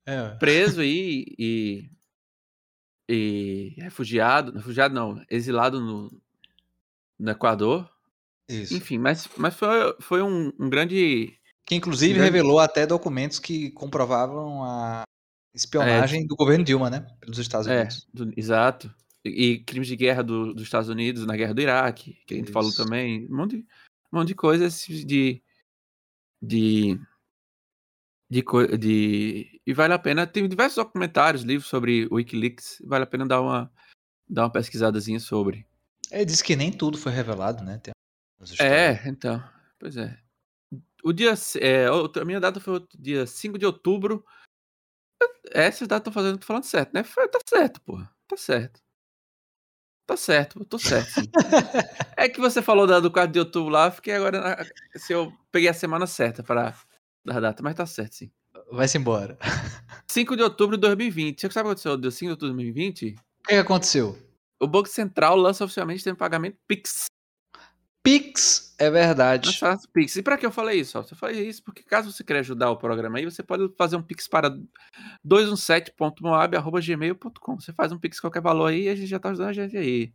É. Preso aí e, e refugiado, refugiado não, exilado no, no Equador. Isso. Enfim, mas, mas foi, foi um, um grande. Que inclusive Grande- revelou até documentos que comprovavam a espionagem do governo Dilma, né? Pelos Estados É, Unidos. do- exato. E, crimes de guerra do- dos Estados Unidos na guerra do Iraque, que a gente falou Isso. também. Um monte, de- um monte de coisas de. De. De, de. E vale a pena. Tem diversos documentários, livros sobre Wikileaks. Vale a pena dar uma, dar uma pesquisadazinha sobre. Ele disse que nem tudo foi revelado, né? É, então. Pois é. O dia. É, a minha data foi o dia 5 de outubro. Essas datas estão fazendo, tô falando certo, né? Tá certo, porra. Tá certo. Tá certo, eu tô certo, é que você falou da, do 4 de outubro lá, fiquei agora. na- Se eu peguei a semana certa para dar data, mas tá certo, sim. Vai-se embora. 5 de outubro de 2020. Você sabe o que aconteceu dia 5 de outubro de 2020? O que, que aconteceu? O Banco Central lança oficialmente tem pagamento Pix. Pix é verdade. Nós falamos Pix. E para que eu falei isso? Eu falei isso porque caso você queira ajudar o programa aí, você pode fazer um Pix para 217.moab.gmail.com. Você faz um Pix qualquer valor aí e a gente já tá ajudando a gente aí.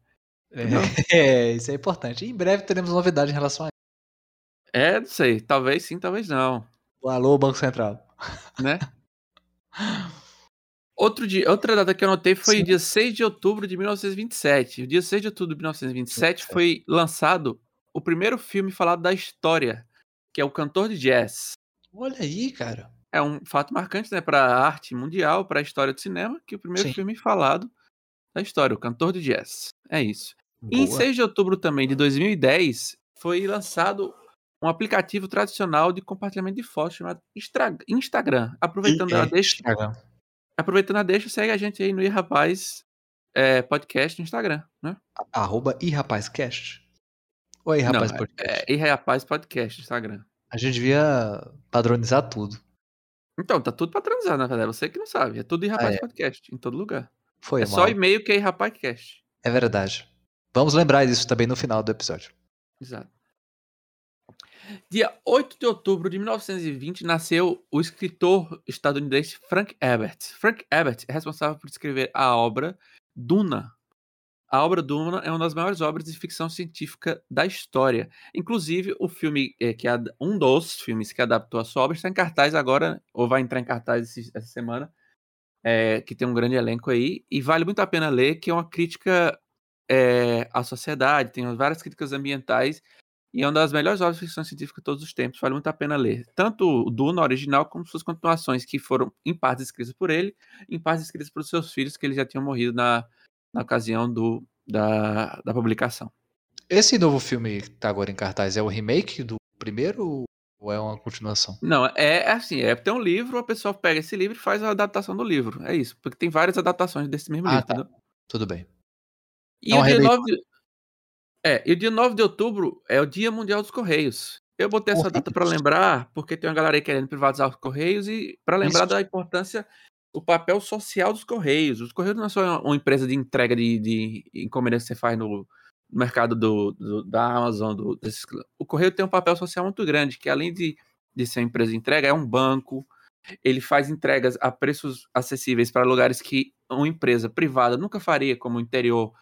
É, é, isso é importante. Em breve teremos novidade em relação a É, não sei. Talvez sim, talvez não. isso. Alô, Banco Central. Né? Outro dia, outra data que eu anotei foi Sim. dia 6 de outubro de 1927. O dia 6 de outubro de 1927 foi lançado o primeiro filme falado da história, que é O Cantor de Jazz. Olha aí, cara. É um fato marcante, né, para a arte mundial, para a história do cinema, que o primeiro Sim. filme falado da história, O Cantor de Jazz. É isso. E em Boa. 6 de outubro também de 2010 foi lançado um aplicativo tradicional de compartilhamento de fotos chamado Instagram. Aproveitando É, a deixa, Instagram. aproveitando a deixa, segue a gente aí no iRapaz é, podcast no Instagram, né? Arroba iRapazcast. Oi, rapaz, Não, podcast. é, é iRapaz podcast Instagram. A gente devia padronizar tudo. Então, tá tudo patronizado, na verdade. Você que não sabe. É tudo iRapaz é. podcast, em todo lugar. Foi é mal. só e-mail que é iRapazcast. É verdade. Vamos lembrar disso também no final do episódio. Exato. Dia 8 de outubro de 1920 nasceu o escritor estadunidense Frank Herbert. Frank Herbert é responsável por escrever a obra Duna. A obra Duna é uma das maiores obras de ficção científica da história. Inclusive, o filme, é, que um dos filmes que adaptou a sua obra, está em cartaz agora, ou vai entrar em cartaz essa semana, é, que tem um grande elenco aí, e vale muito a pena ler, que é uma crítica é, à sociedade, tem várias críticas ambientais, e é uma das melhores obras de ficção científica de todos os tempos, vale muito a pena ler. Tanto o Duna original, como suas continuações, que foram em partes escritas por ele, em partes escritas pelos seus filhos, que eles já tinham morrido na, na ocasião do, da, da publicação. Esse novo filme que tá agora em cartaz é o remake do primeiro ou é uma continuação? Não, é, é assim, é tem um livro, a pessoa pega esse livro e faz a adaptação do livro. É isso, porque tem várias adaptações desse mesmo Ah, livro, tá. Tudo bem. E É o dia remake. 9 de... É, e o dia 9 de outubro é o Dia Mundial dos Correios. Eu botei essa data para lembrar, porque tem uma galera aí querendo privatizar os Correios e para lembrar Isso. da importância, o papel social dos Correios. Os Correios não é só uma empresa de entrega de, de encomenda que você faz no mercado do, do- da Amazon. Do, desses- o Correio tem um papel social muito grande, que além de, de ser uma empresa de entrega, é um banco. Ele faz entregas a preços acessíveis para lugares que uma empresa privada nunca faria, como o interior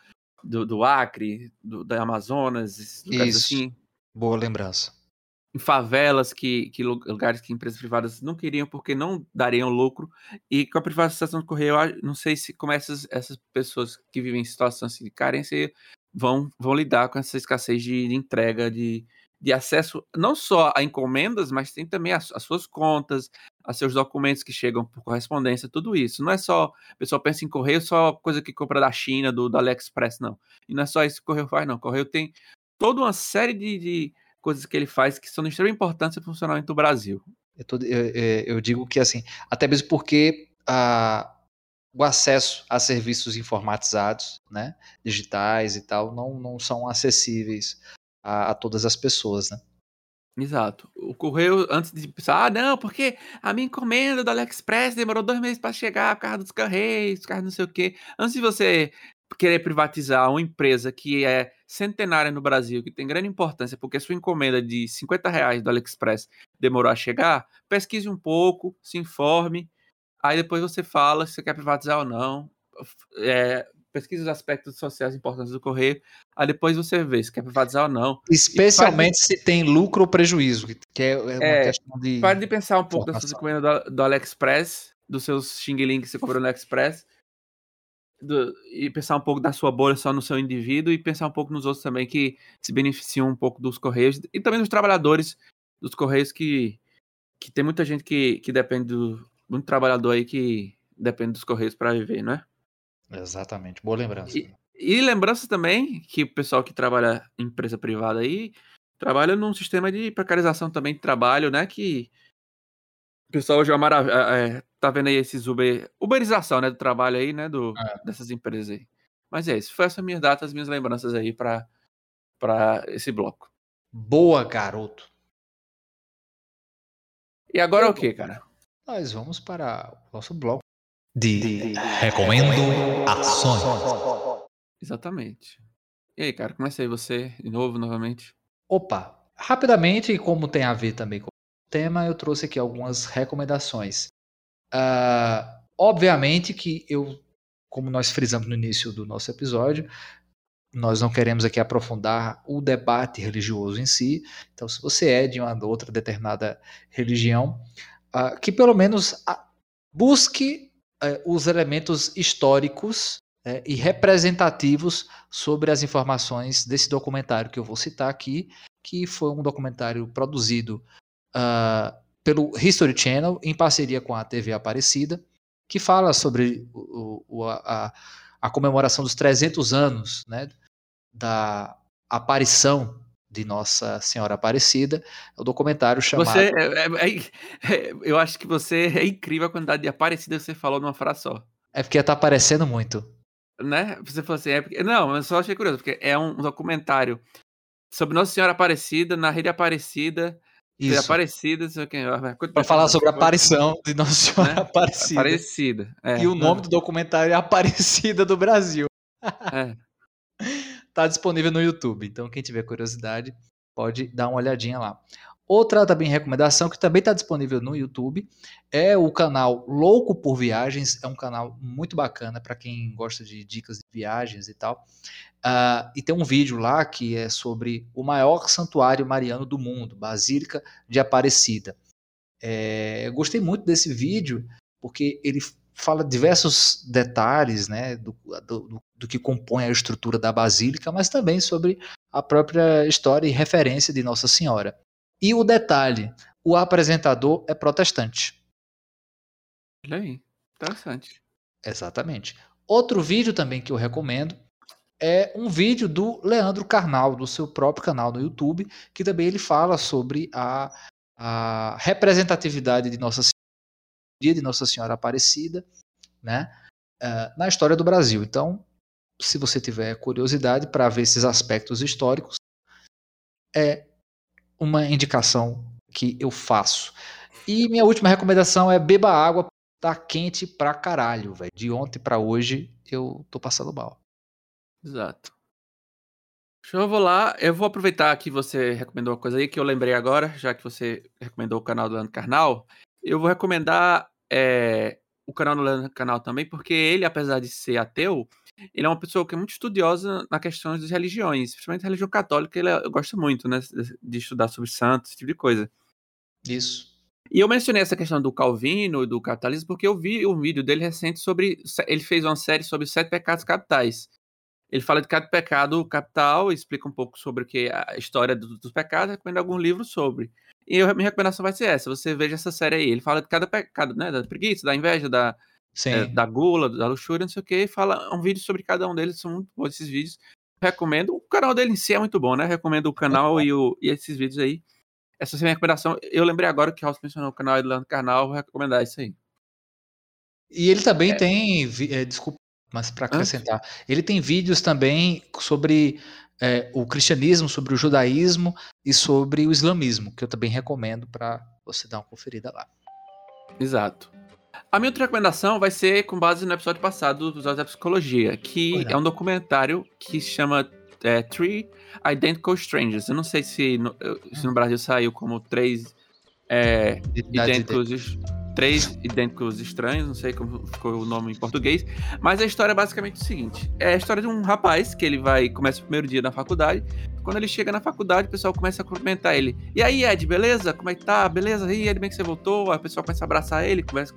do, do Acre, do, da Amazonas, Isso. assim Boa lembrança. Em favelas que, que lu- lugares que empresas privadas não queriam porque não dariam lucro. E com a privatização do correio não sei se como essas, essas pessoas que vivem em situações assim de carência vão, vão lidar com essa escassez de, de entrega de, de acesso não só a encomendas mas tem também as, as suas contas a seus documentos que chegam por correspondência tudo isso. Não é só o pessoal pensa em correio só coisa que compra da China do, do AliExpress não. E não é só isso que o correio faz não. O correio tem toda uma série de, de coisas que ele faz que são de extrema importância para o funcionamento do Brasil. Eu, tô- eu- eu- eu digo que assim, até mesmo porque ah, o acesso a serviços informatizados, né, digitais e tal, não, não são acessíveis a, a todas as pessoas, né? Exato. O correio, antes de pensar, ah, não, porque a minha encomenda do AliExpress demorou dois meses para chegar por causa dos correios, por causa não sei o quê. Antes de você querer privatizar uma empresa que é centenária no Brasil, que tem grande importância, porque sua encomenda de 50 reais do AliExpress demorou a chegar, pesquise um pouco, se informe, aí depois você fala se você quer privatizar ou não. É, pesquise os aspectos sociais importantes do correio, aí depois você vê se quer privatizar ou não. Especialmente se tem lucro ou prejuízo, que- é, é uma É, questão de. Pare de pensar um pouco das suas Informação. encomendas do, do AliExpress, dos seus Xing Ling que você comprou no AliExpress, do- e pensar um pouco da sua bolha só no seu indivíduo e pensar um pouco nos outros também que se beneficiam um pouco dos Correios e também dos trabalhadores dos Correios que, que tem muita gente que, que depende do. Muito trabalhador aí que depende dos Correios para viver, não é? Exatamente, boa lembrança. E, e lembrança também que o pessoal que trabalha em empresa privada aí trabalha num sistema de precarização também de trabalho, né? Que pessoal hoje é uma maravilha. é, tá vendo aí esses Uber. Uberização, né? Do trabalho aí, né? Do, É. Dessas empresas aí. Mas é isso. Foi essa minha data, as minhas lembranças aí pra, pra esse bloco. Boa, garoto. E agora é o que, cara? Nós vamos para o nosso bloco de Recomendo Ações. Exatamente. E aí, cara, começa aí você de novo, novamente. Opa, rapidamente, e como tem a ver também com tema, eu trouxe aqui algumas recomendações. Ah, obviamente que eu, como nós frisamos no início do nosso episódio, nós não queremos aqui aprofundar o debate religioso em si. Então, se você é de uma outra determinada religião, ah, que pelo menos ah, busque eh, os elementos históricos eh, e representativos sobre as informações desse documentário que eu vou citar aqui, que foi um documentário produzido ah, pelo History Channel em parceria com a TV Aparecida, que fala sobre o- o- a, a- comemoração dos 300 anos né, da aparição de Nossa Senhora Aparecida. É o documentário chamado. Você, é- é- é- eu acho que você é incrível a quantidade de aparecida que você falou numa frase só. É porque tá aparecendo muito. Né? Você falou assim, é porque... não, mas eu só achei curioso, porque é um documentário sobre Nossa Senhora Aparecida, na rede Aparecida, Isso. Aparecida, sei. Para falar sobre a aparição de Nossa Senhora Né? Aparecida. Aparecida. é, E o nome do documentário é Aparecida do Brasil. é. Tá disponível no YouTube. Então, quem tiver curiosidade, pode dar uma olhadinha lá. Outra também recomendação que também está disponível no YouTube é o canal Louco por Viagens. É um canal muito bacana para quem gosta de dicas de viagens e tal. Uh, e tem um vídeo lá que é sobre o maior santuário mariano do mundo, Basílica de Aparecida. É, eu gostei muito desse vídeo porque ele fala diversos detalhes né, do, do, do, que compõe a estrutura da Basílica, mas também sobre a própria história e referência de Nossa Senhora. E o detalhe: o apresentador é protestante. Olha aí, interessante. Exatamente. Outro vídeo também que eu recomendo é um vídeo do Leandro Carnal, do seu próprio canal no YouTube, que também ele fala sobre a, a representatividade de Nossa Senhora, dia de Nossa Senhora Aparecida, né, uh, na história do Brasil. Então, se você tiver curiosidade para ver esses aspectos históricos, é uma indicação que eu faço. E minha última recomendação é beba água, tá quente pra caralho, velho. De ontem para hoje eu tô passando mal. Exato. Eu vou lá, eu vou aproveitar que você recomendou uma coisa aí que eu lembrei agora, já que você recomendou o canal do Leandro Carnal. Eu vou recomendar é, o canal do Leandro Carnal também, porque ele, apesar de ser ateu, ele é uma pessoa que é muito estudiosa na questão das religiões, principalmente a religião católica, ele é, gosta muito, né, de estudar sobre santos, esse tipo de coisa. Isso. E eu mencionei essa questão do Calvino, do capitalismo, porque eu vi um vídeo dele recente sobre. Ele fez uma série sobre os sete pecados capitais. Ele fala de cada pecado capital, explica um pouco sobre o que a história dos pecados, recomenda algum livro sobre. E a minha recomendação vai ser essa: você veja essa série aí. Ele fala de cada pecado, né? Da preguiça, da inveja, da, é, da gula, da luxúria, não sei o que. Fala um vídeo sobre cada um deles, são muito bons esses vídeos. Recomendo. O canal dele em si é muito bom, né? Recomendo o canal e, o, e esses vídeos aí. Essa é a minha recomendação. Eu lembrei agora que o House mencionou o canal do Leandro Carnal, vou recomendar isso aí. E ele também é. tem. É, desculpa, mas para acrescentar, ele tem vídeos também sobre é, o cristianismo, sobre o judaísmo e sobre o islamismo, que eu também recomendo para você dar uma conferida lá. Exato. A minha outra recomendação vai ser com base no episódio passado do episódio da psicologia, que é um documentário que se chama é, Three Identical Strangers. Eu não sei se no, se no Brasil saiu como três é, idênticos, três idênticos estranhos, não sei como ficou o nome em português, mas a história é basicamente o seguinte: é a história de um rapaz que ele vai começa o primeiro dia na faculdade. Quando ele chega na faculdade, o pessoal começa a cumprimentar ele. E aí, Ed, beleza? Como é que tá? Beleza? E Ed, bem que você voltou? Aí o pessoal começa a abraçar ele, começa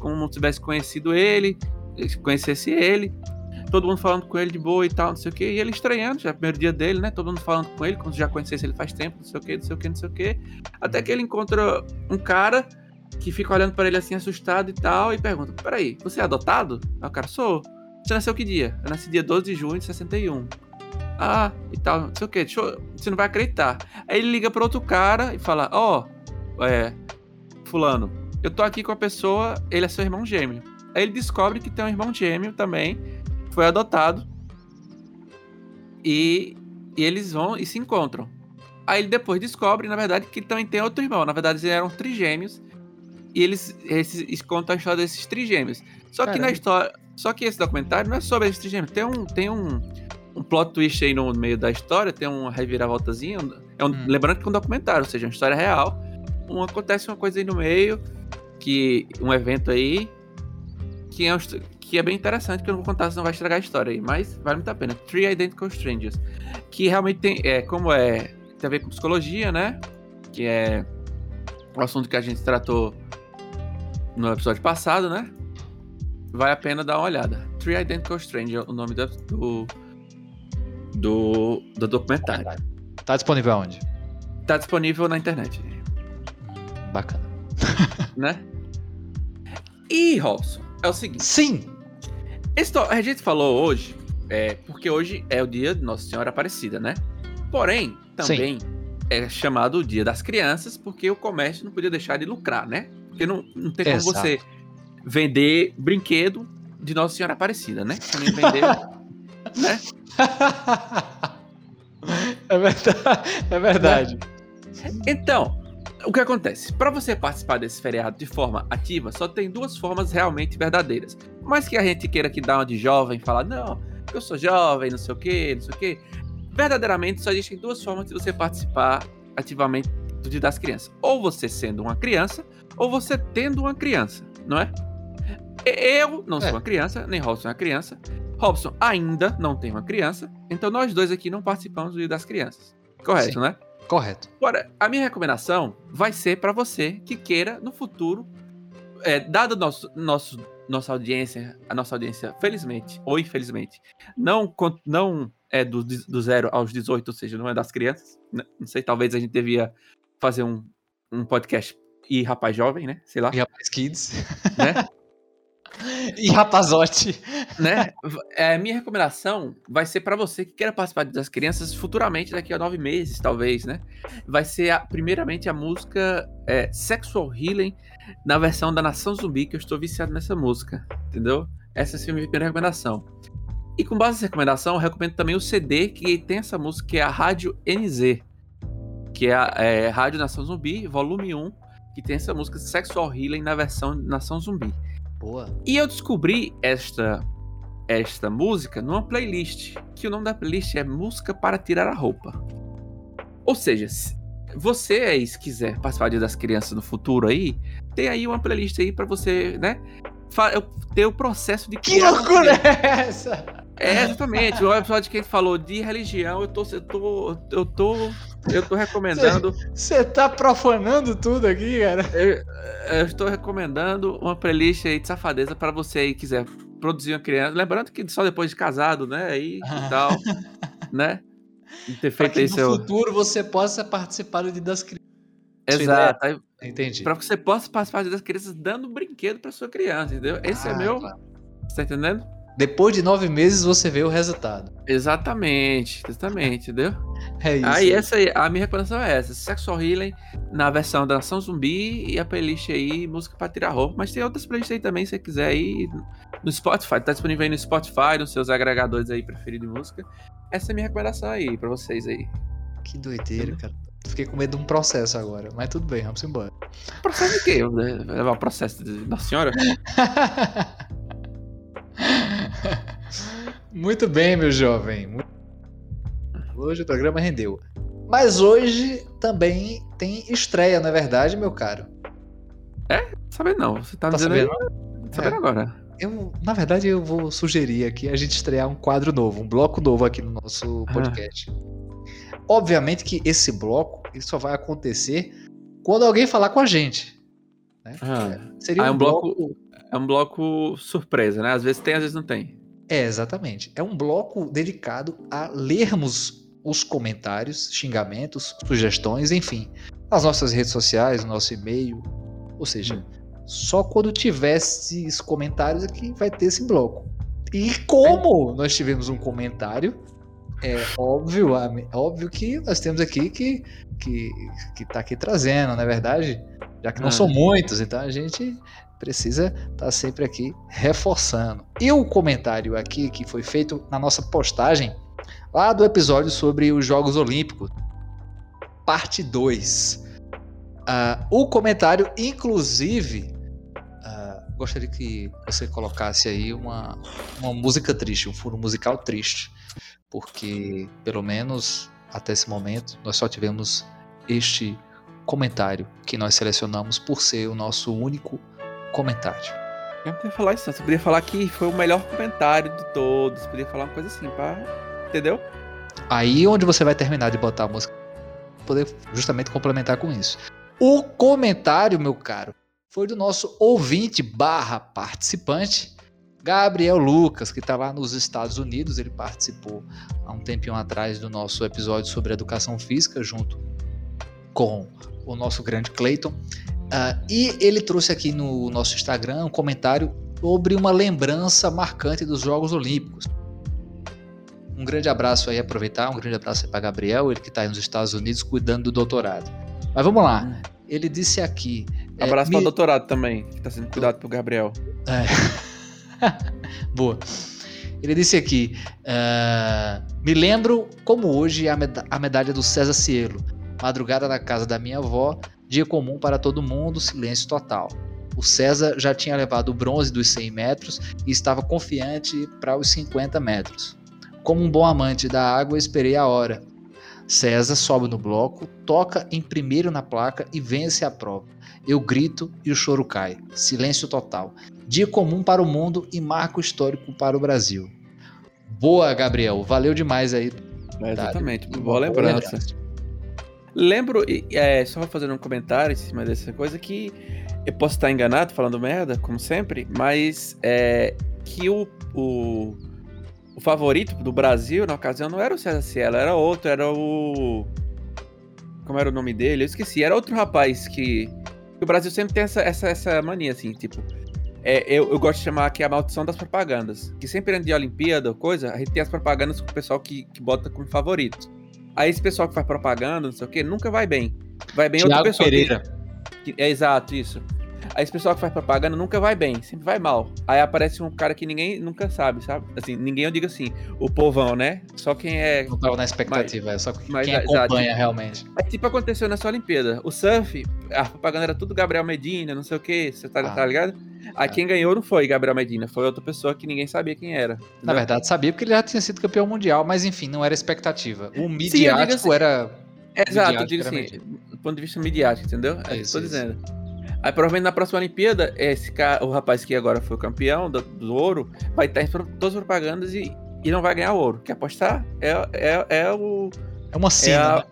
como se tivesse conhecido ele, conhecesse ele todo mundo falando com ele de boa e tal, não sei o que, e ele estranhando, já é o primeiro dia dele, né? Todo mundo falando com ele, como se já conhecesse ele faz tempo, não sei o que, não sei o que, não sei o que. Até que ele encontra um cara que fica olhando para ele assim, assustado e tal, e pergunta: Peraí, você é adotado? Aí o cara, sou. Você nasceu que dia? Eu nasci dia 12 de junho de 61. Ah, e tal, não sei o que, você não vai acreditar. Aí ele liga para outro cara e fala: Ó, oh, é. Fulano, eu tô aqui com a pessoa, ele é seu irmão gêmeo. Aí ele descobre que tem um irmão gêmeo também, foi adotado. E, e eles vão e se encontram. Aí ele depois descobre, na verdade, que também tem outro irmão. Na verdade, eles eram trigêmeos. E eles, eles contam a história desses trigêmeos. Só Caramba. que na história. Só que esse documentário não é sobre esses trigêmeos. Tem um, tem um, um plot twist aí no meio da história, tem uma reviravoltazinha. É um, hum. Lembrando que é um documentário, ou seja, uma história real. Um, acontece uma coisa aí no meio, que um evento aí, que é, um, que é bem interessante, que eu não vou contar, senão vai estragar a história aí, mas vale muito a pena. Three Identical Strangers. Que realmente tem, é, como é, tem a ver com psicologia, né? Que é o assunto que a gente tratou no episódio passado, né? Vale a pena dar uma olhada. Three Identical Strangers, o nome do, do, do, do documentário. Tá disponível aonde? Tá disponível na internet. Bacana. né? E, Robson, é o seguinte. Sim! A gente falou hoje, é, porque hoje é o dia de Nossa Senhora Aparecida, né? Porém, também Sim. é chamado o Dia das Crianças, porque o comércio não podia deixar de lucrar, né? Porque não, não tem como Exato. você vender brinquedo de Nossa Senhora Aparecida, né? Também vender, né? É verdade. É verdade. Então, o que acontece? Para você participar desse feriado de forma ativa, só tem duas formas realmente verdadeiras. Mas que a gente queira que dá uma de jovem, falar, não, eu sou jovem, não sei o que, não sei o que. Verdadeiramente só existem duas formas de você participar ativamente do Dia das Crianças. Ou você sendo uma criança, ou você tendo uma criança, não é? Eu não sou É. uma criança, nem Robson é uma criança. Robson ainda não tem uma criança, então nós dois aqui não participamos do Dia das Crianças. Correto, Sim. né? Correto. Agora, a minha recomendação vai ser para você que queira no futuro, é, dado nosso, nosso, nossa audiência, a nossa audiência, felizmente ou infelizmente, não, não é do, do zero aos 18, ou seja, não é das crianças. né? Não sei, talvez a gente devia fazer um, um podcast e rapaz jovem, né? Sei lá, E rapaz kids. né? E rapazote. né? É, minha recomendação vai ser para você que queira participar das crianças futuramente, daqui a nove meses, talvez, né? Vai ser, a- primeiramente, a música é, Sexual Healing na versão da Nação Zumbi, que eu estou viciado nessa música, entendeu? Essa é a minha primeira recomendação. E com base nessa recomendação, eu recomendo também o CD que tem essa música, que é a Rádio NZ, que é a é, Rádio Nação Zumbi, volume 1, que tem essa música Sexual Healing na versão Nação Zumbi. Boa. E eu descobri esta esta música numa playlist, que o nome da playlist é Música para Tirar a Roupa. Ou seja, se você aí, se quiser participar do Dia das Crianças no futuro aí, tem aí uma playlist aí para você, né? Ter o processo de Que loucura é essa? É, exatamente. O episódio que a gente falou de religião, eu tô, eu tô, eu tô, eu tô recomendando Você tá profanando tudo aqui, cara. Eu, eu estou recomendando uma playlist aí de safadeza para você aí que quiser produzir uma criança. Lembrando que só depois de casado, né? Aí e tal, né? E ter Pra feito que aí no seu. futuro você possa participar do Dia das Crianças. Exato. Aí, Entendi. Pra que você possa participar das crianças dando brinquedo pra sua criança, entendeu? Esse é Ah, meu. claro. Você tá entendendo? Depois de nove meses você vê o resultado. Exatamente, exatamente, entendeu? É isso. Aí essa aí, a minha recomendação é essa: Sexual Healing na versão da Nação Zumbi e a playlist aí, música pra tirar roupa. Mas tem outras playlists aí também, se você quiser aí no Spotify. Tá disponível aí no Spotify, nos seus agregadores aí preferidos de música. Essa é a minha recomendação aí pra vocês aí. Que doideira, cara. Fiquei com medo de um processo agora, mas tudo bem, vamos embora. Processo de quê? Vai levar o processo de Nossa Senhora? Muito bem, meu jovem. Hoje o programa rendeu. Mas hoje também tem estreia, não é verdade, meu caro? Sabendo não, você tá, Tá dizendo sabendo? aí? Sabendo É. agora. Eu, na verdade, eu vou sugerir aqui a gente estrear um quadro novo, um bloco novo aqui no nosso Ah. podcast. Obviamente que esse bloco ele só vai acontecer quando alguém falar com a gente. né? Ah, Seria Ah, é um um bloco- é um bloco surpresa, né? Às vezes tem, às vezes não tem. É, exatamente. É um bloco dedicado a lermos os comentários, xingamentos, sugestões, enfim, nas nossas redes sociais, no nosso e-mail. Ou seja, Hum. só quando tiver esses comentários aqui vai ter esse bloco. E como nós tivemos um comentário, é óbvio, é óbvio que nós temos aqui que, que, que tá aqui trazendo, não é verdade? Já que não Ah. são muitos, então a gente precisa estar sempre aqui reforçando. E o comentário aqui que foi feito na nossa postagem lá do episódio sobre os Jogos Olímpicos, parte 2. Ah, o comentário, inclusive, ah, gostaria que você colocasse aí uma, uma música triste, um fundo musical triste, porque pelo menos até esse momento nós só tivemos este comentário que nós selecionamos por ser o nosso único comentário. Eu não podia falar isso. Você podia falar que foi o melhor comentário de todos. Podia falar uma coisa assim, pá. Entendeu? Aí onde você vai terminar de botar a música, poder justamente complementar com isso. O comentário, meu caro, foi do nosso ouvinte barra participante, Gabriel Lucas, que está lá nos Estados Unidos. Ele participou há um tempinho atrás do nosso episódio sobre educação física, junto com o nosso grande Clayton. Ah, e ele trouxe aqui no nosso Instagram um comentário sobre uma lembrança marcante dos Jogos Olímpicos. Um grande abraço aí, aproveitar, um grande abraço aí para Gabriel, ele que está aí nos Estados Unidos cuidando do doutorado. Mas vamos lá, ele disse aqui. é, Abraço me- para o doutorado também, que tá sendo cuidado pelo Gabriel. É. Boa. Ele disse aqui: ah, Me lembro como hoje a, meda- a medalha do César Cielo. Madrugada na casa da minha avó, dia comum para todo mundo, silêncio total. O César já tinha levado o bronze dos 100 metros e estava confiante para os 50 metros. Como um bom amante da água, esperei a hora. César sobe no bloco, toca em primeiro na placa e vence a prova. Eu grito e o choro cai. Silêncio total. Dia comum para o mundo e marco histórico para o Brasil. Boa, Gabriel. Valeu demais aí. É, exatamente. Boa, boa lembrança. Lembro, é, só fazendo um comentário em cima dessa coisa, que eu posso estar enganado falando merda, como sempre, mas é, que o, o, o, favorito do Brasil na ocasião não era o César Cielo, era outro, era o. Como era o nome dele? Eu esqueci, era outro rapaz que. O Brasil sempre tem essa, essa, essa mania, assim, tipo. É, eu, eu, gosto de chamar aqui a maldição das propagandas. Que sempre antes de Olimpíada ou coisa, a gente tem as propagandas com o pessoal que, que bota como favorito. Aí esse pessoal que faz propaganda, não sei o quê, nunca vai bem. Vai bem Thiago outra pessoa. Pereira. Que, é exato, isso. Aí esse pessoal que faz propaganda nunca vai bem, sempre vai mal. Aí aparece um cara que ninguém nunca sabe, sabe? Assim, ninguém eu digo assim, o povão, né? Só quem é. Não tava na expectativa, mas, é só quem mas, acompanha exato. realmente. Aí tipo aconteceu nessa Olimpíada. O surf, a propaganda era tudo Gabriel Medina, não sei o que, você tá, ah, tá ligado? Aí é. quem ganhou não foi Gabriel Medina, foi outra pessoa que ninguém sabia quem era. Entendeu? Na verdade, sabia porque ele já tinha sido campeão mundial, mas enfim, não era expectativa. O midiático Sim, assim, era. Exato, eu digo assim, do ponto de vista midiático, entendeu? É, é isso que eu tô dizendo. Aí provavelmente na próxima Olimpíada, esse cara, o rapaz que agora foi o campeão do, do ouro vai estar em todas as propagandas e, e não vai ganhar ouro. Quer apostar? É, é, é o. É uma cena. É a, né?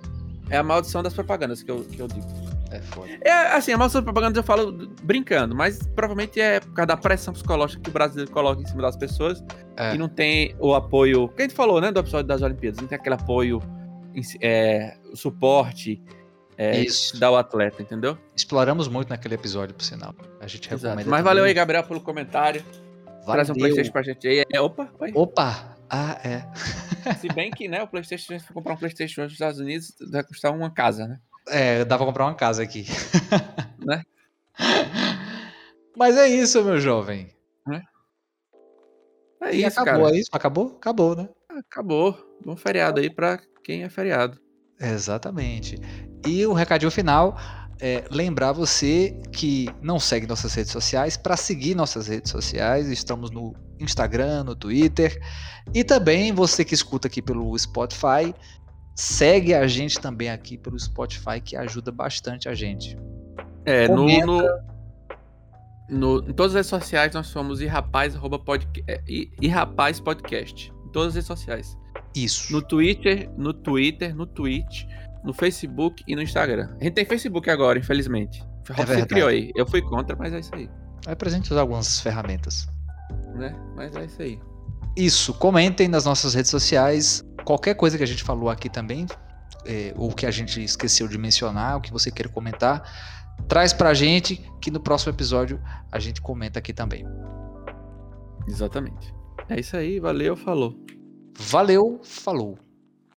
é a maldição das propagandas que eu, que eu digo. É foda. É assim, a maldição das propagandas eu falo brincando, mas provavelmente é por causa da pressão psicológica que o brasileiro coloca em cima das pessoas é. e não tem o apoio. Que a gente falou, né, do episódio das Olimpíadas, não tem aquele apoio, é, suporte é, Isso. dá o atleta, entendeu? Exploramos muito naquele episódio, por sinal. A gente recomenda. Exato. Mas valeu aí, Gabriel, pelo comentário. Valeu. Traz um Playstation pra gente aí. É, opa, vai. Opa! Ah, é. Se bem que, né, o Playstation, se for comprar um Playstation nos Estados Unidos, vai custar uma casa, né? É, dá pra comprar uma casa aqui. né? Mas é isso, meu jovem. É, é isso, acabou, cara. É isso? Acabou? Acabou, né? Acabou. Bom feriado aí pra quem é feriado. Exatamente. E o recadinho final é lembrar você que não segue nossas redes sociais para seguir nossas redes sociais. Estamos no Instagram, no Twitter e também você que escuta aqui pelo Spotify, segue a gente também aqui pelo Spotify que ajuda bastante a gente. É, no, no, no, em todas as redes sociais nós somos irrapaz, podcast, é, irrapaz podcast. Em todas as redes sociais. Isso. No Twitter, no Twitter, no Twitch, no Facebook e no Instagram. A gente tem Facebook agora, infelizmente. É Você criou aí. Eu fui contra, mas é isso aí. É pra gente usar algumas ferramentas. Né? Mas é isso aí. Isso, comentem nas nossas redes sociais. Qualquer coisa que a gente falou aqui também, é, ou que a gente esqueceu de mencionar, o que você queira comentar, traz pra gente que no próximo episódio a gente comenta aqui também. Exatamente. É isso aí, valeu, falou. Valeu, falou.